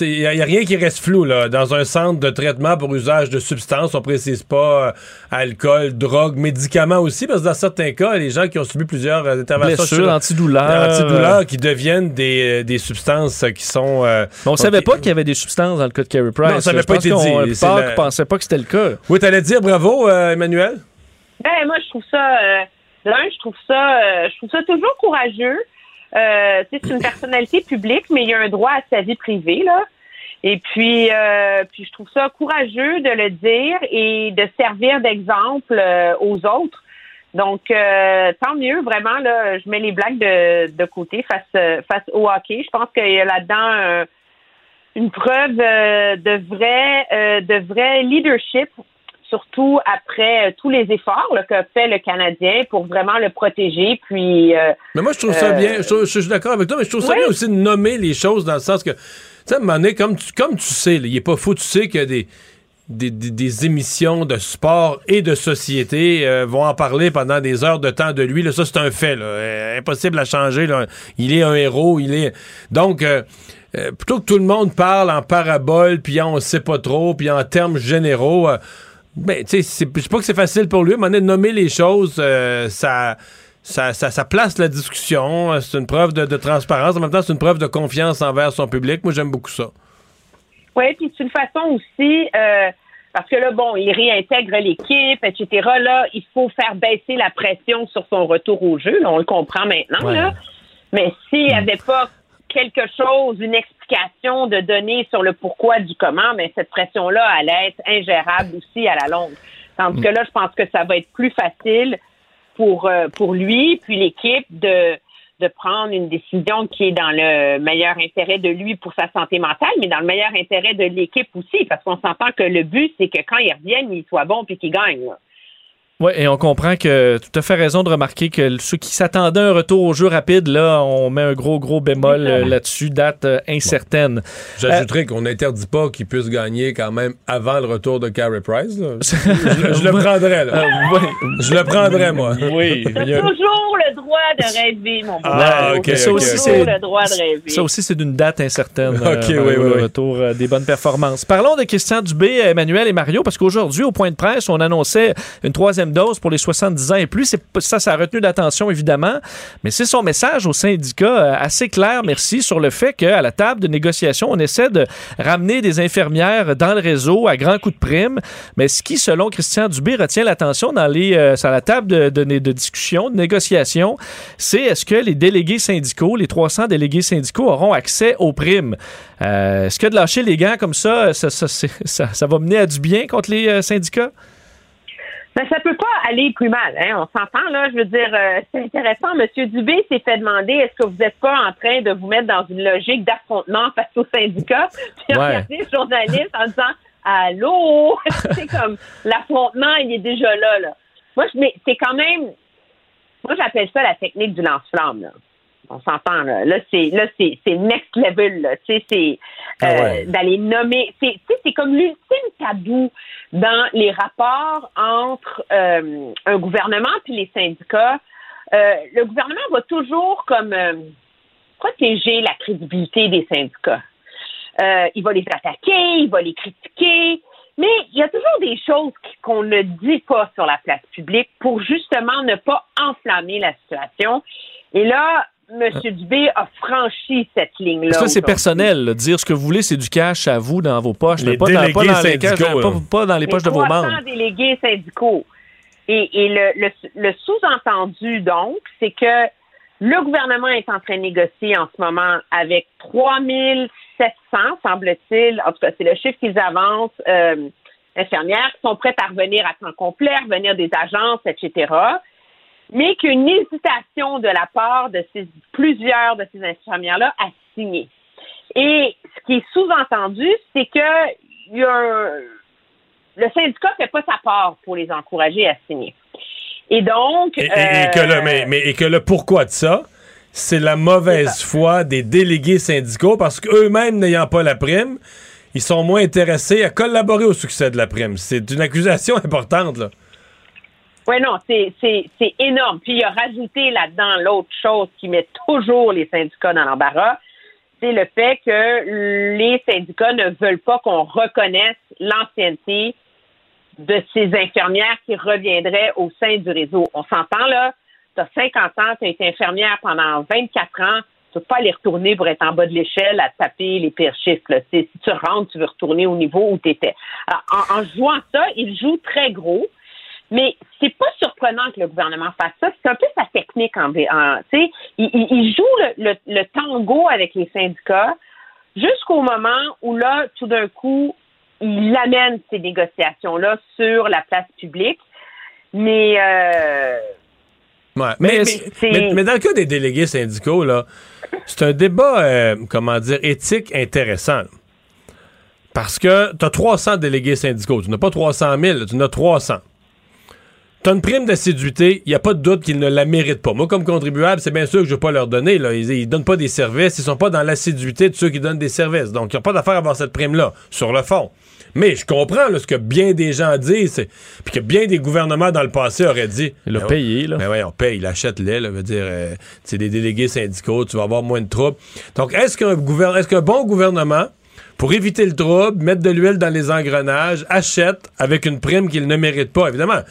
il n'y a, rien qui reste flou. Là. Dans un centre de traitement pour usage de substances, on précise pas euh, alcool, drogue, médicaments aussi, parce que dans certains cas, les gens qui ont subi plusieurs euh, interventions Blessures, antidouleurs, antidouleurs euh, qui deviennent des, euh, des substances qui sont... euh, Mais on donc, savait pas qu'il y avait des substances dans le cas de Carey Price. Non, ça n'avait pas été qu'on- dit. La- qui pensaient pas que c'était le cas. Oui, t'allais dire bravo, euh, Emmanuel? Ben, moi, je trouve ça. Euh, L'un, je trouve ça. je trouve ça toujours courageux. Euh, tu sais, c'est une personnalité publique, mais il y a un droit à sa vie privée, là. Et puis, euh, puis je trouve ça courageux de le dire et de servir d'exemple euh, aux autres. Donc, euh, tant mieux, vraiment, là, je mets les blagues de, de côté face, euh, face au hockey. Je pense qu'il y a là-dedans euh, une preuve euh, de vrai, euh, de vrai leadership, surtout après tous les efforts là, qu'a fait le Canadien pour vraiment le protéger. Puis, euh, Mais moi, je trouve ça bien. Je, je- je suis d'accord avec toi, mais je trouve ça Oui. bien aussi de nommer les choses dans le sens que, sais, à un moment donné, comme tu, comme tu sais, il est pas fou, tu sais qu'il y a des, des, des- des émissions de sport et de société euh, vont en parler pendant des heures de temps de lui. Là, ça, c'est un fait. Euh, impossible à changer. Là. Il est un héros. Il est. Donc, euh, plutôt que tout le monde parle en parabole, puis on sait pas trop, puis en termes généraux. ben, tu sais, je sais pas que c'est facile pour lui. De nommer les choses, ça, ça, ça, ça place la discussion. Euh, C'est une preuve de, de transparence. En même temps, c'est une preuve de confiance envers son public. Moi, j'aime beaucoup ça. Oui, puis c'est une façon aussi, euh, parce que là, bon, il réintègre l'équipe, etc. Là, il faut faire baisser la pression sur son retour au jeu. Là, on le comprend maintenant, Ouais. là. Mais s'il n'y avait pas quelque chose, une explication de donner sur le pourquoi du comment, mais cette pression-là allait être ingérable aussi à la longue. Tandis que là, je pense que ça va être plus facile pour, euh, pour lui, puis l'équipe de, de prendre une décision qui est dans le meilleur intérêt de lui pour sa santé mentale, mais dans le meilleur intérêt de l'équipe aussi, parce qu'on s'entend que le but, c'est que quand ils reviennent, ils soient bons puis qu'ils gagnent. Oui, et on comprend que tout à fait raison de remarquer que ceux qui s'attendaient à un retour au jeu rapide, là, on met un gros, gros bémol euh, là-dessus, date euh, incertaine. J'ajouterais qu'on n'interdit pas qu'il puisse gagner quand même avant le retour de Carey Price. là. <laughs> je, je le prendrais, là. Je le prendrais, moi. Oui. a- Toujours le droit de rêver, mon beau. Ah, ok, Toujours ok, ok. le droit de rêver. Ça aussi, c'est d'une date incertaine. euh, Ok, oui, oui, le retour euh, des bonnes performances. Parlons de Christian Dubé, Emmanuel et Mario, parce qu'aujourd'hui, au point de presse, on annonçait une troisième dose pour les 70 ans et plus. Ça, ça a retenu l'attention, évidemment, mais c'est son message au syndicat euh, assez clair, merci, sur le fait qu'à la table de négociation, on essaie de ramener des infirmières dans le réseau à grands coups de prime. Mais ce qui, selon Christian Dubé, retient l'attention dans les, euh, la table de, de, discussion, de négociation, c'est est-ce que les délégués syndicaux, les 300 délégués syndicaux, auront accès aux primes? Euh, est-ce que de lâcher les gants comme ça, ça, ça, ça- ça va mener à du bien contre les euh, syndicats? Mais ça peut pas aller plus mal, hein. On s'entend, là. Je veux dire, euh, c'est intéressant. Monsieur Dubé s'est fait demander est-ce que vous n'êtes pas en train de vous mettre dans une logique d'affrontement face aux syndicats? Puis Ouais. regardez le journaliste en disant Allô? <laughs> c'est comme l'affrontement, il est déjà là, là. Moi, je, mais c'est quand même. Moi, j'appelle ça la technique du lance-flamme, là. On s'entend là. Là, c'est là, c'est c'est next level. Là. Tu sais, c'est Ah euh, ouais. d'aller nommer. C'est c'est comme l'ultime tabou dans les rapports entre euh, un gouvernement puis les syndicats. Euh, le gouvernement va toujours comme protéger la crédibilité des syndicats. Il va les attaquer, il va les critiquer, mais il y a toujours des choses qu'on ne dit pas sur la place publique pour justement ne pas enflammer la situation. Et là, M. Dubé a franchi cette ligne-là. Ça, c'est personnel. là. Dire ce que vous voulez, c'est du cash à vous dans vos poches, Les mais pas dans, pas délégués dans les, cash- pas- dans les poches de vos 300 membres. délégués syndicaux. Et, et le, le- le sous-entendu, donc, c'est que le gouvernement est en train de négocier en ce moment avec 3700, semble-t-il, en tout cas, c'est le chiffre qu'ils avancent, euh, infirmières qui sont prêtes à revenir à temps complet, à revenir des agences, etc., mais qu'une hésitation de la part de ces, plusieurs de ces infirmières-là à signer. Et ce qui est sous-entendu, c'est que il y a un- le syndicat fait pas sa part pour les encourager à signer. Et donc, Et, et- et que le, mais, mais- et que le pourquoi de ça, c'est la mauvaise foi des délégués syndicaux parce qu'eux-mêmes n'ayant pas la prime, ils sont moins intéressés à collaborer au succès de la prime. C'est une accusation <laughs> importante, là. Oui, non, c'est, énorme. Puis il a rajouté là-dedans l'autre chose qui met toujours les syndicats dans l'embarras, c'est le fait que les syndicats ne veulent pas qu'on reconnaisse l'ancienneté de ces infirmières qui reviendraient au sein du réseau. On s'entend là, tu as 50 ans, tu as été infirmière pendant 24 ans, tu peux pas aller retourner pour être en bas de l'échelle à taper les pires chiffres. là. Si tu rentres, tu veux retourner au niveau où tu étais. Alors, en, en jouant ça, il joue très gros. Mais c'est pas surprenant que le gouvernement fasse ça. C'est un peu sa technique en, en il, il- joue le, le- le tango avec les syndicats jusqu'au moment où là, tout d'un coup, il amène ces négociations-là sur la place publique. Mais euh, Ouais, mais, Mais mais, c'est- mais- mais dans le cas des délégués syndicaux, là, c'est un débat, euh, comment dire, éthique intéressant. Parce que tu as 300 délégués syndicaux. Tu n'as pas 300 000, tu en as 300. Tu as une prime d'assiduité, il n'y a pas de doute qu'ils ne la méritent pas. Moi, comme contribuable, c'est bien sûr que je ne vais pas leur donner. Là. Ils ne donnent pas des services, ils sont pas dans l'assiduité de ceux qui donnent des services. Donc, il n'y a pas d'affaire à avoir cette prime-là, sur le fond. Mais je comprends là, ce que bien des gens disent, puis que bien des gouvernements dans le passé auraient dit. Il a Ben payé, là. Ben oui, on paye, il achète les, là, veut dire, euh, c'est des délégués syndicaux, tu vas avoir moins de troubles. Donc, est-ce qu'un est-ce qu'un bon gouvernement, pour éviter le trouble, mettre de l'huile dans les engrenages, achète avec une prime qu'il ne mérite pas? Évidemment,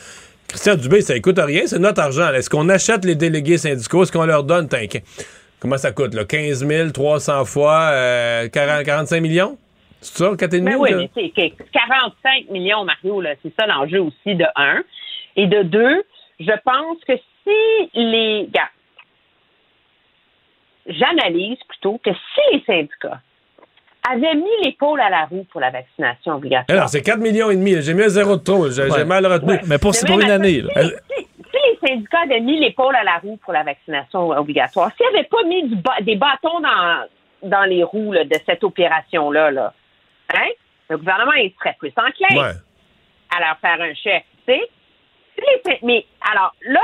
Christian Dubé, ça coûte rien, c'est notre argent. Est-ce qu'on achète les délégués syndicaux? Est-ce qu'on leur donne, t'inquiète? Comment ça coûte, là? 15 300 fois euh, 40 45 millions? C'est ça, 4,5 Ben oui, mais c'est que 45 millions, Mario, là, c'est ça l'enjeu aussi de un. Et de deux, je pense que si les. J'analyse plutôt que si les syndicats avaient mis l'épaule à la roue pour la vaccination obligatoire. Alors, c'est 4 millions et demi. J'ai mis un zéro de trop. J'ai Ouais. mal retenu. Ouais, mais pour- c'est pour une année, là. Si, si- si les syndicats avaient mis l'épaule à la roue pour la vaccination obligatoire, s'ils n'avaient pas mis du ba- des bâtons dans, dans les roues là, de cette opération-là, là, hein, le gouvernement il serait plus enclin Ouais. à leur faire un chèque, Mais alors là,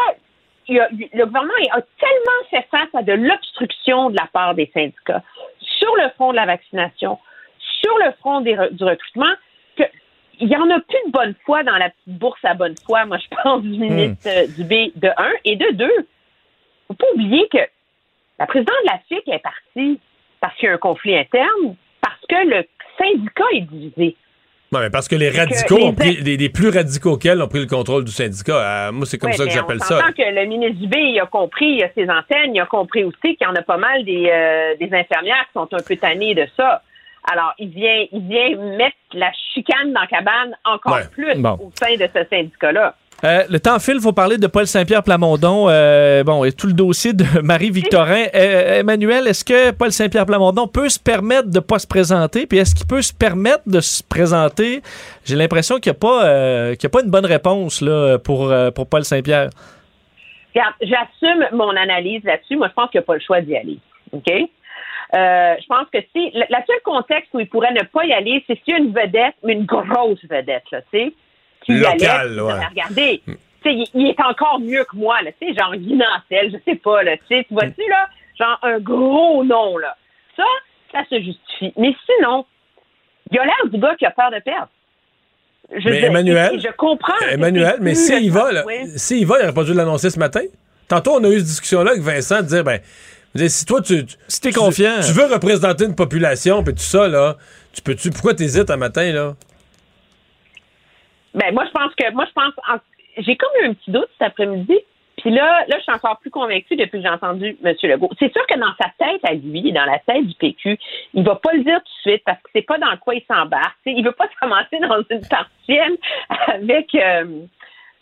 il y a- le gouvernement il a tellement fait face à de l'obstruction de la part des syndicats sur le front de la vaccination, sur le front des du recrutement, que il y en a plus de bonne foi dans la petite bourse à bonne foi, moi, je <laughs> pense, du ministre euh, du B, de un. Et de deux, faut pas oublier que la présidente de la FIC est partie parce qu'il y a un conflit interne, parce que le syndicat est divisé. Mais parce que les que radicaux les ont pris, les, les plus radicaux qu'elle ont pris le contrôle du syndicat. Euh, moi, c'est comme Ouais, ça que j'appelle on ça. que le ministre Dubé, il a compris, il a ses antennes, il a compris aussi qu'il y en a pas mal des, euh, des infirmières qui sont un peu tannées de ça. Alors, il vient, il vient mettre la chicane dans la cabane encore Ouais. plus Bon. au sein de ce syndicat-là. Euh, le temps file, il faut parler de Paul Saint-Pierre Plamondon. Euh, bon, et tout le dossier de <laughs> Marie-Victorin. Euh, Emmanuel, est-ce que Paul Saint-Pierre Plamondon peut se permettre de ne pas se présenter? Puis est-ce qu'il peut se permettre de se présenter? J'ai l'impression qu'il n'y a, pas, y a pas une bonne réponse là, pour, pour Paul Saint-Pierre. J'assume mon analyse là-dessus. Moi, je pense qu'il n'y a pas le choix d'y aller. OK? Je pense que si. Le, la seule contexte où il pourrait ne pas y aller, c'est s'il y a une vedette, mais une grosse vedette, là, tu sais. Qui y Locale, allait, ouais. Regardez, tu sais, il, il est encore mieux que moi, là, tu sais, genre Guy Nantel, je sais pas, là, tu vois-tu, là? genre un gros nom, là. Ça, ça se justifie. Mais sinon, il a l'air du gars qui a peur de perdre. Je Mais dis- Emmanuel, Je comprends. Emmanuel, mais s'il va, là, oui. s'il va, il aurait pas dû l'annoncer ce matin. Tantôt, on a eu cette discussion-là avec Vincent, de dire, ben, si toi, tu. Si t'es confiant. Tu veux représenter une population, puis tout ça, là, tu peux-tu. Pourquoi t'hésites un matin, là? Ben, moi, je pense que, moi, je pense, en- j'ai comme eu un petit doute cet après-midi. Puis là, là, je suis encore plus convaincue depuis que j'ai entendu M. Legault. C'est sûr que dans sa tête à lui et dans la tête du PQ, il va pas le dire tout de suite parce que c'est pas dans quoi il s'embarque. Il veut pas se <laughs> commencer dans une partielle avec euh,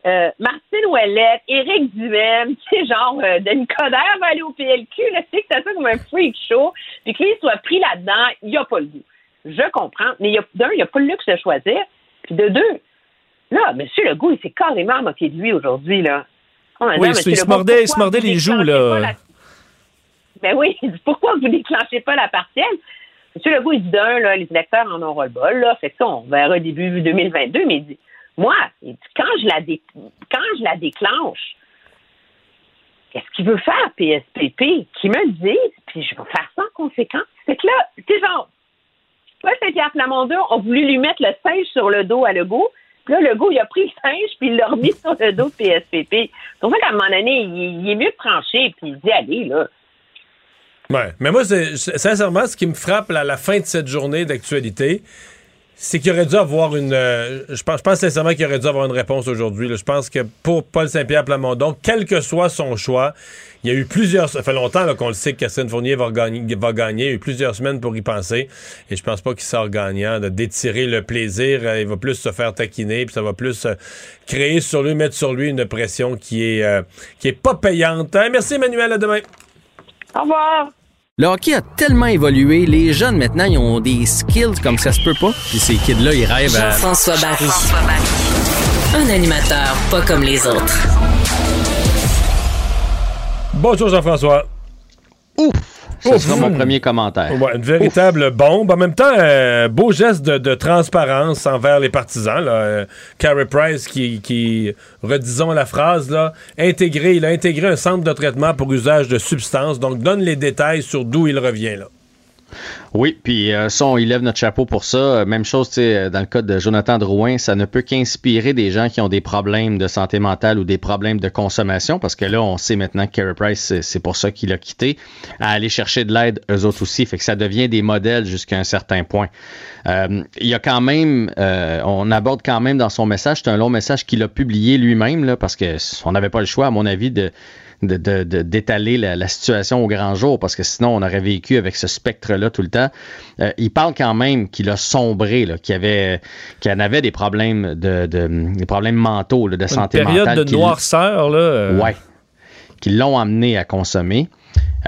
euh, Martine Ouellette, Éric Duhem, tu sais, genre euh, Denis Coderre va aller au PLQ, là, tu sais, que c'est ça comme un freak show, puis que il soit pris là-dedans, il a pas le goût. Je comprends, mais il y a, d'un, il a pas le luxe de choisir, puis de deux, là, M. Legault, il s'est carrément moqué de lui aujourd'hui, là. Oh, Oui, il se mordait, il se pourquoi mordait vous les joues, là. pas la- Ben oui, il <laughs> dit, pourquoi vous déclenchez pas la partielle? M. Legault, il dit d'un, là, les électeurs en auront le bol, là, fait que ça, on verra début 2022, mais il dit, moi, il dit, quand je la, dé- quand je la déclenche, qu'est-ce qu'il veut faire, PSPP? Qui me dise, puis je vais faire ça en conséquence. Fait que là, sais, genre, Paul Saint-Pierre Plamondon a voulu lui mettre le singe sur le dos à Legault. Puis là, Legault, il a pris le singe, puis il l'a remis sur le dos de PSPP. Ça qu'à un moment donné, il, est mieux de trancher, puis il dit, allez, là. Ouais. Mais moi, c'est- sincèrement, ce qui me frappe à la fin de cette journée d'actualité, c'est qu'il aurait dû avoir une. euh, je, pense, je pense sincèrement qu'il aurait dû avoir une réponse aujourd'hui. Je pense que pour Paul Saint-Pierre Plamondon, quel que soit son choix, il y a eu plusieurs. Ça fait longtemps qu'on le sait que Catherine Fournier va gagner. Il y a eu plusieurs semaines pour y penser. Et je pense pas qu'il sort gagnant d'étirer le plaisir. Euh, Il va plus se faire taquiner, puis ça va plus euh, créer sur lui, mettre sur lui une pression qui est, euh, qui est pas payante. Hein, merci Emmanuel, à demain. Au revoir. Le hockey a tellement évolué, les jeunes maintenant, ils ont des skills comme ça se peut pas. Puis ces kids-là, ils rêvent à... Jean-François Barry. Un animateur pas comme les autres. Bonjour Jean-François. Ce sera mon premier commentaire. Ouais, une véritable bombe. En même temps, euh, beau geste de, de transparence envers les partisans. Là. Euh, Carey Price qui, qui, redisons la phrase, là, intégré, il a intégré un centre de traitement pour usage de substances. Donc, donne les détails sur d'où il revient. Là. Oui, puis euh, ça, lève notre chapeau pour ça. Même chose, euh, dans le cas de Jonathan Drouin, ça ne peut qu'inspirer des gens qui ont des problèmes de santé mentale ou des problèmes de consommation, parce que là, on sait maintenant que Carey Price, c'est- pour ça qu'il a quitté, à aller chercher de l'aide eux autres aussi. Fait que ça devient des modèles jusqu'à un certain point. Euh, il y a quand même, euh, on aborde quand même dans son message, c'est un long message qu'il a publié lui-même, là, parce que on n'avait pas le choix, à mon avis, de de- de- de- d'étaler la, la situation au grand jour parce que sinon on aurait vécu avec ce spectre-là tout le temps. Euh, il parle quand même qu'il a sombré, là, qu'il avait, qu'il en avait des problèmes de, de- des problèmes mentaux, là, de Une santé période mentale. de qui l- noirceur, là. euh, Ouais. Qui l'ont amené à consommer.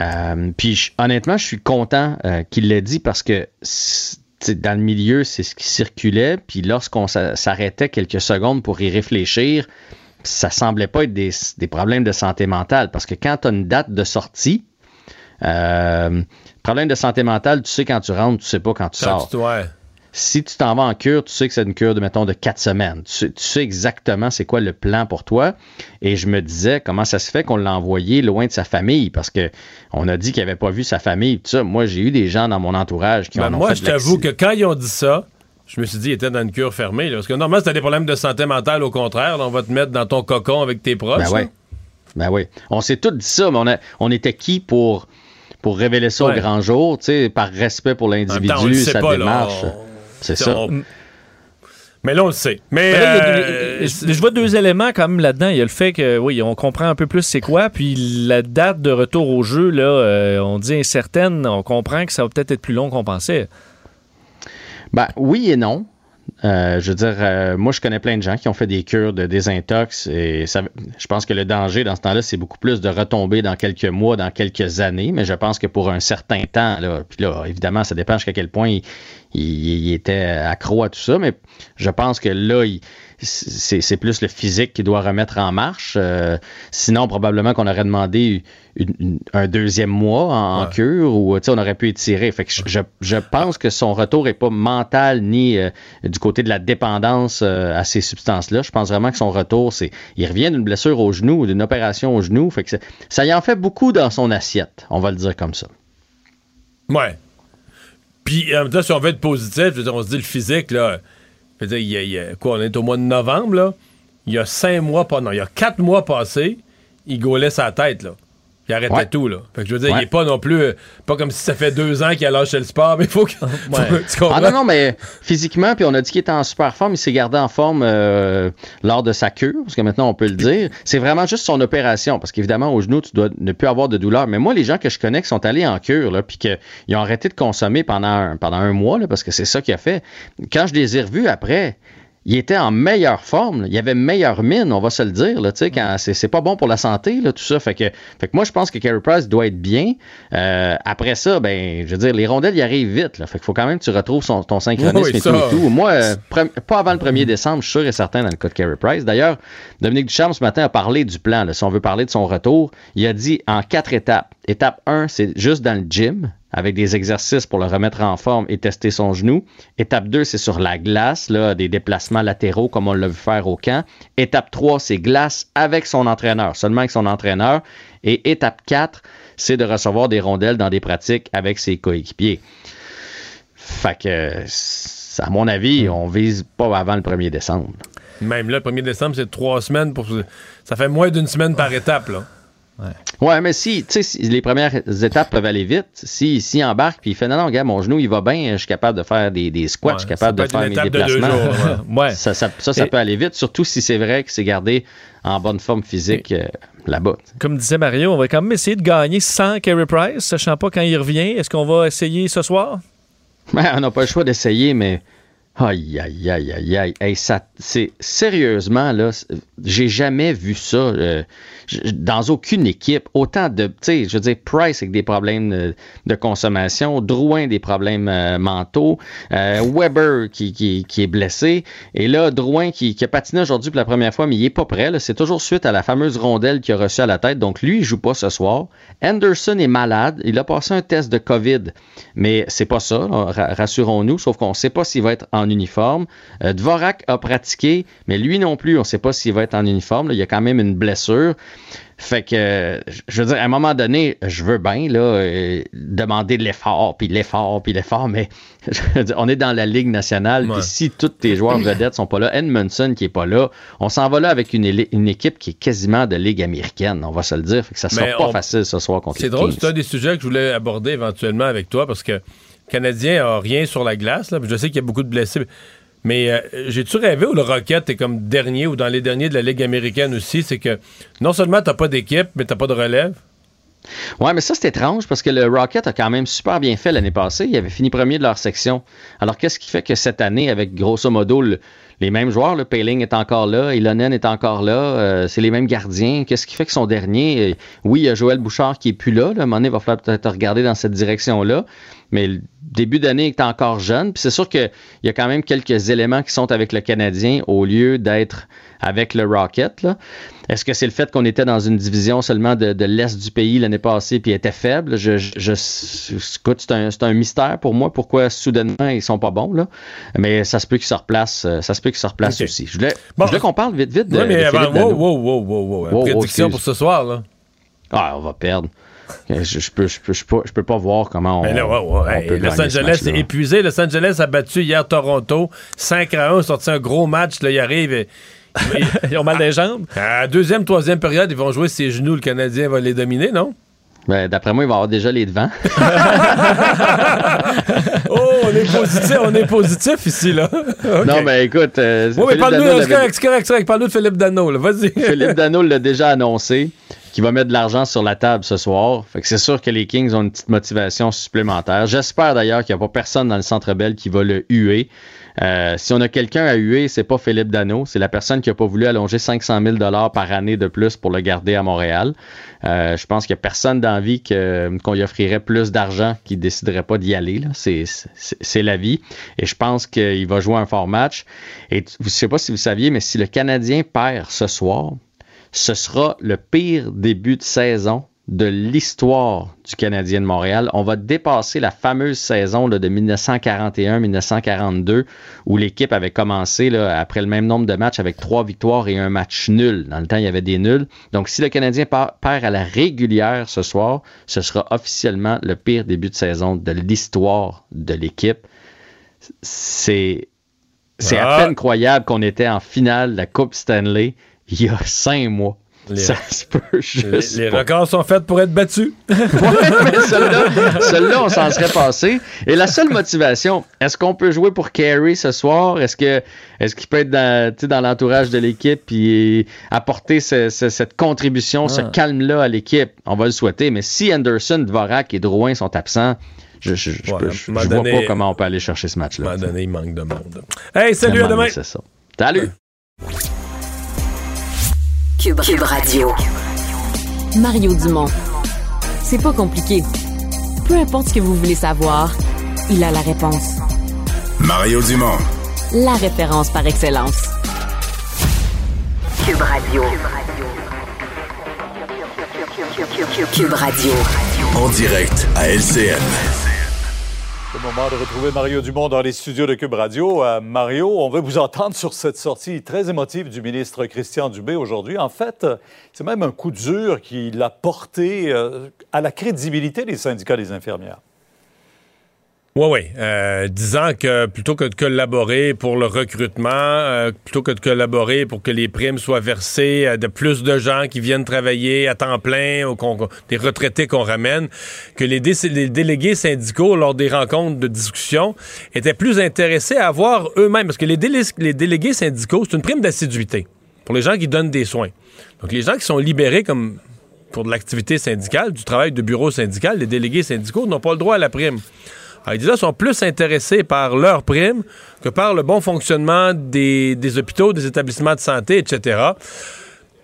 Euh, puis je- honnêtement, je suis content euh, qu'il l'ait dit parce que dans le milieu, c'est ce qui circulait. Puis lorsqu'on s'a- s'arrêtait quelques secondes pour y réfléchir, ça semblait pas être des, des problèmes de santé mentale. Parce que quand tu as une date de sortie, euh, problème de santé mentale, tu sais quand tu rentres, tu sais pas quand tu Quand sors. tu- ouais. Si tu t'en vas en cure, tu sais que c'est une cure de, mettons, de quatre semaines. Tu sais, tu sais exactement c'est quoi le plan pour toi. Et je me disais, comment ça se fait qu'on l'a envoyé loin de sa famille? Parce que on a dit qu'il n'avait pas vu sa famille. Tout ça. Moi, j'ai eu des gens dans mon entourage qui Ben, en ont moi, je t'avoue que quand ils ont dit ça, je me suis dit, il était dans une cure fermée. là. parce que normalement, si t'as des problèmes de santé mentale, au contraire, là, on va te mettre dans ton cocon avec tes proches. Ben ouais. Ben oui. On s'est tous dit ça, mais on, a- on était qui pour, pour révéler ça Ouais. au grand jour, tu sais, par respect pour l'individu, sa pas, démarche. On- C'est ça. on- Mais là, on le sait. Mais, Mais là, il y a euh, je vois deux éléments quand même là-dedans. Il y a le fait que, oui, on comprend un peu plus c'est quoi, puis la date de retour au jeu, là, euh, on dit incertaine, on comprend que ça va peut-être être plus long qu'on pensait. Ben oui et non. Euh, je veux dire, euh, moi, je connais plein de gens qui ont fait des cures de désintox et ça, je pense que le danger dans ce temps-là, c'est beaucoup plus de retomber dans quelques mois, dans quelques années. Mais je pense que pour un certain temps, là, puis là, évidemment, ça dépend jusqu'à quel point il, il, il était accro à tout ça, mais je pense que là, c'est plus le physique qui doit remettre en marche. Euh, sinon, probablement qu'on aurait demandé une- une- un deuxième mois en, en cure ou on aurait pu étirer. Fait que je, pense que son retour est pas mental ni euh, du côté de la dépendance euh, à ces substances-là. Je pense vraiment que son retour, c'est il revient d'une blessure au genou, d'une opération au genou. Fait que c'est- ça y en fait beaucoup dans son assiette. On va le dire comme ça. Ouais. Puis, en même temps, si on veut être positif, on se dit le physique, là. Dire, y a, y a- quoi, on est au mois de novembre, là? Il y a cinq mois, pas, non, il y a quatre mois passés, il gaulait sa tête, là. Il arrêtait Ouais. tout, là. Fait que je veux dire, il Ouais. est pas non plus, euh, pas comme si ça fait deux ans qu'il a lâché le sport, <laughs> mais il faut que. faut- tu comprends? Ah non, non, mais physiquement, puis on a dit qu'il était en super forme, il s'est gardé en forme euh, lors de sa cure, parce que maintenant on peut le dire. C'est vraiment juste son opération, parce qu'évidemment, au genou, tu dois ne plus avoir de douleur. Mais moi, les gens que je connais qui sont allés en cure, là, puis qu'ils ont arrêté de consommer pendant un, pendant un mois, là, parce que c'est ça qu'il a fait, quand je les ai revus après, il était en meilleure forme. là. Il avait meilleure mine, on va se le dire. Là, tu sais, quand c'est, c'est pas bon pour la santé, là, tout ça. Fait que, fait que moi, je pense que Carey Price doit être bien. Euh, après ça, ben, je veux dire, les rondelles, y arrivent vite. Là. Fait qu'il faut quand même que tu retrouves son- ton synchronisme Oui, et tout et tout. Moi, euh, pas avant le 1er décembre, je suis sûr et certain dans le cas de Carey Price. D'ailleurs, Dominique Ducharme, ce matin, a parlé du plan. là. si on veut parler de son retour, il a dit en quatre étapes. Étape 1, c'est juste dans le gym avec des exercices pour le remettre en forme et tester son genou. Étape 2, c'est sur la glace, là, des déplacements latéraux comme on l'a vu faire au camp. Étape 3, c'est glace avec son entraîneur, seulement avec son entraîneur. Et étape 4, c'est de recevoir des rondelles dans des pratiques avec ses coéquipiers. Fait que, à mon avis, on vise pas avant le 1er décembre. Même là, le 1er décembre, c'est trois semaines pour. Ça fait moins d'une semaine par étape, là. Ouais, mais si, tu sais, les premières étapes peuvent aller vite, si, si embarque puis il fait non, non, gars, mon genou, il va bien, je suis capable de faire des, des squats, je suis capable de faire mes de déplacements. jours, <laughs> ouais. Ça, ça, ça, ça Et- peut aller vite, surtout si c'est vrai que c'est gardé en bonne forme physique euh, là-bas. Comme disait Mario, on va quand même essayer de gagner sans Carey Price, sachant pas quand il revient. Est-ce qu'on va essayer ce soir? Ben, on n'a pas le choix d'essayer, mais. Aïe, aïe, aïe, aïe, aïe. Hey, ça, c'est sérieusement, là, j'ai jamais vu ça euh, dans aucune équipe. Autant de, tu je veux dire, Price avec des problèmes de, consommation, Drouin des problèmes euh, mentaux, euh, Weber qui, est blessé, et là, Drouin qui, qui a patiné aujourd'hui pour la première fois, mais il est pas prêt. C'est toujours suite à la fameuse rondelle qu'il a reçue à la tête. Donc, lui, il joue pas ce soir. Anderson est malade. Il a passé un test de COVID, mais c'est pas ça, rassurons-nous, sauf qu'on sait pas s'il va être en uniforme. Euh, Dvorak a pratiqué, mais lui non plus, on sait pas s'il va être en uniforme. là. Il y a quand même une blessure. Fait que, je veux dire, à un moment donné, je veux bien là, euh, demander de l'effort, puis l'effort, puis l'effort, mais <laughs> dire, on est dans la Ligue nationale, puis si tous tes joueurs <coughs> vedettes sont pas là, Edmondson qui est pas là, on s'en va là avec une, équipe qui est quasiment de Ligue américaine, on va se le dire. Fait que ça sera Mais pas on- facile ce soir contre C'est drôle, c'est un des sujets que je voulais aborder éventuellement avec toi parce que Canadien a rien sur la glace. Je sais qu'il y a beaucoup de blessés. Mais euh, j'ai-tu rêvé où le Rocket est comme dernier ou dans les derniers de la Ligue américaine aussi? C'est que non seulement t'as pas d'équipe, mais t'as pas de relève. Ouais, mais ça, c'est étrange parce que le Rocket a quand même super bien fait l'année passée. Il avait fini premier de leur section. Alors, qu'est-ce qui fait que cette année, avec grosso modo le- les mêmes joueurs, le Payling est encore là, Ilonen est encore là, euh, c'est les mêmes gardiens. Qu'est-ce qui fait que son dernier, euh, oui, il y a Joël Bouchard qui est plus là. là. À un moment donné, il va falloir peut-être regarder dans cette direction-là. Mais le début d'année est encore jeune. Puis c'est sûr qu'il y a quand même quelques éléments qui sont avec le Canadien au lieu d'être avec le Rocket. Est-ce que c'est le fait qu'on était dans une division seulement de, de l'Est du pays l'année passée puis était faible? Je, je, c'est un, mystère pour moi pourquoi soudainement ils sont pas bons. Là. Mais ça se peut qu'ils se replacent, euh, ça se peut qu'ils se replacent aussi. Je voulais, Bon. je voulais qu'on parle vite, vite de, Ouais, mais de avant, Philippe wow, Danault. wow, wow, wow, wow. Wow, Prédiction excuse. pour ce soir, là. Ah, on va perdre. Je, je peux, je, peux, je, peux, je peux pas voir comment on, Mais là, ouais, ouais, on hey, peut Los Angeles est épuisé. Los Angeles a battu hier Toronto 5 à 1, sorti un gros match. Là, il arrive. et- <laughs> Ils ont mal des jambes? À la deuxième, troisième période, ils vont jouer ses genoux. Le Canadien va les dominer, non? Ben, D'après moi, il va avoir déjà les devants. <laughs> Oh, on est positif, on est positif ici, là. OK. Non, mais écoute. euh, Oui, mais Philippe parle-nous, de Philippe Dano, là. Vas-y. Philippe Dano l'a déjà annoncé qu'il va mettre de l'argent sur la table ce soir. Fait que c'est sûr que les Kings ont une petite motivation supplémentaire. J'espère d'ailleurs qu'il n'y a pas personne dans le Centre Bell qui va le huer. Euh, si on a quelqu'un à huer, c'est pas Philippe Dano, c'est la personne qui a pas voulu allonger 500 000 dollars par année de plus pour le garder à Montréal. Euh, je pense qu'il y a personne d'envie que, qu'on lui offrirait plus d'argent qui déciderait pas d'y aller. C'est, la vie. Et je pense qu'il va jouer un fort match. Et je sais pas si vous saviez, mais si le Canadien perd ce soir, ce sera le pire début de saison de l'histoire du Canadien de Montréal. On va dépasser la fameuse saison là, de 1941-1942 où l'équipe avait commencé là, après le même nombre de matchs avec trois victoires et un match nul. Dans le temps, il y avait des nuls. Donc, si le Canadien perd à la régulière ce soir, ce sera officiellement le pire début de saison de l'histoire de l'équipe. C'est c'est à peine croyable qu'on était en finale de la Coupe Stanley il y a cinq mois. Les, ça se peut juste. les records sont faits pour être battus. <laughs> Ouais, mais celle-là, celle-là, on s'en serait passé. Et la seule motivation, est-ce qu'on peut jouer pour Carey ce soir? Est-ce que est-ce qu'il peut être dans, l'entourage de l'équipe et apporter ce- ce- cette contribution, ce Ah. calme-là à l'équipe? On va le souhaiter. Mais si Anderson, Dvorak et Drouin sont absents, je, je, peux- vois donné- pas comment on peut aller chercher ce match-là. À un moment donné, il manque de monde. Hey, salut, à demain. c'est ça. Salut! Cube, Cube Radio. Mario Dumont. C'est pas compliqué. Peu importe ce que vous voulez savoir, il a la réponse. Mario Dumont. La référence par excellence. Cube Radio. Cube Radio. En direct à LCN. Le moment de retrouver Mario Dumont dans les studios de Cube Radio. Euh, Mario, on veut vous entendre sur cette sortie très émotive du ministre Christian Dubé aujourd'hui. En fait, c'est même un coup dur qui l'a porté euh, à la crédibilité des syndicats des infirmières. Oui, oui. Euh, disant que plutôt que de collaborer pour le recrutement, euh, plutôt que de collaborer pour que les primes soient versées à de plus de gens qui viennent travailler à temps plein ou des retraités qu'on ramène, que les, dé- les délégués syndicaux, lors des rencontres de discussion, étaient plus intéressés à avoir eux-mêmes, parce que les, les délégués syndicaux, c'est une prime d'assiduité pour les gens qui donnent des soins. Donc les gens qui sont libérés comme pour de l'activité syndicale, du travail de bureau syndical, les délégués syndicaux n'ont pas le droit à la prime. Alors, ils disent là, sont plus intéressés par leur prime que par le bon fonctionnement des, des hôpitaux, des établissements de santé, etc.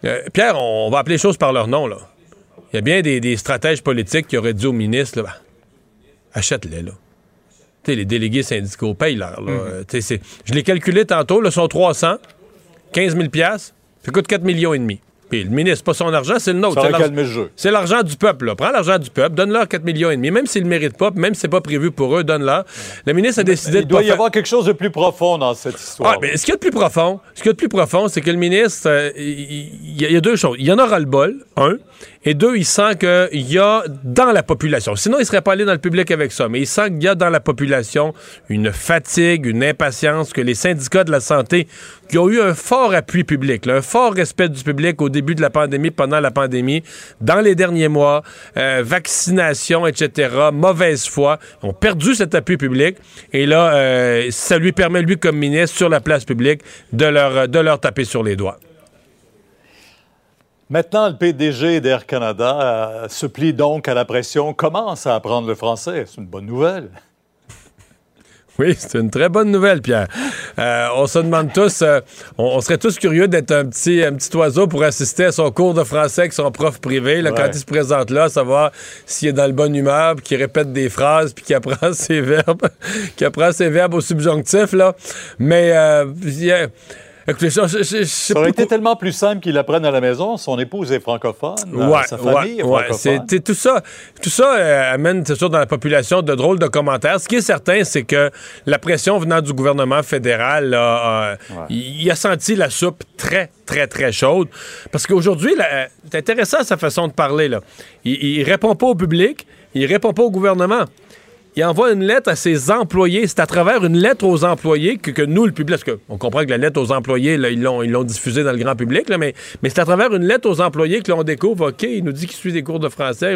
Euh, Pierre, on va appeler les choses par leur nom. Là. Il y a bien des, des stratèges politiques qui auraient dit au ministre, là, Ben, achète-les. Là. Tu sais, les délégués syndicaux, là. Euh, tu sais, c'est- Je l'ai calculé tantôt, là, sont 300, 15 000 piastres, ça coûte 4 millions et demi. Puis le ministre, c'est pas son argent, c'est le nôtre. C'est l'argent- du peuple. Là. Prends l'argent du peuple, donne-leur 4 millions et demi, même s'ils ne le méritent pas, même si c'est pas prévu pour eux, donne-leur. Le ministre a décidé Il de doit pas y faire- avoir quelque chose de plus profond dans cette histoire. ah, ben, ce qu'il y a de plus profond, ce qu'il y a de plus profond, c'est que le ministre, euh, il il y, a- il y a deux choses. Il y en aura le bol, un, et deux, il sent qu'il y a dans la population, sinon il serait pas allé dans le public avec ça, mais il sent qu'il y a dans la population une fatigue, une impatience, que les syndicats de la santé, qui ont eu un fort appui public, un fort respect du public au début de la pandémie, pendant la pandémie, dans les derniers mois, euh, vaccination, etc., mauvaise foi, ont perdu cet appui public. Et là, euh, ça lui permet, lui, comme ministre, sur la place publique, de leur, de leur taper sur les doigts. Maintenant, le PDG d'Air Canada euh, se plie donc à la pression, commence à apprendre le français. C'est une bonne nouvelle. <laughs> Oui, c'est une très bonne nouvelle, Pierre. Euh, on se demande tous, euh, on, on serait tous curieux d'être un petit, un petit oiseau pour assister à son cours de français avec son prof privé, là, Ouais. quand il se présente là, savoir s'il est dans le bon humeur, puis qu'il répète des phrases, puis qu'il apprend <laughs> ses verbes, <laughs> qu'il apprend ses verbes au subjonctif, là. Mais, euh, écoutez, Ça aurait été tellement plus simple qu'il apprenne à la maison. Son épouse est francophone. euh, Ouais, sa famille ouais, est francophone. Tout ça, tout ça euh, amène, c'est sûr, dans la population de drôles de commentaires. Ce qui est certain, c'est que la pression venant du gouvernement fédéral, là, euh, il a senti la soupe très, très, très chaude. Parce qu'aujourd'hui, là, euh, c'est intéressant sa façon de parler. Là. Il, il répond pas au public, il répond pas au gouvernement. Il envoie une lettre à ses employés. C'est à travers une lettre aux employés que, nous, le public, parce qu'on comprend que la lettre aux employés, là, ils l'ont diffusée dans le grand public, là, mais, mais c'est à travers une lettre aux employés que l'on découvre, OK, il nous dit qu'il suit des cours de français.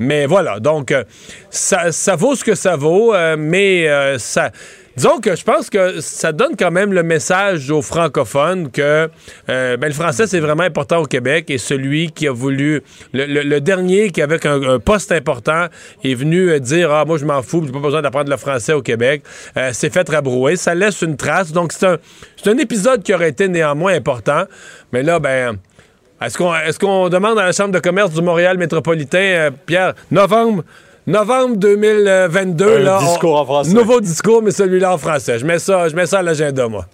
Mais voilà, donc, euh, ça, ça vaut ce que ça vaut, euh, mais euh, ça... Disons que je pense que ça donne quand même le message aux francophones que euh, ben, le français, c'est vraiment important au Québec et celui qui a voulu, le, dernier qui, avec un, poste important, est venu euh, dire Ah, moi, je m'en fous, j'ai pas besoin d'apprendre le français au Québec, euh, s'est fait rabrouer. Ça laisse une trace. Donc, c'est un, c'est un épisode qui aurait été néanmoins important. Mais là, ben. Est-ce qu'on est demande à la Chambre de commerce du Montréal métropolitain, euh, Pierre, novembre, novembre 2022, Un là, discours en français. Nouveau discours, mais celui-là en français. Je mets ça, je mets ça à l'agenda, moi.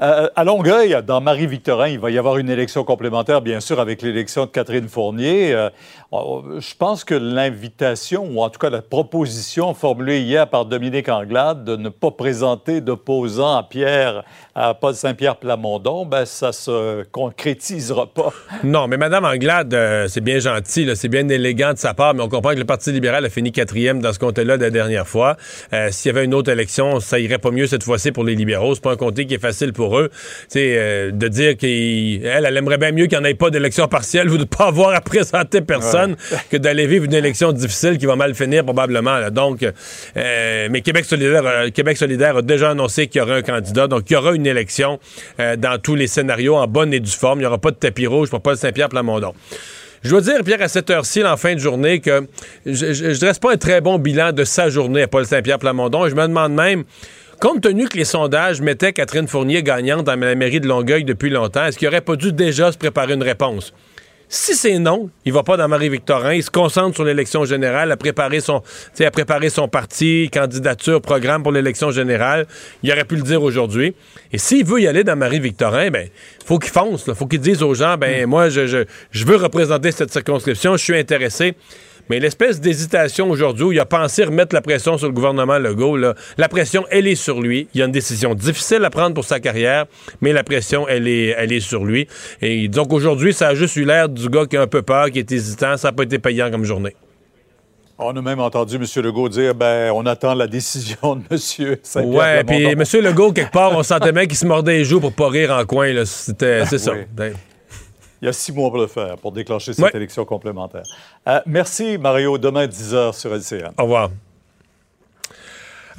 Euh, à Longueuil, dans Marie-Victorin, il va y avoir une élection complémentaire, bien sûr, avec l'élection de Catherine Fournier. Euh, je pense que l'invitation, ou en tout cas la proposition formulée hier par Dominique Anglade de ne pas présenter d'opposant à Pierre, à Paul Saint-Pierre Plamondon, ben ça se concrétisera pas. <laughs> Non, mais Mme Anglade, euh, c'est bien gentil, c'est bien élégant de sa part, mais on comprend que le Parti libéral a fini quatrième dans ce comté-là la dernière fois. Euh, S'il y avait une autre élection, ça irait pas mieux cette fois-ci pour les libéraux. C'est pas un comté qui est facile pour eux. Euh, de dire qu'elle, elle aimerait bien mieux qu'il n'y en ait pas d'élection partielle ou de pas avoir à présenter personne que d'aller vivre une élection difficile qui va mal finir probablement. là. Donc, euh, mais Québec solidaire, euh, Québec solidaire a déjà annoncé qu'il y aura un candidat, donc il y aura une élection euh, dans tous les scénarios en bonne et due forme. Il n'y aura pas de tapis rouge pour Paul Saint-Pierre Plamondon. Je dois dire, Pierre, à cette heure-ci, en fin de journée, que je, je dresse pas un très bon bilan de sa journée à Paul Saint-Pierre Plamondon. Et je me demande même, compte tenu que les sondages mettaient Catherine Fournier gagnante dans la mairie de Longueuil depuis longtemps, est-ce qu'il aurait pas dû déjà se préparer une réponse? Si c'est non, il va pas dans Marie-Victorin, il se concentre sur l'élection générale, à préparer son, tu sais, à préparer son parti, candidature, programme pour l'élection générale. Il aurait pu le dire aujourd'hui. Et s'il veut y aller dans Marie-Victorin, ben, faut qu'il fonce, là. Faut qu'il dise aux gens, ben, moi, je, je, je veux représenter cette circonscription, je suis intéressé. Mais l'espèce d'hésitation aujourd'hui où il a pensé remettre la pression sur le gouvernement Legault, là, la pression, elle est sur lui. Il y a une décision difficile à prendre pour sa carrière, mais la pression, elle est, elle est sur lui. Et donc aujourd'hui, ça a juste eu l'air du gars qui a un peu peur, qui est hésitant. Ça n'a pas été payant comme journée. On a même entendu M. Legault dire ben, on attend la décision de M. Plamondon. puis M. Legault, quelque part, on sentait bien qu'il se mordait les joues pour pas rire en coin. C'était, c'est <laughs> ça. Oui. Ben, Il y a six mois pour le faire, pour déclencher cette Ouais. élection complémentaire. Euh, merci, Mario. Demain, 10h sur LCN. Au revoir.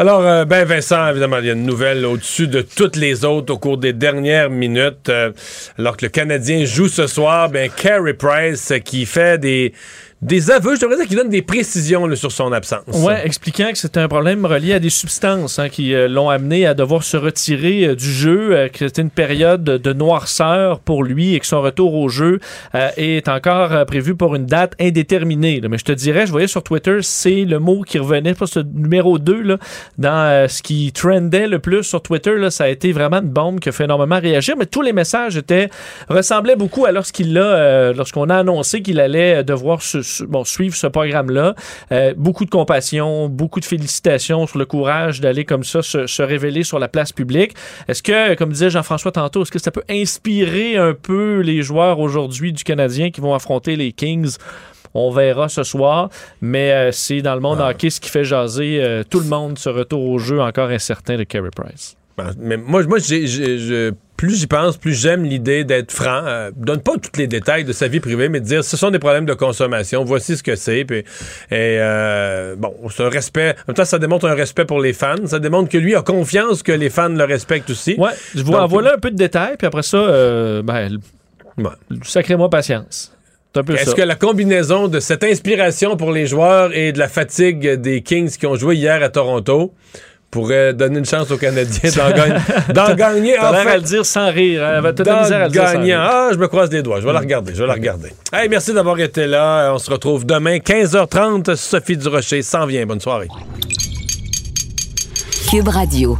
Alors, euh, ben Vincent, évidemment, il y a une nouvelle au-dessus de toutes les autres au cours des dernières minutes. Euh, alors que le Canadien joue ce soir, ben Carey Price euh, qui fait des, des aveux, je devrais dire, qui donne des précisions sur son absence. Ouais, expliquant que c'était un problème relié à des substances hein, qui euh, l'ont amené à devoir se retirer euh, du jeu, euh, que c'était une période de noirceur pour lui et que son retour au jeu euh, est encore prévu pour une date indéterminée. Mais je te dirais, je voyais sur Twitter, c'est le mot qui revenait, je le numéro 2 là, dans ce qui trendait le plus sur Twitter. Ça a été vraiment une bombe qui a fait énormément réagir, mais tous les messages étaient ressemblaient beaucoup à lorsqu'il euh, lorsqu'on a annoncé qu'il allait devoir se- bon, suivre ce programme-là. Euh, beaucoup de compassion, beaucoup de félicitations sur le courage d'aller comme ça se, se révéler sur la place publique. Est-ce que, comme disait Jean-François tantôt, est-ce que ça peut inspirer un peu les joueurs aujourd'hui du Canadien qui vont affronter les Kings? On verra ce soir, mais euh, c'est dans le monde hockey ce qui fait jaser euh, tout le monde ce retour au jeu encore incertain de Carey Price. Ben, Mais moi, moi j'ai- plus j'y pense, plus j'aime l'idée d'être franc. Euh, donne pas tous les détails de sa vie privée, mais de dire ce sont des problèmes de consommation. Voici ce que c'est. Puis, et euh, bon, c'est un respect. En même temps, ça démontre un respect pour les fans. Ça démontre que lui a confiance que les fans le respectent aussi. Ouais, je vous Donc, envoie là un peu de détails, puis après ça, euh, ben, sacrez-moi patience. Est-ce que la combinaison de cette inspiration pour les joueurs et de la fatigue des Kings qui ont joué hier à Toronto pourrait donner une chance aux Canadiens d'en gagner, <laughs> d'en gagner T'as l'air enfin. à le dire sans rire. hein? T'as de la misère à le dire sans gagnant. rire. Ah, je me croise les doigts. Je vais la regarder. Je vais la regarder. Hey, merci d'avoir été là. On se retrouve demain, 15h30. Sophie Durocher s'en vient. Bonne soirée. Cube Radio.